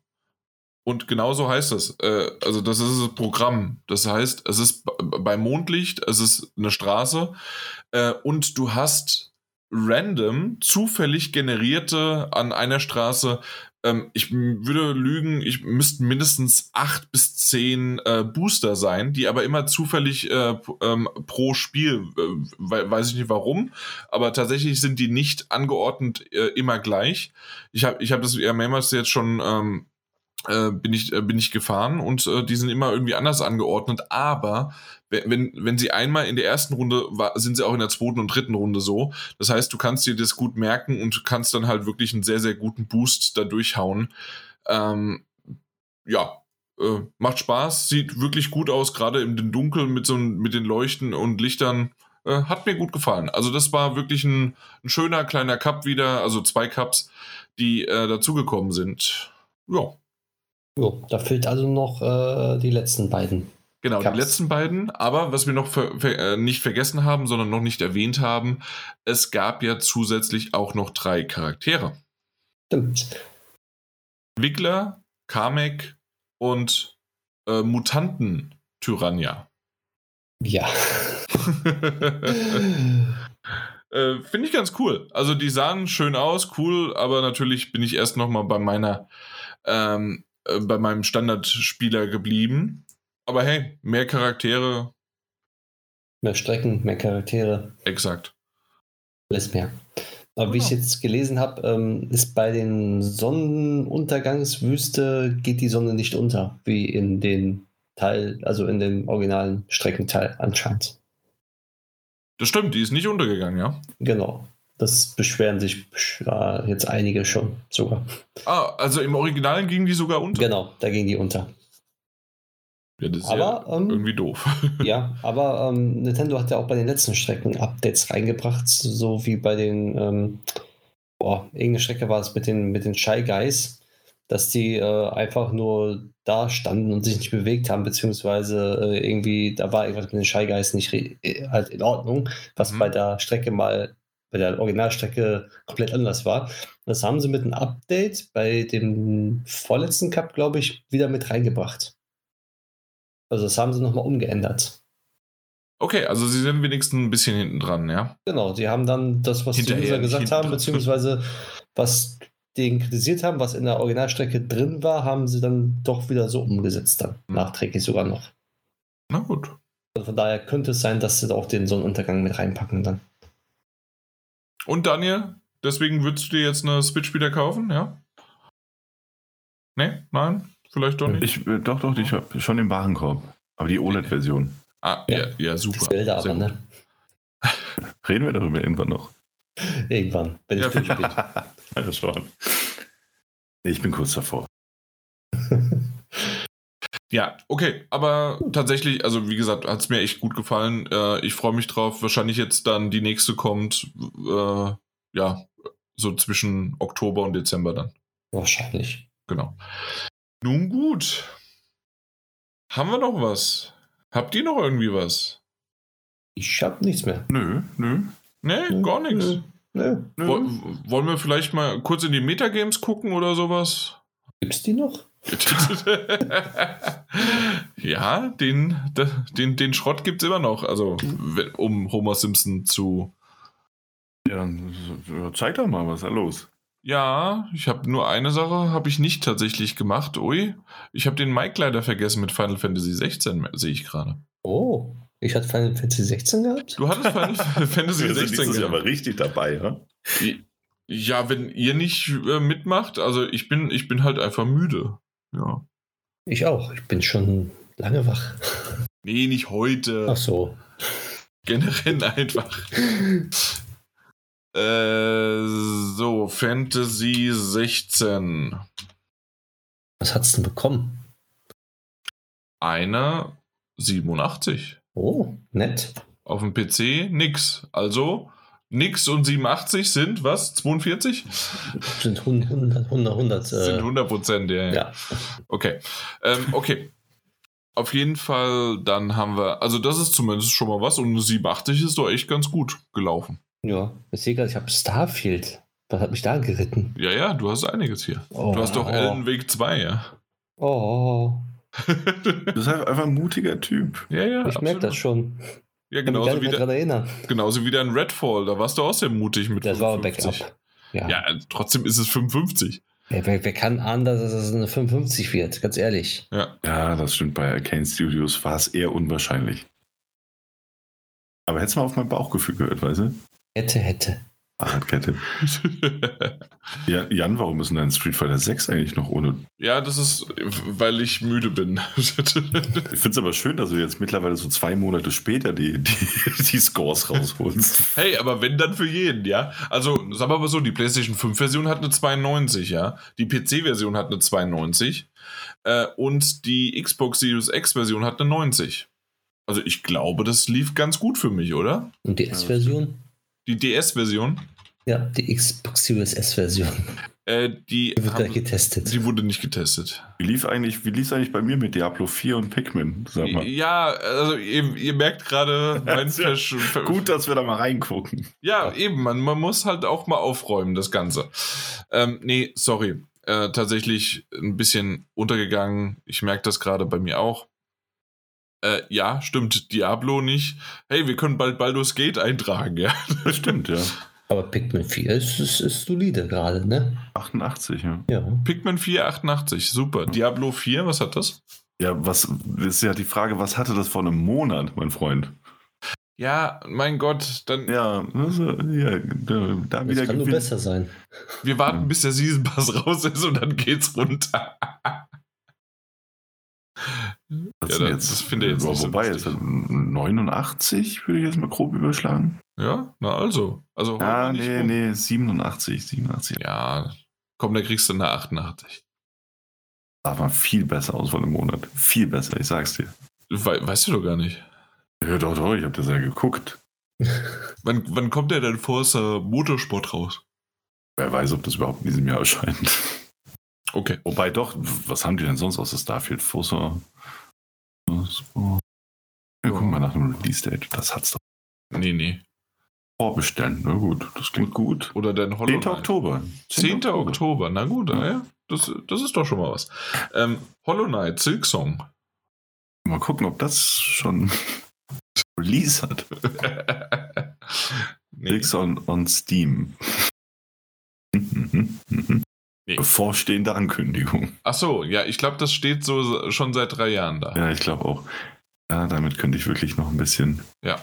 Speaker 2: Und genau so heißt es. Äh, also das ist das Programm. Das heißt, es ist bei Mondlicht, es ist eine Straße äh, und du hast random, zufällig generierte an einer Straße ähm, ich würde lügen, ich müssten mindestens acht bis zehn äh, Booster sein, die aber immer zufällig äh, ähm, pro Spiel, äh, weiß ich nicht warum, aber tatsächlich sind die nicht angeordnet äh, immer gleich. Ich habe ich hab das ja mehrmals jetzt schon ähm, äh, bin ich äh, bin ich gefahren und äh, die sind immer irgendwie anders angeordnet, aber wenn, wenn sie einmal in der ersten Runde sind sie auch in der zweiten und dritten Runde so. Das heißt, du kannst dir das gut merken und kannst dann halt wirklich einen sehr, sehr guten Boost da durchhauen. Ähm, ja, äh, macht Spaß, sieht wirklich gut aus, gerade im Dunkeln mit so mit den Leuchten und Lichtern. Äh, hat mir gut gefallen. Also das war wirklich ein, ein schöner kleiner Cup wieder, also zwei Cups, die äh, dazugekommen sind. Ja.
Speaker 3: Jo, da fehlt also noch äh, die letzten beiden.
Speaker 2: Genau, Cups. die letzten beiden. Aber was wir noch ver ver äh, nicht vergessen haben, sondern noch nicht erwähnt haben, es gab ja zusätzlich auch noch drei Charaktere. Stimmt. Wiggler, Kamek und äh, Mutanten Tyrannia.
Speaker 3: Ja.
Speaker 2: äh, Finde ich ganz cool. Also die sahen schön aus, cool, aber natürlich bin ich erst noch mal bei meiner ähm, äh, bei meinem Standardspieler geblieben. Aber hey, mehr Charaktere.
Speaker 3: Mehr Strecken, mehr Charaktere.
Speaker 2: Exakt.
Speaker 3: Alles mehr. Aber wie ich genau. jetzt gelesen habe, ähm, ist bei den Sonnenuntergangswüste geht die Sonne nicht unter, wie in den Teil, also in dem originalen Streckenteil anscheinend.
Speaker 2: Das stimmt, die ist nicht untergegangen, ja?
Speaker 3: Genau. Das beschweren sich äh, jetzt einige schon sogar.
Speaker 2: Ah, also im Originalen ging die sogar unter?
Speaker 3: Genau, da ging die unter.
Speaker 2: Ja, das ist aber, ja ähm, irgendwie doof.
Speaker 3: ja, aber ähm, Nintendo hat ja auch bei den letzten Strecken Updates reingebracht, so wie bei den, ähm, boah, irgendeine Strecke war es mit den, mit den Shy Guys, dass die äh, einfach nur da standen und sich nicht bewegt haben, beziehungsweise äh, irgendwie, da war irgendwas mit den Shy Guys nicht äh, halt in Ordnung, was mhm. bei der Strecke mal, bei der Originalstrecke komplett anders war. Das haben sie mit einem Update bei dem vorletzten Cup, glaube ich, wieder mit reingebracht. Also das haben sie nochmal umgeändert.
Speaker 2: Okay, also sie sind wenigstens ein bisschen hinten dran, ja?
Speaker 3: Genau, sie haben dann das, was Hinterher die User gesagt haben, beziehungsweise was den kritisiert haben, was in der Originalstrecke drin war, haben sie dann doch wieder so umgesetzt dann. Hm. Nachträglich sogar noch.
Speaker 2: Na gut.
Speaker 3: Also von daher könnte es sein, dass sie da auch den Sonnenuntergang mit reinpacken dann.
Speaker 2: Und Daniel, deswegen würdest du dir jetzt eine Switch wieder kaufen, ja? Nee? Nein? Vielleicht doch nicht?
Speaker 1: Ich, äh, doch, doch, ich habe schon den Warenkorb. Aber die OLED-Version.
Speaker 2: Ah, ja, ja, super. Das
Speaker 3: Zelda aber, ne?
Speaker 1: Reden wir darüber irgendwann noch.
Speaker 3: Irgendwann, wenn
Speaker 1: ich ja. bin. das schon. Ich bin kurz davor.
Speaker 2: ja, okay, aber tatsächlich, also wie gesagt, hat es mir echt gut gefallen. Äh, ich freue mich drauf. Wahrscheinlich jetzt dann die nächste kommt, äh, ja, so zwischen Oktober und Dezember dann.
Speaker 3: Wahrscheinlich.
Speaker 2: Genau. Nun gut. Haben wir noch was? Habt ihr noch irgendwie was?
Speaker 3: Ich hab nichts mehr.
Speaker 2: Nö, nö. Nee, nö, gar nichts. Nö, nö. Wollen wir vielleicht mal kurz in die Metagames gucken oder sowas?
Speaker 3: Gibt's die noch?
Speaker 2: ja, den, den, den Schrott gibt's immer noch. Also, um Homer Simpson zu.
Speaker 1: Ja, zeig doch mal, was ist da los?
Speaker 2: Ja, ich habe nur eine Sache, habe ich nicht tatsächlich gemacht. Ui, ich habe den Mike leider vergessen mit Final Fantasy 16, sehe ich gerade.
Speaker 3: Oh, ich hatte Final Fantasy 16 gehabt?
Speaker 2: Du hattest Final Fantasy 16
Speaker 1: gehabt. aber richtig dabei, ja?
Speaker 2: Ja, wenn ihr nicht äh, mitmacht, also ich bin, ich bin halt einfach müde. Ja.
Speaker 3: Ich auch, ich bin schon lange wach.
Speaker 2: Nee, nicht heute.
Speaker 3: Ach so.
Speaker 2: Generell einfach. Äh, so, Fantasy 16.
Speaker 3: Was hat's denn bekommen?
Speaker 2: Eine 87.
Speaker 3: Oh, nett.
Speaker 2: Auf dem PC nix. Also nix und 87 sind was? 42?
Speaker 3: Sind 100, 100, 100.
Speaker 2: Äh, sind 100 Prozent, ja, ja. Okay. Ähm, okay. Auf jeden Fall, dann haben wir, also das ist zumindest schon mal was und 87 ist doch echt ganz gut gelaufen.
Speaker 3: Ja, ich sehe gerade, ich habe Starfield. Was hat mich da geritten?
Speaker 2: Ja, ja, du hast einiges hier. Oh, du hast doch oh. Elden Weg 2, ja.
Speaker 3: Oh.
Speaker 1: du bist halt einfach ein mutiger Typ.
Speaker 2: Ja, ja.
Speaker 3: Ich merke das schon.
Speaker 2: Ja,
Speaker 3: Ich kann mich
Speaker 2: genauso wie, der, genauso wie dein Redfall. Da warst du auch sehr mutig mit
Speaker 3: Das war ein
Speaker 2: 55.
Speaker 3: Backup. Ja.
Speaker 2: Ja, trotzdem ist es 55.
Speaker 3: Wer, wer, wer kann ahnen, dass es eine 55 wird? Ganz ehrlich.
Speaker 2: Ja.
Speaker 1: Ja, das stimmt. Bei Arcane Studios war es eher unwahrscheinlich. Aber hättest du mal auf mein Bauchgefühl gehört, weißt du?
Speaker 3: Hätte, hätte.
Speaker 1: Fahrradkette. Ja, Jan, warum ist denn dein Street Fighter 6 eigentlich noch ohne?
Speaker 2: ja, das ist, weil ich müde bin.
Speaker 1: Ich finde es aber schön, dass du jetzt mittlerweile so zwei Monate später die, die, die Scores rausholst.
Speaker 2: hey, aber wenn dann für jeden, ja. Also, sagen wir mal so, die PlayStation 5-Version hat eine 92, ja. Die PC-Version hat eine 92. Äh, und die Xbox Series X-Version hat eine 90. Also, ich glaube, das lief ganz gut für mich, oder?
Speaker 3: Und die S-Version?
Speaker 2: Die DS-Version,
Speaker 3: Ja, die Xbox Series S-Version.
Speaker 2: äh, die,
Speaker 3: Die wird
Speaker 2: haben-
Speaker 3: getestet.
Speaker 2: die wurde nicht getestet.
Speaker 1: Wie lief eigentlich, wie lief eigentlich bei mir mit Diablo 4 und Pikmin? Sag mal.
Speaker 2: Ja, also ihr, ihr merkt gerade mein
Speaker 1: Ja, Gut, dass wir da mal reingucken.
Speaker 2: Ja, eben, man, man muss halt auch mal aufräumen, das Ganze. Ähm, nee, sorry. Äh, tatsächlich ein bisschen untergegangen. Ich merke das gerade bei mir auch. Äh, ja, stimmt, Diablo nicht. Hey, wir können bald Baldur's Gate eintragen, ja.
Speaker 1: Das stimmt, ja.
Speaker 3: Aber Pikmin 4 ist, ist, ist solide gerade, ne?
Speaker 1: 88, ja.
Speaker 3: Ja.
Speaker 2: Pikmin 488, super. Diablo 4, was hat das?
Speaker 1: Ja, was ist ja die Frage, was hatte das vor einem Monat, mein Freund?
Speaker 2: Ja, mein Gott, dann
Speaker 1: Ja, also, ja da, da
Speaker 3: Das
Speaker 1: wieder
Speaker 3: kann nur besser sein.
Speaker 2: wir warten, bis der Season Pass raus ist und dann geht's runter.
Speaker 1: Was
Speaker 2: Ja,
Speaker 1: denn
Speaker 2: das- das finde ich jetzt nicht so
Speaker 1: Wobei, ist das 89, würde ich jetzt mal grob überschlagen.
Speaker 2: Ja, na also. Also
Speaker 1: Ah, nee,
Speaker 2: rum.
Speaker 1: nee, 87, 87.
Speaker 2: Ja, komm, da kriegst du eine 88.
Speaker 1: Sah mal viel besser aus von einem Monat. Viel besser, ich sag's dir.
Speaker 2: We weißt du doch gar nicht.
Speaker 1: Ja, doch, doch, ich habe das ja geguckt.
Speaker 2: Wann, wann kommt der denn Forza Motorsport raus?
Speaker 1: Wer weiß, ob das überhaupt in diesem Jahr erscheint.
Speaker 2: Okay.
Speaker 1: Wobei doch, was haben die denn sonst aus der Starfield? Forza? Ja, gucken wir nach dem Release-Date. Das hat's doch
Speaker 2: Nee, nee.
Speaker 1: vorbestellen. Na gut, das klingt gut.
Speaker 2: Oder dein Hollow
Speaker 1: 10.
Speaker 2: Knight.
Speaker 1: Oktober.
Speaker 2: 10. Oktober. Na gut, ja. Das, das ist doch schon mal was. Ähm, Hollow Knight, Silk Song.
Speaker 1: Mal gucken, ob das schon Release hat.
Speaker 2: nee.
Speaker 1: Nix on, on Steam.
Speaker 2: Nee.
Speaker 1: Bevorstehende Ankündigung.
Speaker 2: Ach so, ja, ich glaube, das steht so schon seit drei Jahren da.
Speaker 1: Ja, ich glaube auch. Ja, damit könnte ich wirklich noch ein bisschen.
Speaker 2: Ja.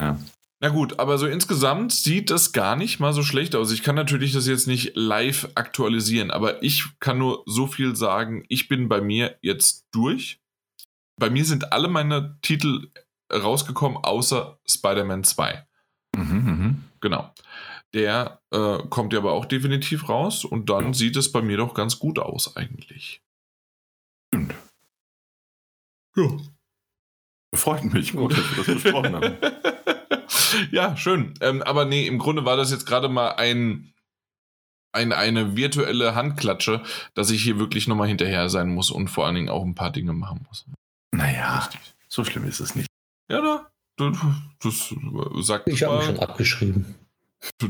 Speaker 1: Ja.
Speaker 2: Na gut, aber so insgesamt sieht das gar nicht mal so schlecht aus. Ich kann natürlich das jetzt nicht live aktualisieren, aber ich kann nur so viel sagen. Ich bin bei mir jetzt durch. Bei mir sind alle meine Titel rausgekommen, außer Spider-Man 2.
Speaker 1: Mhm, mhm.
Speaker 2: Genau. Der äh, kommt ja aber auch definitiv raus und dann
Speaker 1: Ja.
Speaker 2: sieht es bei mir doch ganz gut aus eigentlich.
Speaker 1: Stimmt.
Speaker 2: Ja.
Speaker 1: Freut mich. Gut, dass wir das besprochen haben.
Speaker 2: ja, schön. Ähm, aber nee, im Grunde war das jetzt gerade mal ein, ein, eine virtuelle Handklatsche, dass ich hier wirklich nochmal hinterher sein muss und vor allen Dingen auch ein paar Dinge machen muss.
Speaker 1: Naja,
Speaker 2: Richtig.
Speaker 1: so schlimm ist es nicht.
Speaker 2: Ja, da. Das, das sagt
Speaker 3: Ich habe mich schon abgeschrieben.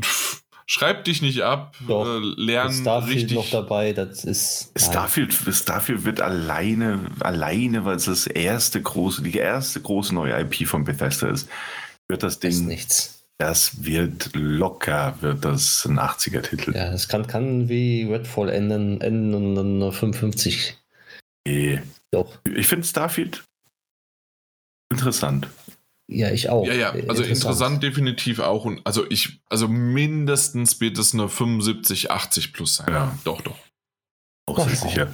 Speaker 2: Schreib dich nicht ab,
Speaker 3: Doch.
Speaker 2: äh, lern
Speaker 3: Starfield
Speaker 2: richtig.
Speaker 3: noch dabei, das ist. nein.
Speaker 1: Starfield, Starfield wird alleine, alleine, weil es das erste große, die erste große neue IP von Bethesda ist, wird das
Speaker 3: ist
Speaker 1: Ding,
Speaker 3: nichts.
Speaker 1: das wird locker, wird das ein 80er-Titel.
Speaker 3: Ja, das kann, kann wie Redfall enden, enden und dann nur 55.
Speaker 1: Nee.
Speaker 3: Doch.
Speaker 1: Ich finde Starfield interessant.
Speaker 3: Ja, ich auch.
Speaker 2: Ja, ja,
Speaker 3: Äh,
Speaker 2: also interessant definitiv auch. Und also ich, also mindestens wird es eine 75, 80 plus sein.
Speaker 1: Ja.
Speaker 2: Doch, doch.
Speaker 1: Auch sehr sicher.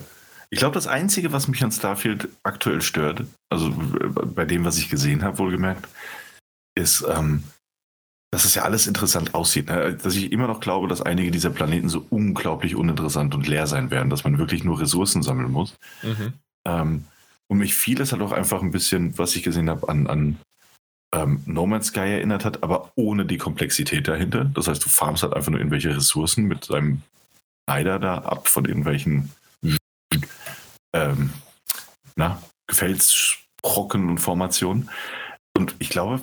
Speaker 1: Ich glaube, das Einzige, was mich an Starfield aktuell stört, also bei dem, was ich gesehen habe, wohlgemerkt, ist, ähm, dass es ja alles interessant aussieht. Ne? Dass ich immer noch glaube, dass einige dieser Planeten so unglaublich uninteressant und leer sein werden, dass man wirklich nur Ressourcen sammeln muss.
Speaker 2: Mhm.
Speaker 1: Ähm, und mich vieles halt auch einfach ein bisschen, was ich gesehen habe, an, an ähm, No Man's Sky erinnert hat, aber ohne die Komplexität dahinter. Das heißt, du farmst halt einfach nur irgendwelche Ressourcen mit deinem Schneider da ab von irgendwelchen ähm, na, Gefällsbrocken und Formationen. Und ich glaube,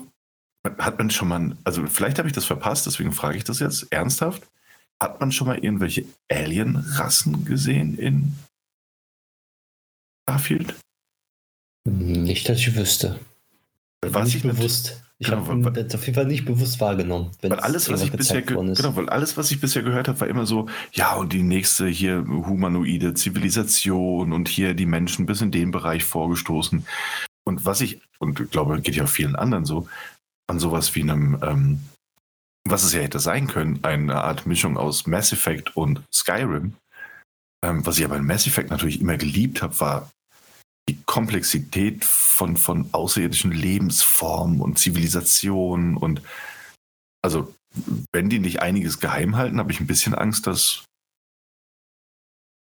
Speaker 1: hat man schon mal, also vielleicht habe ich das verpasst, deswegen frage ich das jetzt ernsthaft. Hat man schon mal irgendwelche Alien-Rassen gesehen in Starfield?
Speaker 3: Nicht, dass ich wüsste.
Speaker 1: Was
Speaker 3: nicht bewusst. Ich
Speaker 1: Genau,
Speaker 3: habe das auf jeden Fall nicht bewusst wahrgenommen. wenn
Speaker 1: Weil
Speaker 3: es
Speaker 1: alles, was ich bisher, genau, weil alles, was ich bisher gehört habe, war immer so, ja, und die nächste hier humanoide Zivilisation und hier die Menschen bis in den Bereich vorgestoßen. Und was ich, und ich glaube, geht ja auch vielen anderen so, an sowas wie einem, ähm, was es ja hätte sein können, eine Art Mischung aus Mass Effect und Skyrim. Ähm, was ich aber in Mass Effect natürlich immer geliebt habe, war die Komplexität von, von außerirdischen Lebensformen und Zivilisationen und also wenn die nicht einiges geheim halten, habe ich ein bisschen Angst, dass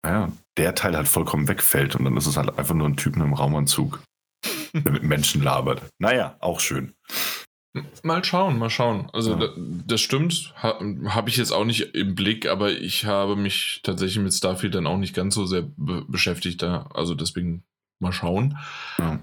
Speaker 1: naja, der Teil halt vollkommen wegfällt und dann ist es halt einfach nur ein Typ in einem Raumanzug, der mit Menschen labert. Naja, auch schön.
Speaker 2: Mal schauen, mal schauen. Also
Speaker 1: Ja.
Speaker 2: da, das stimmt, ha, habe ich jetzt auch nicht im Blick, aber ich habe mich tatsächlich mit Starfield dann auch nicht ganz so sehr be beschäftigt da. Also deswegen mal schauen.
Speaker 1: Ja.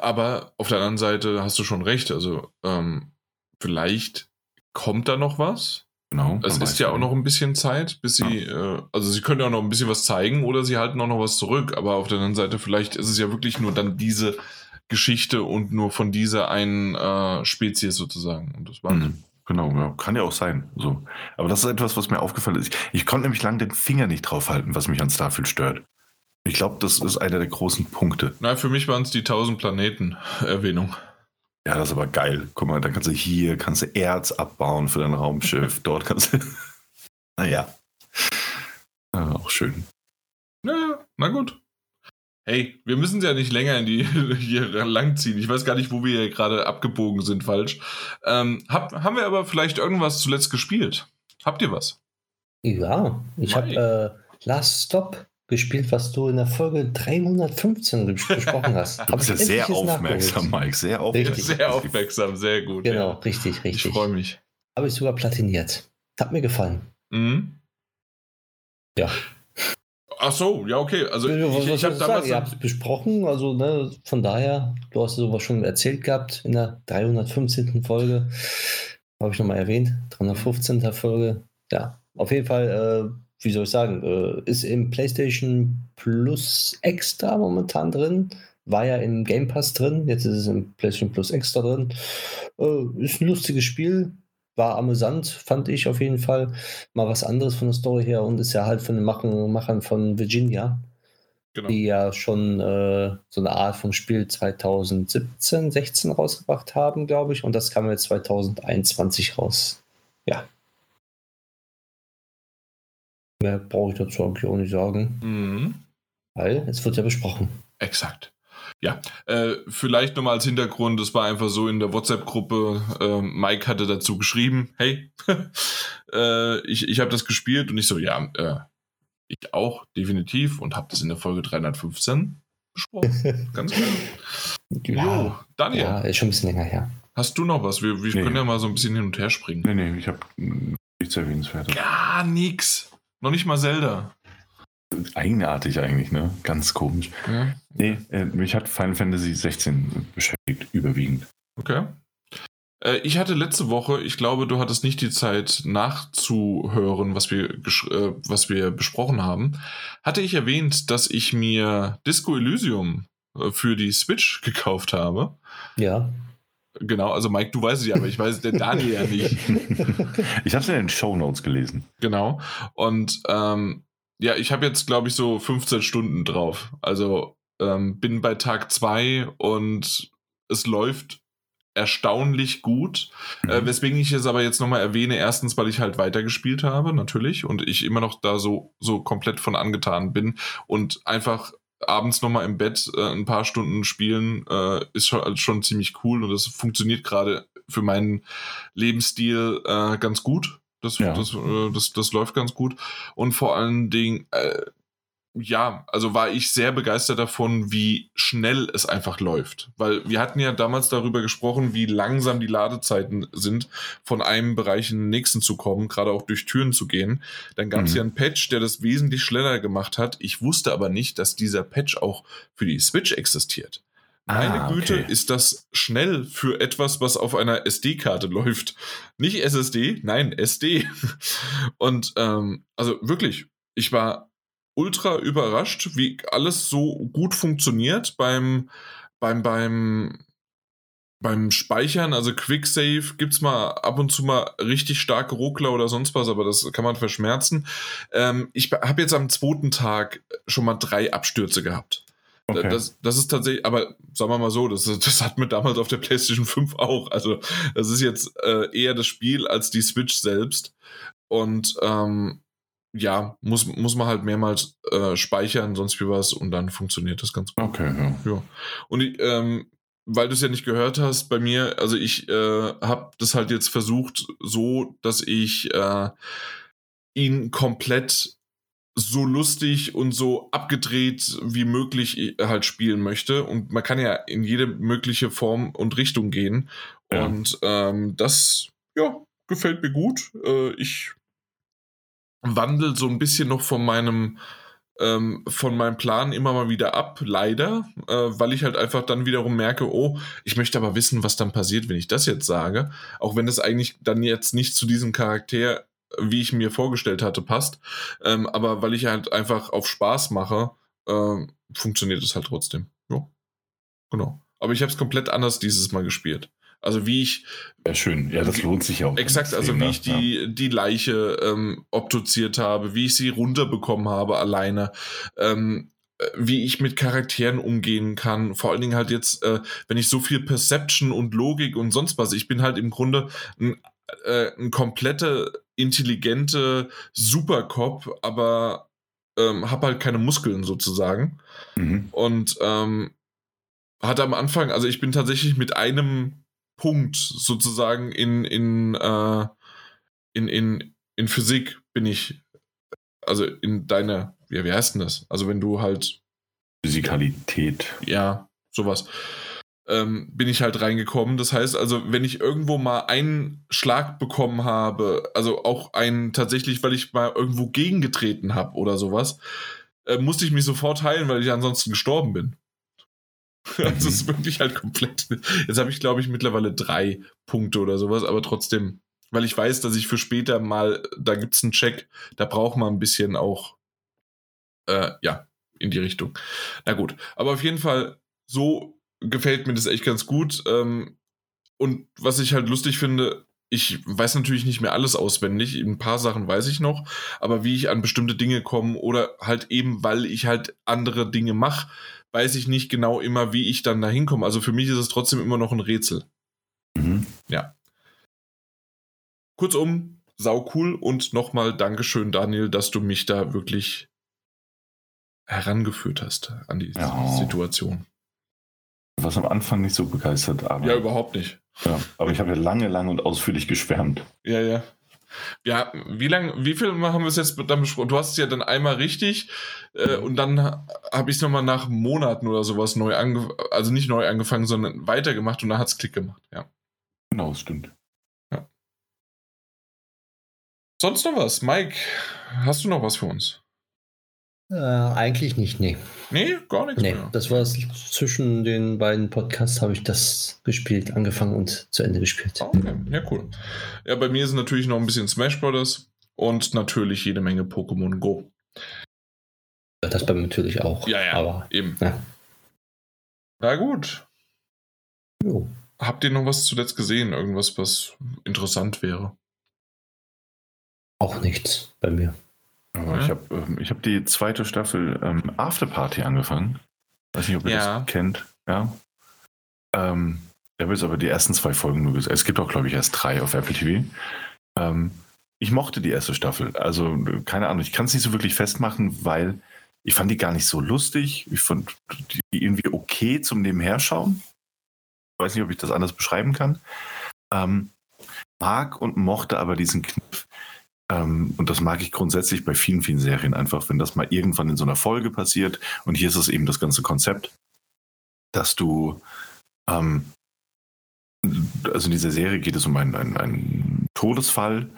Speaker 2: Aber auf der anderen Seite hast du schon recht. Also ähm, vielleicht kommt da noch was.
Speaker 1: Genau.
Speaker 2: Es ist ja auch noch ein bisschen Zeit, bis sie, äh, also sie können ja auch noch ein bisschen was zeigen oder sie halten auch noch was zurück. Aber auf der anderen Seite, vielleicht ist es ja wirklich nur dann diese Geschichte und nur von dieser einen äh, Spezies sozusagen. Und das war's.
Speaker 1: Mhm. Genau, ja. kann ja auch sein. So. Aber das ist etwas, was mir aufgefallen ist. Ich konnte nämlich lange den Finger nicht drauf halten, was mich an Starfield stört. Ich glaube, das ist einer der großen Punkte.
Speaker 2: Nein, für mich waren es die 1000 Planeten Erwähnung.
Speaker 1: Ja, das ist aber geil. Guck mal, da kannst du hier, kannst du Erz abbauen für dein Raumschiff. Dort kannst du. naja. Ja, auch schön.
Speaker 2: Ja, na gut. Hey, wir müssen ja nicht länger in die hier langziehen. Ich weiß gar nicht, wo wir hier gerade abgebogen sind, falsch. Ähm, hab, haben wir aber vielleicht irgendwas zuletzt gespielt? Habt ihr was?
Speaker 3: Ja, ich habe äh, Last Stop gespielt, was du in der Folge 315 ges- besprochen hast.
Speaker 1: Du
Speaker 3: Hab
Speaker 1: bist ja
Speaker 3: ich
Speaker 1: sehr aufmerksam,
Speaker 3: nachgeholt.
Speaker 1: Mike. Sehr aufmerksam.
Speaker 3: Richtig.
Speaker 2: Sehr aufmerksam, sehr gut.
Speaker 3: Genau,
Speaker 2: Ja.
Speaker 3: richtig,
Speaker 2: Ich
Speaker 3: richtig.
Speaker 2: freue mich.
Speaker 3: Habe ich sogar platiniert. Hat mir gefallen.
Speaker 2: Mhm.
Speaker 3: Ja.
Speaker 2: Ach so, ja, okay. Also
Speaker 3: was
Speaker 2: ich,
Speaker 3: was
Speaker 2: ich habe
Speaker 3: ich sagen?
Speaker 2: damals.
Speaker 3: Ihr habt es besprochen, also ne, von daher, du hast sowas schon erzählt gehabt in der 315. Folge. Habe ich nochmal erwähnt. 315. Folge. Ja, auf jeden Fall, äh, wie soll ich sagen, äh, ist im PlayStation Plus Extra momentan drin. War ja im Game Pass drin, jetzt ist es im PlayStation Plus Extra drin. Äh, ist ein lustiges Spiel, war amüsant, fand ich auf jeden Fall. Mal was anderes von der Story her und ist ja halt von den Machen, Machern von Virginia
Speaker 2: Genau.
Speaker 3: die ja schon äh, so eine Art vom Spiel 2017, 16 rausgebracht haben, glaube ich. Und das kam jetzt 2021 raus. Ja. Mehr brauche ich dazu eigentlich auch nicht sagen,
Speaker 2: Mhm.
Speaker 3: weil es wird ja besprochen.
Speaker 2: Exakt. Ja, äh, vielleicht nochmal als Hintergrund, es war einfach so in der WhatsApp-Gruppe, äh, Mike hatte dazu geschrieben, hey, äh, ich, ich habe das gespielt und ich so, ja, äh, ich auch, definitiv und habe das in der Folge 315 besprochen. Ganz klar. Jo, Daniel,
Speaker 3: ja, ist schon ein bisschen länger her.
Speaker 2: hast du noch was? Wir, wir
Speaker 1: Nee.
Speaker 2: können ja mal so ein bisschen hin und her springen.
Speaker 1: Nee, nee, ich habe nichts erwähnenswertes.
Speaker 2: Gar nix. Noch nicht mal Zelda.
Speaker 1: Eigenartig eigentlich, ne? Ganz komisch.
Speaker 2: Ja,
Speaker 1: Nee, äh, mich hat Final Fantasy 16 beschäftigt, überwiegend.
Speaker 2: Okay. Äh, Ich hatte letzte Woche, ich glaube, du hattest nicht die Zeit nachzuhören, was wir, gesch- äh, was wir besprochen haben, hatte ich erwähnt, dass ich mir Disco Elysium äh, für die Switch gekauft habe.
Speaker 3: Ja.
Speaker 2: Genau, also Mike, du weißt es ja, aber ich weiß der Daniel ja nicht.
Speaker 1: Ich habe es in den Show Notes gelesen.
Speaker 2: Genau. Und ähm, ja, ich habe jetzt, glaube ich, so 15 Stunden drauf. Also ähm, bin bei Tag 2 und es läuft erstaunlich gut. Äh, weswegen ich es aber jetzt nochmal erwähne, erstens, weil ich halt weitergespielt habe, natürlich, und ich immer noch da so, so komplett von angetan bin und einfach abends nochmal im Bett äh, ein paar Stunden spielen, äh, ist schon, schon ziemlich cool und das funktioniert gerade für meinen Lebensstil äh, ganz gut. Das,
Speaker 1: Ja.
Speaker 2: das, äh, das, das läuft ganz gut. Und vor allen Dingen, äh, ja, also war ich sehr begeistert davon, wie schnell es einfach läuft. Weil wir hatten ja damals darüber gesprochen, wie langsam die Ladezeiten sind, von einem Bereich in den nächsten zu kommen, gerade auch durch Türen zu gehen. Dann gab es
Speaker 1: Mhm.
Speaker 2: ja einen Patch, der das wesentlich schneller gemacht hat. Ich wusste aber nicht, dass dieser Patch auch für die Switch existiert. Meine
Speaker 1: Ah,
Speaker 2: Güte,
Speaker 1: okay.
Speaker 2: ist das schnell für etwas, was auf einer SD-Karte läuft. Nicht SSD, nein, SD. Und ähm, also wirklich, ich war ultra überrascht, wie alles so gut funktioniert beim, beim, beim, beim Speichern, also Quicksave, gibt es mal ab und zu mal richtig starke Ruckler oder sonst was, aber das kann man verschmerzen. Ähm, ich habe jetzt am zweiten Tag schon mal drei Abstürze gehabt. Okay. Das, das ist tatsächlich, aber sagen wir mal so, das, das hat mir damals auf der PlayStation 5 auch. Also, das ist jetzt äh, eher das Spiel als die Switch selbst. Und ähm, ja, muss, muss man halt mehrmals äh, speichern, sonst wie was, und dann funktioniert das ganz gut.
Speaker 1: Okay, ja.
Speaker 2: ja. Und ähm, weil du es ja nicht gehört hast, bei mir, also ich äh, habe das halt jetzt versucht, so, dass ich äh, ihn komplett so lustig und so abgedreht wie möglich äh, halt spielen möchte. Und man kann ja in jede mögliche Form und Richtung gehen. Ja. Und ähm, das, ja, gefällt mir gut. Äh, ich wandel so ein bisschen noch von meinem ähm, von meinem Plan immer mal wieder ab, leider, äh, weil ich halt einfach dann wiederum merke, oh, ich möchte aber wissen, was dann passiert, wenn ich das jetzt sage, auch wenn es eigentlich dann jetzt nicht zu diesem Charakter, wie ich mir vorgestellt hatte, passt, ähm, aber weil ich halt einfach auf Spaß mache, äh, funktioniert es halt trotzdem. Ja, genau. Aber ich habe es komplett anders dieses Mal gespielt. Also wie ich.
Speaker 1: Ja, schön. Ja, das lohnt sich auch.
Speaker 2: Exakt, also wie ich die, ja. die Leiche ähm, obduziert habe, wie ich sie runterbekommen habe alleine. Ähm, äh, wie ich mit Charakteren umgehen kann. Vor allen Dingen halt jetzt, äh, wenn ich so viel Perception und Logik und sonst was, ich bin halt im Grunde ein, äh, ein komplette, intelligente Supercop, aber ähm, habe halt keine Muskeln sozusagen. Mhm. Und ähm, hatte am Anfang, also ich bin tatsächlich mit einem Punkt sozusagen in, in, äh, in, in, in Physik bin ich, also in deiner, wie, wie heißt denn das? Also wenn du halt.
Speaker 1: Physikalität.
Speaker 2: Ja, sowas. Ähm, bin ich halt reingekommen. Das heißt also, wenn ich irgendwo mal einen Schlag bekommen habe, also auch einen tatsächlich, weil ich mal irgendwo gegengetreten habe oder sowas, äh, musste ich mich sofort heilen, weil ich ansonsten gestorben bin. Das ist wirklich halt komplett. Jetzt habe ich, glaube ich, mittlerweile drei Punkte oder sowas, aber trotzdem, weil ich weiß, dass ich für später mal, da gibt es einen Check, da braucht man ein bisschen auch, äh, ja, in die Richtung. Na gut, aber auf jeden Fall, so gefällt mir das echt ganz gut. Ähm, und was ich halt lustig finde, ich weiß natürlich nicht mehr alles auswendig, ein paar Sachen weiß ich noch, aber wie ich an bestimmte Dinge komme oder halt eben, weil ich halt andere Dinge mache, weiß ich nicht genau immer, wie ich dann da hinkomme. Also für mich ist es trotzdem immer noch ein Rätsel. Mhm. Ja. Kurzum, sau cool und nochmal Dankeschön, Daniel, dass du mich da wirklich herangeführt hast an die ja. Situation.
Speaker 1: Was am Anfang nicht so begeistert,
Speaker 2: aber. Ja, überhaupt nicht.
Speaker 1: Ja, aber ich habe ja lange, lange und ausführlich geschwärmt.
Speaker 2: Ja, ja. Ja, wie lange, wie viel haben wir es jetzt dann besprochen? Du hast es ja dann einmal richtig äh, und dann habe ich es nochmal nach Monaten oder sowas neu angefangen, also nicht neu angefangen, sondern weitergemacht und dann hat es Klick gemacht, ja.
Speaker 1: Genau, stimmt. Ja.
Speaker 2: Sonst noch was? Mike, hast du noch was für uns?
Speaker 3: Äh, eigentlich nicht, nee.
Speaker 2: Nee, gar nichts
Speaker 3: nee, mehr. Das war zwischen den beiden Podcasts, habe ich das gespielt, angefangen und zu Ende gespielt.
Speaker 2: Ah, okay, ja, cool. Ja, bei mir ist natürlich noch ein bisschen Smash Brothers und natürlich jede Menge Pokémon Go.
Speaker 3: Das bei mir natürlich auch.
Speaker 2: Ja, ja, aber, eben. Ja. Na gut. Jo. Habt ihr noch was zuletzt gesehen? Irgendwas, was interessant wäre?
Speaker 3: Auch nichts bei mir.
Speaker 1: Aber ich habe ähm, ich hab die zweite Staffel ähm, Afterparty angefangen. Weiß nicht, ob ihr ja. das kennt. Ja. Ähm, ich habe jetzt aber die ersten zwei Folgen nur gesehen. Es gibt auch, glaube ich, erst drei auf Apple TV. Ähm, ich mochte die erste Staffel. Also, keine Ahnung, ich kann es nicht so wirklich festmachen, weil ich fand die gar nicht so lustig. Ich fand die irgendwie okay zum Nebenherschauen. Ich weiß nicht, ob ich das anders beschreiben kann. Ähm, mag und mochte aber diesen Kniff, ähm, und das mag ich grundsätzlich bei vielen, vielen Serien einfach, wenn das mal irgendwann in so einer Folge passiert. Und hier ist es eben das ganze Konzept, dass du, ähm, also in dieser Serie geht es um einen, einen, einen Todesfall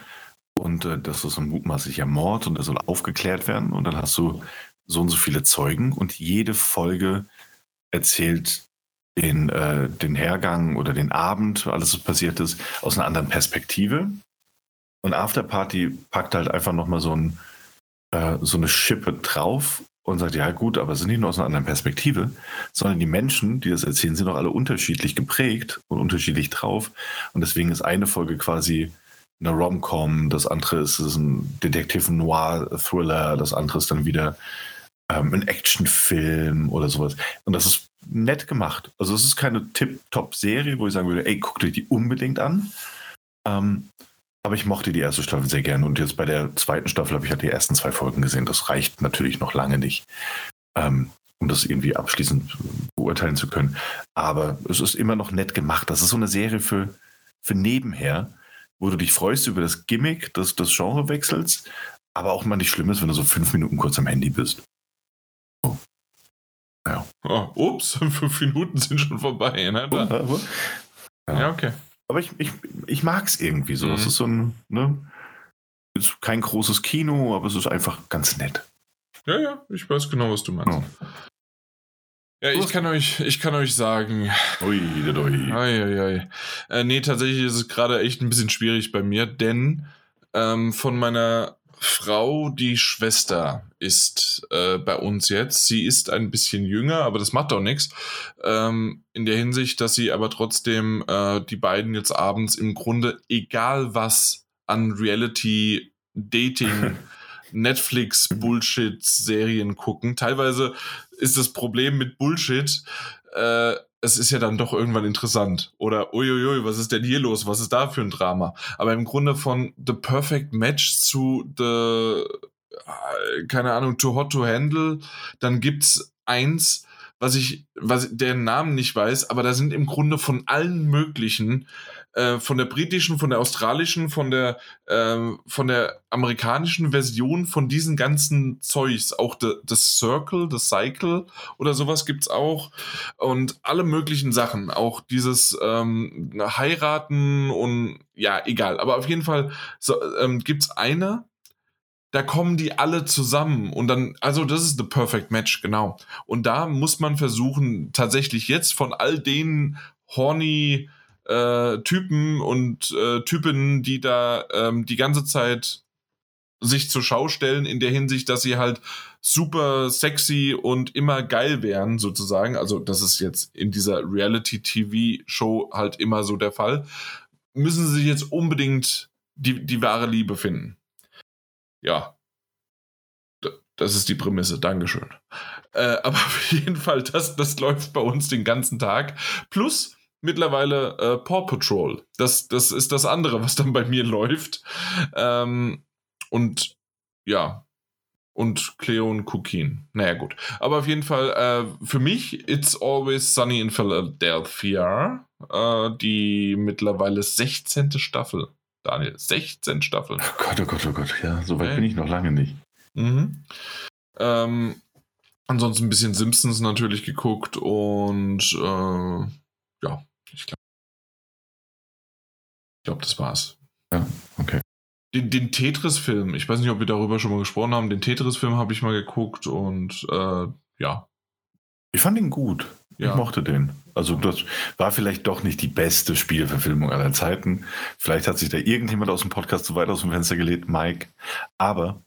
Speaker 1: und äh, das ist ein mutmaßlicher Mord und der soll aufgeklärt werden. Und dann hast du so und so viele Zeugen und jede Folge erzählt den, äh, den Hergang oder den Abend, alles was passiert ist, aus einer anderen Perspektive. Und Afterparty packt halt einfach nochmal so ein, äh, so eine Schippe drauf und sagt, ja gut, aber es sind nicht nur aus einer anderen Perspektive, sondern die Menschen, die das erzählen, sind auch alle unterschiedlich geprägt und unterschiedlich drauf. Und deswegen ist eine Folge quasi eine Rom-Com, das andere ist, ist ein Detective Noir-Thriller, das andere ist dann wieder ähm, ein Actionfilm oder sowas. Und das ist nett gemacht. Also es ist keine Tip-Top-Serie, wo ich sagen würde, ey, guckt euch die unbedingt an. Ähm, aber ich mochte die erste Staffel sehr gerne. Und jetzt bei der zweiten Staffel habe ich halt die ersten zwei Folgen gesehen. Das reicht natürlich noch lange nicht, ähm, um das irgendwie abschließend beurteilen zu können. Aber es ist immer noch nett gemacht. Das ist so eine Serie für, für nebenher, wo du dich freust über das Gimmick des, des Genrewechsels, aber auch mal nicht schlimm ist, wenn du so fünf Minuten kurz am Handy bist.
Speaker 2: Oh. Ja. Oh, ups, fünf Minuten sind schon vorbei. Ne?
Speaker 1: Ja. ja, okay. Aber ich, ich, ich mag es irgendwie so. Mhm. Es ist so ein, ne? Ist kein großes Kino, aber es ist einfach ganz nett.
Speaker 2: Ja, ja, ich weiß genau, was du meinst. Oh. Ja, ich kann euch, ich kann euch sagen. Ui, ui. Ui. Äh, nee, tatsächlich ist es gerade echt ein bisschen schwierig bei mir, denn ähm, von meiner Frau, die Schwester, ist äh, bei uns jetzt. Sie ist ein bisschen jünger, aber das macht auch nichts. Ähm, in der Hinsicht, dass sie aber trotzdem äh, die beiden jetzt abends im Grunde, egal was an Reality Dating Netflix Bullshit Serien gucken. Teilweise ist das Problem mit Bullshit, äh, es ist ja dann doch irgendwann interessant. Oder uiuiui, was ist denn hier los? Was ist da für ein Drama? Aber im Grunde von The Perfect Match zu The, keine Ahnung, Too Hot to Handle, dann gibt's eins, was ich, was deren Namen nicht weiß, aber da sind im Grunde von allen möglichen äh, von der britischen, von der australischen, von der, äh, von der amerikanischen Version von diesen ganzen Zeugs. Auch das Circle, das Cycle oder sowas gibt's auch. Und alle möglichen Sachen. Auch dieses ähm, Heiraten und ja, egal. Aber auf jeden Fall so, ähm, gibt's eine, da kommen die alle zusammen und dann, also das ist the perfect match, genau. Und da muss man versuchen, tatsächlich jetzt von all den horny äh, Typen und äh, Typinnen, die da ähm, die ganze Zeit sich zur Schau stellen in der Hinsicht, dass sie halt super sexy und immer geil wären, sozusagen. Also, das ist jetzt in dieser Reality-TV-Show halt immer so der Fall. Müssen sie jetzt unbedingt die, die wahre Liebe finden. Ja. Das ist die Prämisse. Dankeschön. Äh, aber auf jeden Fall, das, das läuft bei uns den ganzen Tag. Plus, mittlerweile äh, Paw Patrol. Das, das ist das andere, was dann bei mir läuft. Ähm, und ja. Und Cleo und Cookin. Naja, gut. Aber auf jeden Fall, äh, für mich, It's Always Sunny in Philadelphia. Äh, die mittlerweile 16. Staffel. Daniel, 16 Staffeln.
Speaker 1: Oh Gott, oh Gott, oh Gott. Ja, so weit okay. bin ich noch lange nicht.
Speaker 2: Mhm. Ähm, ansonsten ein bisschen Simpsons natürlich geguckt und äh, ja, ich glaube, ich glaube, das war's.
Speaker 1: Ja, okay.
Speaker 2: Den, den Tetris-Film, ich weiß nicht, ob wir darüber schon mal gesprochen haben, den Tetris-Film habe ich mal geguckt und äh, ja.
Speaker 1: Ich fand ihn gut. Ja. Ich mochte den. Also das war vielleicht doch nicht die beste Spielverfilmung aller Zeiten. Vielleicht hat sich da irgendjemand aus dem Podcast zu weit aus dem Fenster gelegt, Mike. Aber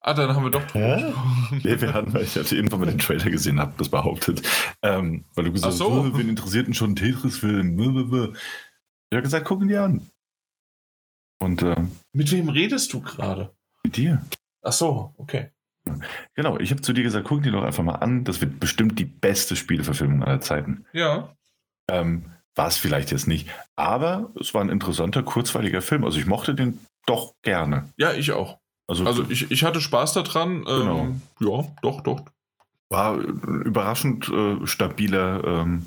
Speaker 2: Ah, dann haben wir doch
Speaker 1: drüber Nee, wir hatten, weil ich hatte irgendwann mal den Trailer gesehen, habe das behauptet. Ähm, weil du gesagt hast, so. oh, wen interessiert denn schon ein Tetris-Film? Ich habe gesagt, gucken die an. Und, äh,
Speaker 2: Mit wem redest du gerade?
Speaker 1: Mit dir.
Speaker 2: Ach so, okay.
Speaker 1: Genau, ich habe zu dir gesagt, gucken die doch einfach mal an. Das wird bestimmt die beste Spieleverfilmung aller Zeiten.
Speaker 2: Ja.
Speaker 1: Ähm, war es vielleicht jetzt nicht. Aber es war ein interessanter, kurzweiliger Film. Also ich mochte den doch gerne.
Speaker 2: Ja, ich auch. Also, also ich, ich hatte Spaß daran. Genau. Ähm, ja, doch, doch.
Speaker 1: War ein überraschend äh, stabiler ähm,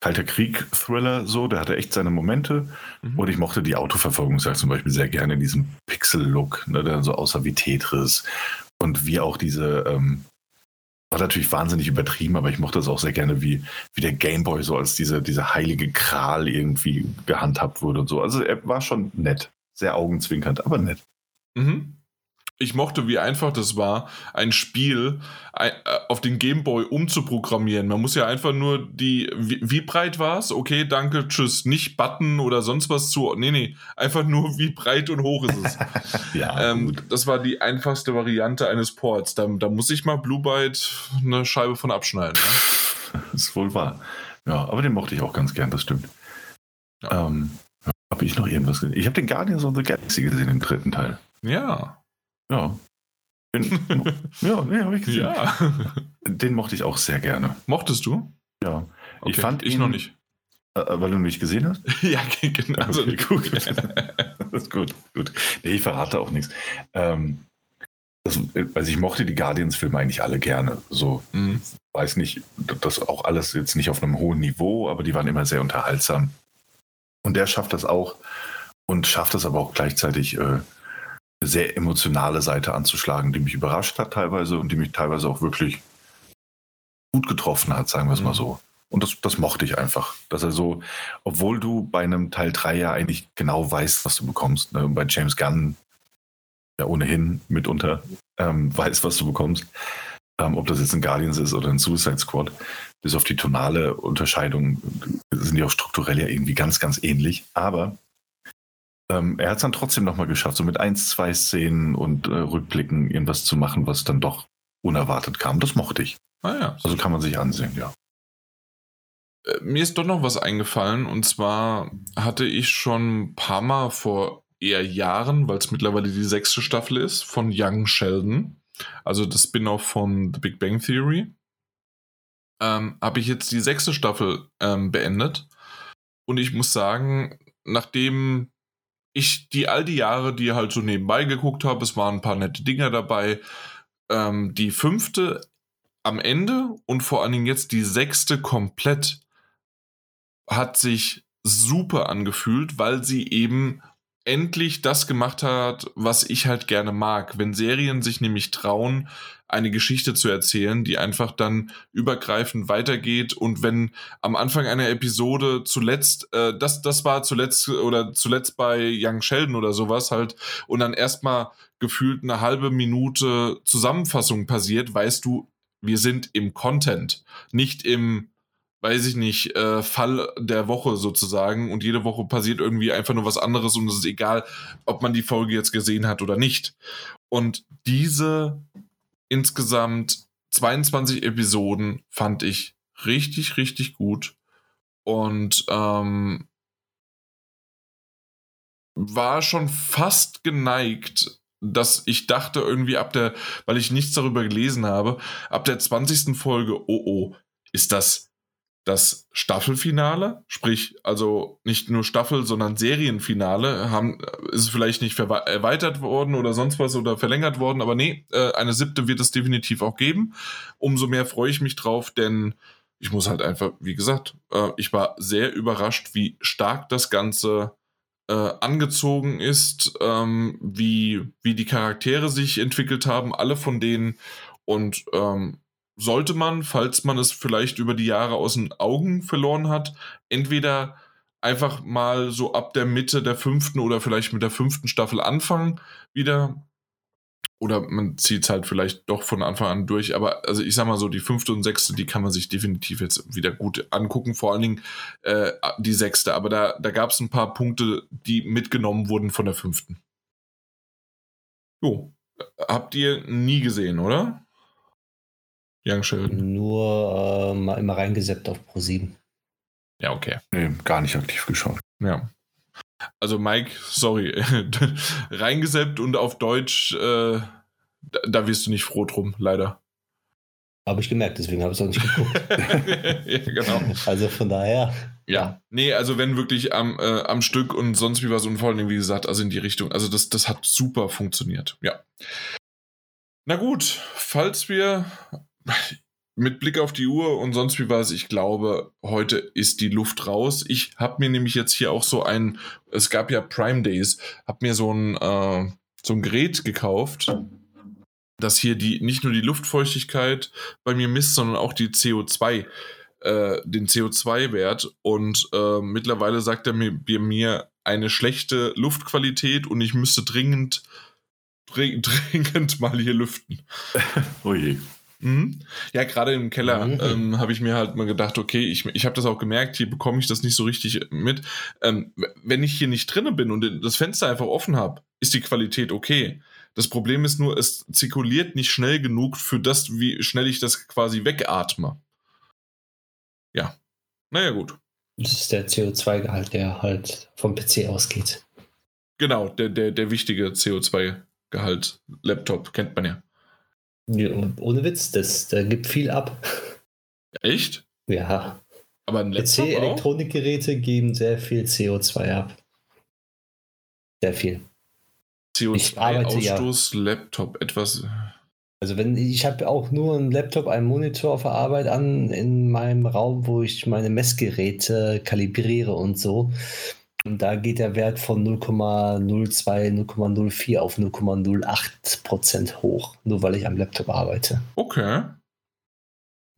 Speaker 1: Kalter Krieg-Thriller so. Der hatte echt seine Momente. Mhm. Und ich mochte die Autoverfolgung zum Beispiel sehr gerne in diesem Pixel-Look, ne, der so aussah wie Tetris. Und wie auch diese, ähm, war natürlich wahnsinnig übertrieben, aber ich mochte das auch sehr gerne, wie, wie der Gameboy so als diese, diese heilige Kral irgendwie gehandhabt wurde und so. Also er war schon nett. Sehr augenzwinkernd, aber nett.
Speaker 2: Mhm. Ich mochte, wie einfach das war, ein Spiel äh, auf den Gameboy umzuprogrammieren. Man muss ja einfach nur die, wie, wie breit war es? Okay, danke, tschüss. Nicht Button oder sonst was zu. Nee, nee, einfach nur, wie breit und hoch ist es. ja, ähm, das war die einfachste Variante eines Ports. Da, da muss ich mal Blue Byte eine Scheibe von abschneiden.
Speaker 1: Das ist wohl wahr. Ja, aber den mochte ich auch ganz gern, das stimmt. Ja. Ähm, habe ich noch irgendwas gesehen? Ich habe den Guardians of the Galaxy gesehen im dritten Teil.
Speaker 2: Ja.
Speaker 1: Ja. Den, ja, nee, habe ich gesehen. Ja. Den mochte ich auch sehr gerne.
Speaker 2: Mochtest du?
Speaker 1: Ja.
Speaker 2: Okay. Ich fand ich ihn, noch nicht.
Speaker 1: Äh, äh weil du ihn nicht gesehen hast?
Speaker 2: ja, genau. Also, okay,
Speaker 1: gut. das ist gut, gut. Nee, ich verrate auch nichts. Ähm, das, also ich mochte die Guardians-Filme eigentlich alle gerne. So, mhm. weiß nicht, das auch alles jetzt nicht auf einem hohen Niveau, aber die waren immer sehr unterhaltsam. Und der schafft das auch und schafft es aber auch gleichzeitig äh, sehr emotionale Seite anzuschlagen, die mich überrascht hat teilweise und die mich teilweise auch wirklich gut getroffen hat, sagen wir es mhm. mal so. Und das, das mochte ich einfach. Dass er so, obwohl du bei einem Teil 3 ja eigentlich genau weißt, was du bekommst, ne? bei James Gunn ja ohnehin mitunter ähm, weiß, was du bekommst, ähm, ob das jetzt ein Guardians ist oder ein Suicide Squad, bis auf die tonale Unterscheidung sind die auch strukturell ja irgendwie ganz, ganz ähnlich. Aber ähm, er hat es dann trotzdem nochmal geschafft, so mit eins, zwei Szenen und äh, Rückblicken irgendwas zu machen, was dann doch unerwartet kam. Das mochte ich.
Speaker 2: Ah ja.
Speaker 1: Also kann man sich ansehen, ja.
Speaker 2: Äh, mir ist doch noch was eingefallen und zwar hatte ich schon ein paar Mal vor eher Jahren, weil es mittlerweile die sechste Staffel ist, von Young Sheldon, also das Spin-off von The Big Bang Theory, ähm, habe ich jetzt die sechste Staffel ähm, beendet und ich muss sagen, nachdem ich die all die Jahre, die halt so nebenbei geguckt habe, es waren ein paar nette Dinger dabei. Ähm, die fünfte am Ende und vor allen Dingen jetzt die sechste komplett hat sich super angefühlt, weil sie eben endlich das gemacht hat, was ich halt gerne mag. Wenn Serien sich nämlich trauen, eine Geschichte zu erzählen, die einfach dann übergreifend weitergeht und wenn am Anfang einer Episode zuletzt, äh, das, das war zuletzt oder zuletzt bei Young Sheldon oder sowas halt und dann erstmal gefühlt eine halbe Minute Zusammenfassung passiert, weißt du, wir sind im Content, nicht im weiß ich nicht, äh, Fall der Woche sozusagen und jede Woche passiert irgendwie einfach nur was anderes und es ist egal, ob man die Folge jetzt gesehen hat oder nicht. Und diese insgesamt 22 Episoden fand ich richtig, richtig gut und ähm, war schon fast geneigt, dass ich dachte irgendwie ab der, weil ich nichts darüber gelesen habe, ab der 20. Folge, oh oh, ist das das Staffelfinale, sprich also nicht nur Staffel, sondern Serienfinale, haben, ist vielleicht nicht erweitert worden oder sonst was oder verlängert worden, aber nee, äh, eine siebte wird es definitiv auch geben. Umso mehr freue ich mich drauf, denn ich muss halt einfach, wie gesagt, äh, ich war sehr überrascht, wie stark das Ganze äh, angezogen ist, ähm, wie, wie die Charaktere sich entwickelt haben, alle von denen und ähm, sollte man, falls man es vielleicht über die Jahre aus den Augen verloren hat, entweder einfach mal so ab der Mitte der fünften oder vielleicht mit der fünften Staffel anfangen wieder. Oder man zieht es halt vielleicht doch von Anfang an durch. Aber also ich sag mal so, die fünfte und sechste, die kann man sich definitiv jetzt wieder gut angucken. Vor allen Dingen äh, die sechste. Aber da, da gab es ein paar Punkte, die mitgenommen wurden von der fünften. Jo. Habt ihr nie gesehen, oder?
Speaker 3: Young Sheldon? Nur äh, mal immer reingesetzt auf Pro 7.
Speaker 2: Ja, okay.
Speaker 1: Nee, gar nicht aktiv geschaut.
Speaker 2: Ja. Also Mike, sorry, reingeseppt und auf Deutsch, äh, da, da, wirst du nicht froh drum, leider.
Speaker 3: Habe ich gemerkt, deswegen habe ich es auch nicht geguckt. ja, genau. Also von daher.
Speaker 2: Ja, nee, also wenn wirklich am, äh, am Stück und sonst wie was und vor allem, wie gesagt, also in die Richtung, also das, das hat super funktioniert, ja. Na gut, falls wir mit Blick auf die Uhr und sonst wie was, ich glaube, heute ist die Luft raus. Ich habe mir nämlich jetzt hier auch so ein, es gab ja Prime Days, habe mir so ein, äh, so ein Gerät gekauft, das hier die nicht nur die Luftfeuchtigkeit bei mir misst, sondern auch die CO2, äh, den CO2-Wert. Und äh, mittlerweile sagt er mir, mir eine schlechte Luftqualität und ich müsste dringend dringend mal hier lüften.
Speaker 1: oh je.
Speaker 2: Mhm. Ja, gerade im Keller mhm. ähm, habe ich mir halt mal gedacht, okay, ich, ich habe das auch gemerkt, hier bekomme ich das nicht so richtig mit. Ähm, wenn ich hier nicht drinne bin und das Fenster einfach offen habe, ist die Qualität okay. Das Problem ist nur, es zirkuliert nicht schnell genug für das, wie schnell ich das quasi wegatme. Ja. Naja, gut.
Speaker 3: Das ist der CO2-Gehalt, der halt vom PC ausgeht.
Speaker 2: Genau, der, der, der wichtige CO2-Gehalt. Laptop, kennt man ja.
Speaker 3: Ja ohne Witz, das, der gibt viel ab.
Speaker 2: Echt?
Speaker 3: Ja.
Speaker 2: Aber ein
Speaker 3: PC-Elektronikgeräte geben sehr viel CO2 ab. Sehr viel.
Speaker 2: CO2-Ausstoß, ja. Laptop, etwas.
Speaker 3: Also wenn ich habe auch nur einen Laptop, einen Monitor auf der Arbeit an in meinem Raum, wo ich meine Messgeräte kalibriere und so. Und da geht der Wert von 0,02, 0,04 auf 0,08 Prozent hoch, nur weil ich am Laptop arbeite.
Speaker 2: Okay.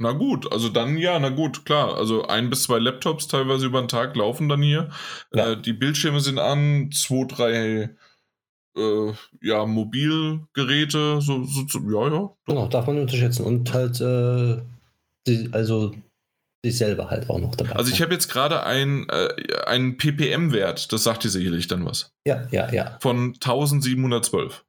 Speaker 2: Na gut, also dann ja, na gut, klar. Also ein bis zwei Laptops teilweise über den Tag laufen dann hier. Ja. Äh, die Bildschirme sind an, zwei, drei äh, ja, Mobilgeräte, so, so, so, ja, ja. Doch.
Speaker 3: Genau, darf man nicht unterschätzen. Und halt, äh, die, also sich selber halt auch noch dabei.
Speaker 2: Also ich habe jetzt gerade ein, äh, einen ppm-Wert, das sagt dir sicherlich dann was.
Speaker 3: Ja, ja, ja.
Speaker 2: Von 1712.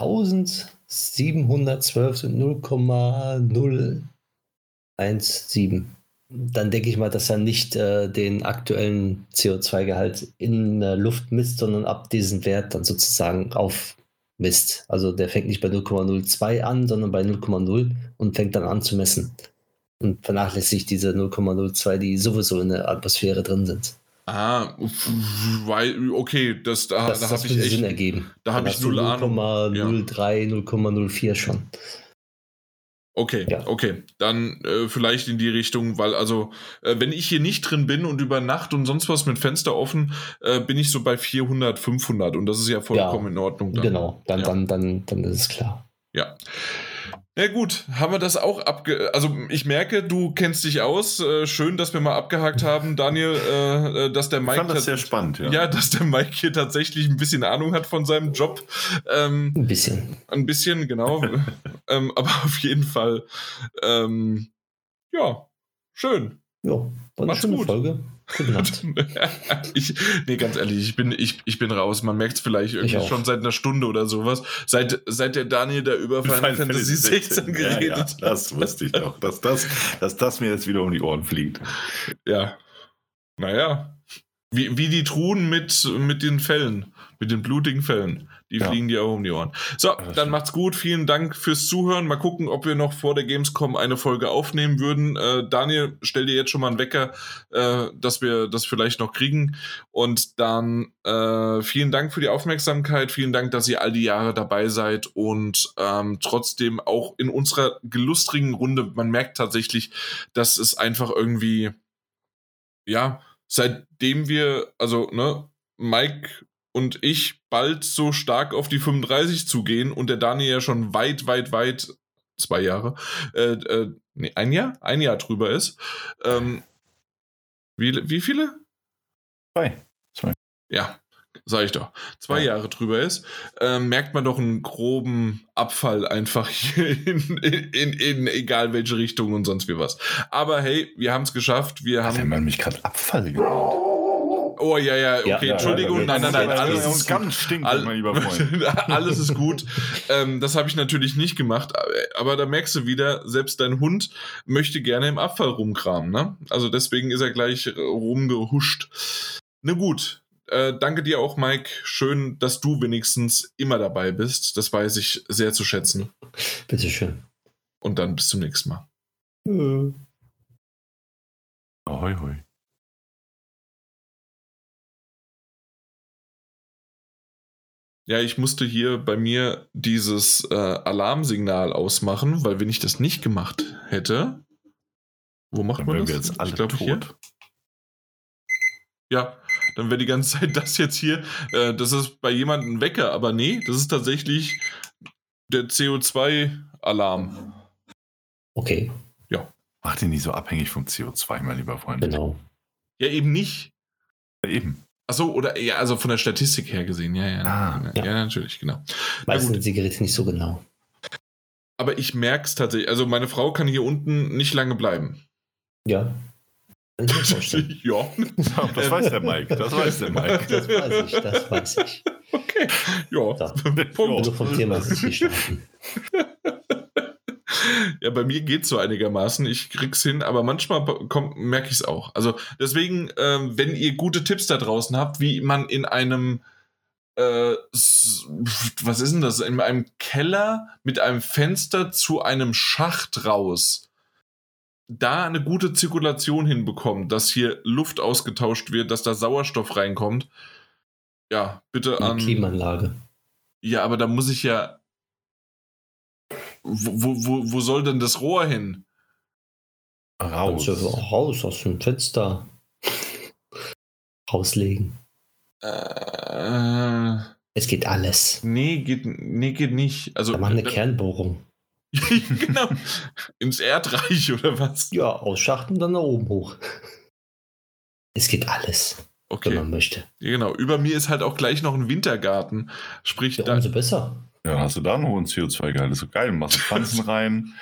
Speaker 3: 1712 sind 0,017 dann denke ich mal, dass er nicht äh, den aktuellen CO2-Gehalt in der Luft misst, sondern ab diesem Wert dann sozusagen aufmisst. Also der fängt nicht bei 0,02 an, sondern bei 0,0 und fängt dann an zu messen. Und vernachlässigt diese 0,02, die sowieso in der Atmosphäre drin sind.
Speaker 2: Ah, weil, okay, das, da,
Speaker 3: das,
Speaker 2: da
Speaker 3: habe ich echt. Sinn ergeben.
Speaker 2: Da habe ich null Ahnung.
Speaker 3: 0,03, ja. 0,04 schon.
Speaker 2: Okay, ja. okay. Dann äh, vielleicht in die Richtung, weil also, äh, wenn ich hier nicht drin bin und über Nacht und sonst was mit Fenster offen, äh, bin ich so bei 400, 500 und das ist ja vollkommen ja, in Ordnung.
Speaker 3: Dann. Genau, dann, ja. dann, dann, dann ist es klar.
Speaker 2: Ja. Ja gut, haben wir das auch abge... Also ich merke, du kennst dich aus. Äh, schön, dass wir mal abgehakt haben, Daniel, äh, äh dass der Mike... Ich
Speaker 1: fand das sehr spannend, ja.
Speaker 2: Ja, dass der Mike hier tatsächlich ein bisschen Ahnung hat von seinem Job.
Speaker 3: Ähm, ein bisschen.
Speaker 2: Ein bisschen, genau. ähm, aber auf jeden Fall, ähm, ja, schön.
Speaker 3: Ja, war eine Macht's schöne gut. Folge.
Speaker 2: ich, nee, ganz ehrlich, ich bin, ich, ich bin raus. Man merkt es vielleicht irgendwie schon seit einer Stunde oder sowas. Seit, seit der Daniel da über Final, Fantasy 16 geredet ja, ja,
Speaker 1: Das wusste ich doch, dass das, dass das mir jetzt wieder um die Ohren fliegt.
Speaker 2: Ja. Naja. Wie, wie die Truhen mit, mit den Fällen, mit den blutigen Fällen. Die ja. fliegen dir auch um die Ohren. So, dann macht's gut. Vielen Dank fürs Zuhören. Mal gucken, ob wir noch vor der Gamescom eine Folge aufnehmen würden. Äh, Daniel, stell dir jetzt schon mal einen Wecker, äh, dass wir das vielleicht noch kriegen. Und dann äh, vielen Dank für die Aufmerksamkeit. Vielen Dank, dass ihr all die Jahre dabei seid und ähm, trotzdem auch in unserer gelustrigen Runde, man merkt tatsächlich, dass es einfach irgendwie, ja, seitdem wir, also, ne, Mike und ich bald so stark auf die 35 zugehen und der Daniel ja schon weit, weit, weit, zwei Jahre, äh, äh, nee, ein Jahr? Ein Jahr drüber ist. Ähm, wie, wie viele?
Speaker 1: Zwei.
Speaker 2: Zwei. Ja, sag ich doch. Zwei ja. Jahre drüber ist, äh, merkt man doch einen groben Abfall einfach hier in, in, in, in, egal welche Richtung und sonst wie was. Aber hey, wir haben es geschafft. Wir haben. Hat
Speaker 1: man mich gerade Abfall genannt?
Speaker 2: Oh ja, ja, okay, ja, Entschuldigung. Ja, nein, nein, nein, alles ist
Speaker 1: ganz stinkt, all, mein lieber Freund.
Speaker 2: alles ist gut. ähm, das habe ich natürlich nicht gemacht, aber da merkst du wieder, selbst dein Hund möchte gerne im Abfall rumkramen. Ne? Also deswegen ist er gleich rumgehuscht. Na gut, äh, danke dir auch, Mike. Schön, dass du wenigstens immer dabei bist. Das weiß ich sehr zu schätzen.
Speaker 3: Bitteschön.
Speaker 2: Und dann bis zum nächsten Mal.
Speaker 1: Mhm. Ahoi, hoi.
Speaker 2: Ja, ich musste hier bei mir dieses äh, Alarmsignal ausmachen, weil wenn ich das nicht gemacht hätte, wo macht dann man das?
Speaker 1: Wir jetzt alle ich glaub, tot. Hier.
Speaker 2: Ja, dann wäre die ganze Zeit das jetzt hier. Äh, das ist bei jemandem ein Wecker, aber nee, das ist tatsächlich der CO2-Alarm.
Speaker 3: Okay.
Speaker 2: Ja.
Speaker 1: Mach den nicht so abhängig vom CO2, mein lieber Freund.
Speaker 3: Genau.
Speaker 2: Ja, eben nicht.
Speaker 1: Ja, eben.
Speaker 2: Achso, oder ja, also von der Statistik her gesehen, ja, ja.
Speaker 1: Ah,
Speaker 2: ja, ja, natürlich, genau.
Speaker 3: Weiß sind die Geräte nicht so genau.
Speaker 2: Aber ich merke es tatsächlich. Also meine Frau kann hier unten nicht lange bleiben.
Speaker 3: Ja.
Speaker 2: ja.
Speaker 1: Das weiß der Mike. Das weiß der Mike.
Speaker 3: Das weiß ich, das weiß ich.
Speaker 2: Okay. Ja.
Speaker 3: So. Punkt. Also vom Thema ist es starten.
Speaker 2: Ja, bei mir geht es so einigermaßen. Ich krieg's hin, aber manchmal merke ich es auch. Also deswegen, ähm, wenn ihr gute Tipps da draußen habt, wie man in einem äh, was ist denn das? In einem Keller mit einem Fenster zu einem Schacht raus da eine gute Zirkulation hinbekommt, dass hier Luft ausgetauscht wird, dass da Sauerstoff reinkommt. Ja, bitte
Speaker 3: an. Klimaanlage.
Speaker 2: Ja, aber da muss ich ja wo, wo, wo soll denn das Rohr hin?
Speaker 3: Raus. Ja raus aus dem Fenster. Rauslegen.
Speaker 2: Äh,
Speaker 3: es geht alles.
Speaker 2: Nee, geht, nee, geht nicht. Also,
Speaker 3: da machen eine äh, Kernbohrung.
Speaker 2: genau. Ins Erdreich oder was?
Speaker 3: Ja, ausschachten dann nach oben hoch. Es geht alles. Okay. Wenn man möchte.
Speaker 2: Ja, genau. Über mir ist halt auch gleich noch ein Wintergarten. Sprich,
Speaker 3: ja, umso besser.
Speaker 1: Ja, dann hast du da einen hohen CO2-Gehalt. Das ist so geil. Machst du Pflanzen rein.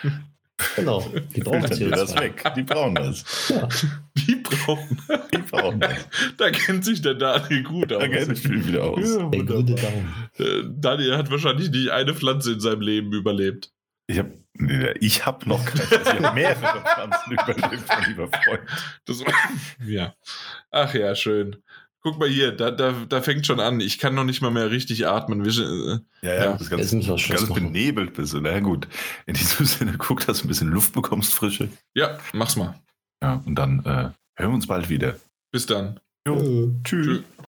Speaker 3: Genau, die brauchen CO2.
Speaker 1: das weg. Die brauchen das.
Speaker 2: Ja. Die brauchen,
Speaker 1: die brauchen das.
Speaker 2: Da kennt sich der Daniel gut aus.
Speaker 1: Da kennt sich viel wieder aus. Ja.
Speaker 2: Äh, Daniel hat wahrscheinlich nicht eine Pflanze in seinem Leben überlebt.
Speaker 1: Ich habe ich hab noch keine. Mehrere Pflanzen überlebt, mein lieber Freund.
Speaker 2: Das, ja. Ach ja, schön. Guck mal hier, da, da, da fängt schon an. Ich kann noch nicht mal mehr richtig atmen.
Speaker 1: Wir, äh, ja, ja, ja. Das ganz, ganz benebelt bist du. Na gut, in diesem Sinne, guck, dass du ein bisschen Luft bekommst, frische.
Speaker 2: Ja, mach's mal.
Speaker 1: Ja, und dann äh, hören wir uns bald wieder.
Speaker 2: Bis dann.
Speaker 1: Jo. Tschüss. Tschüss.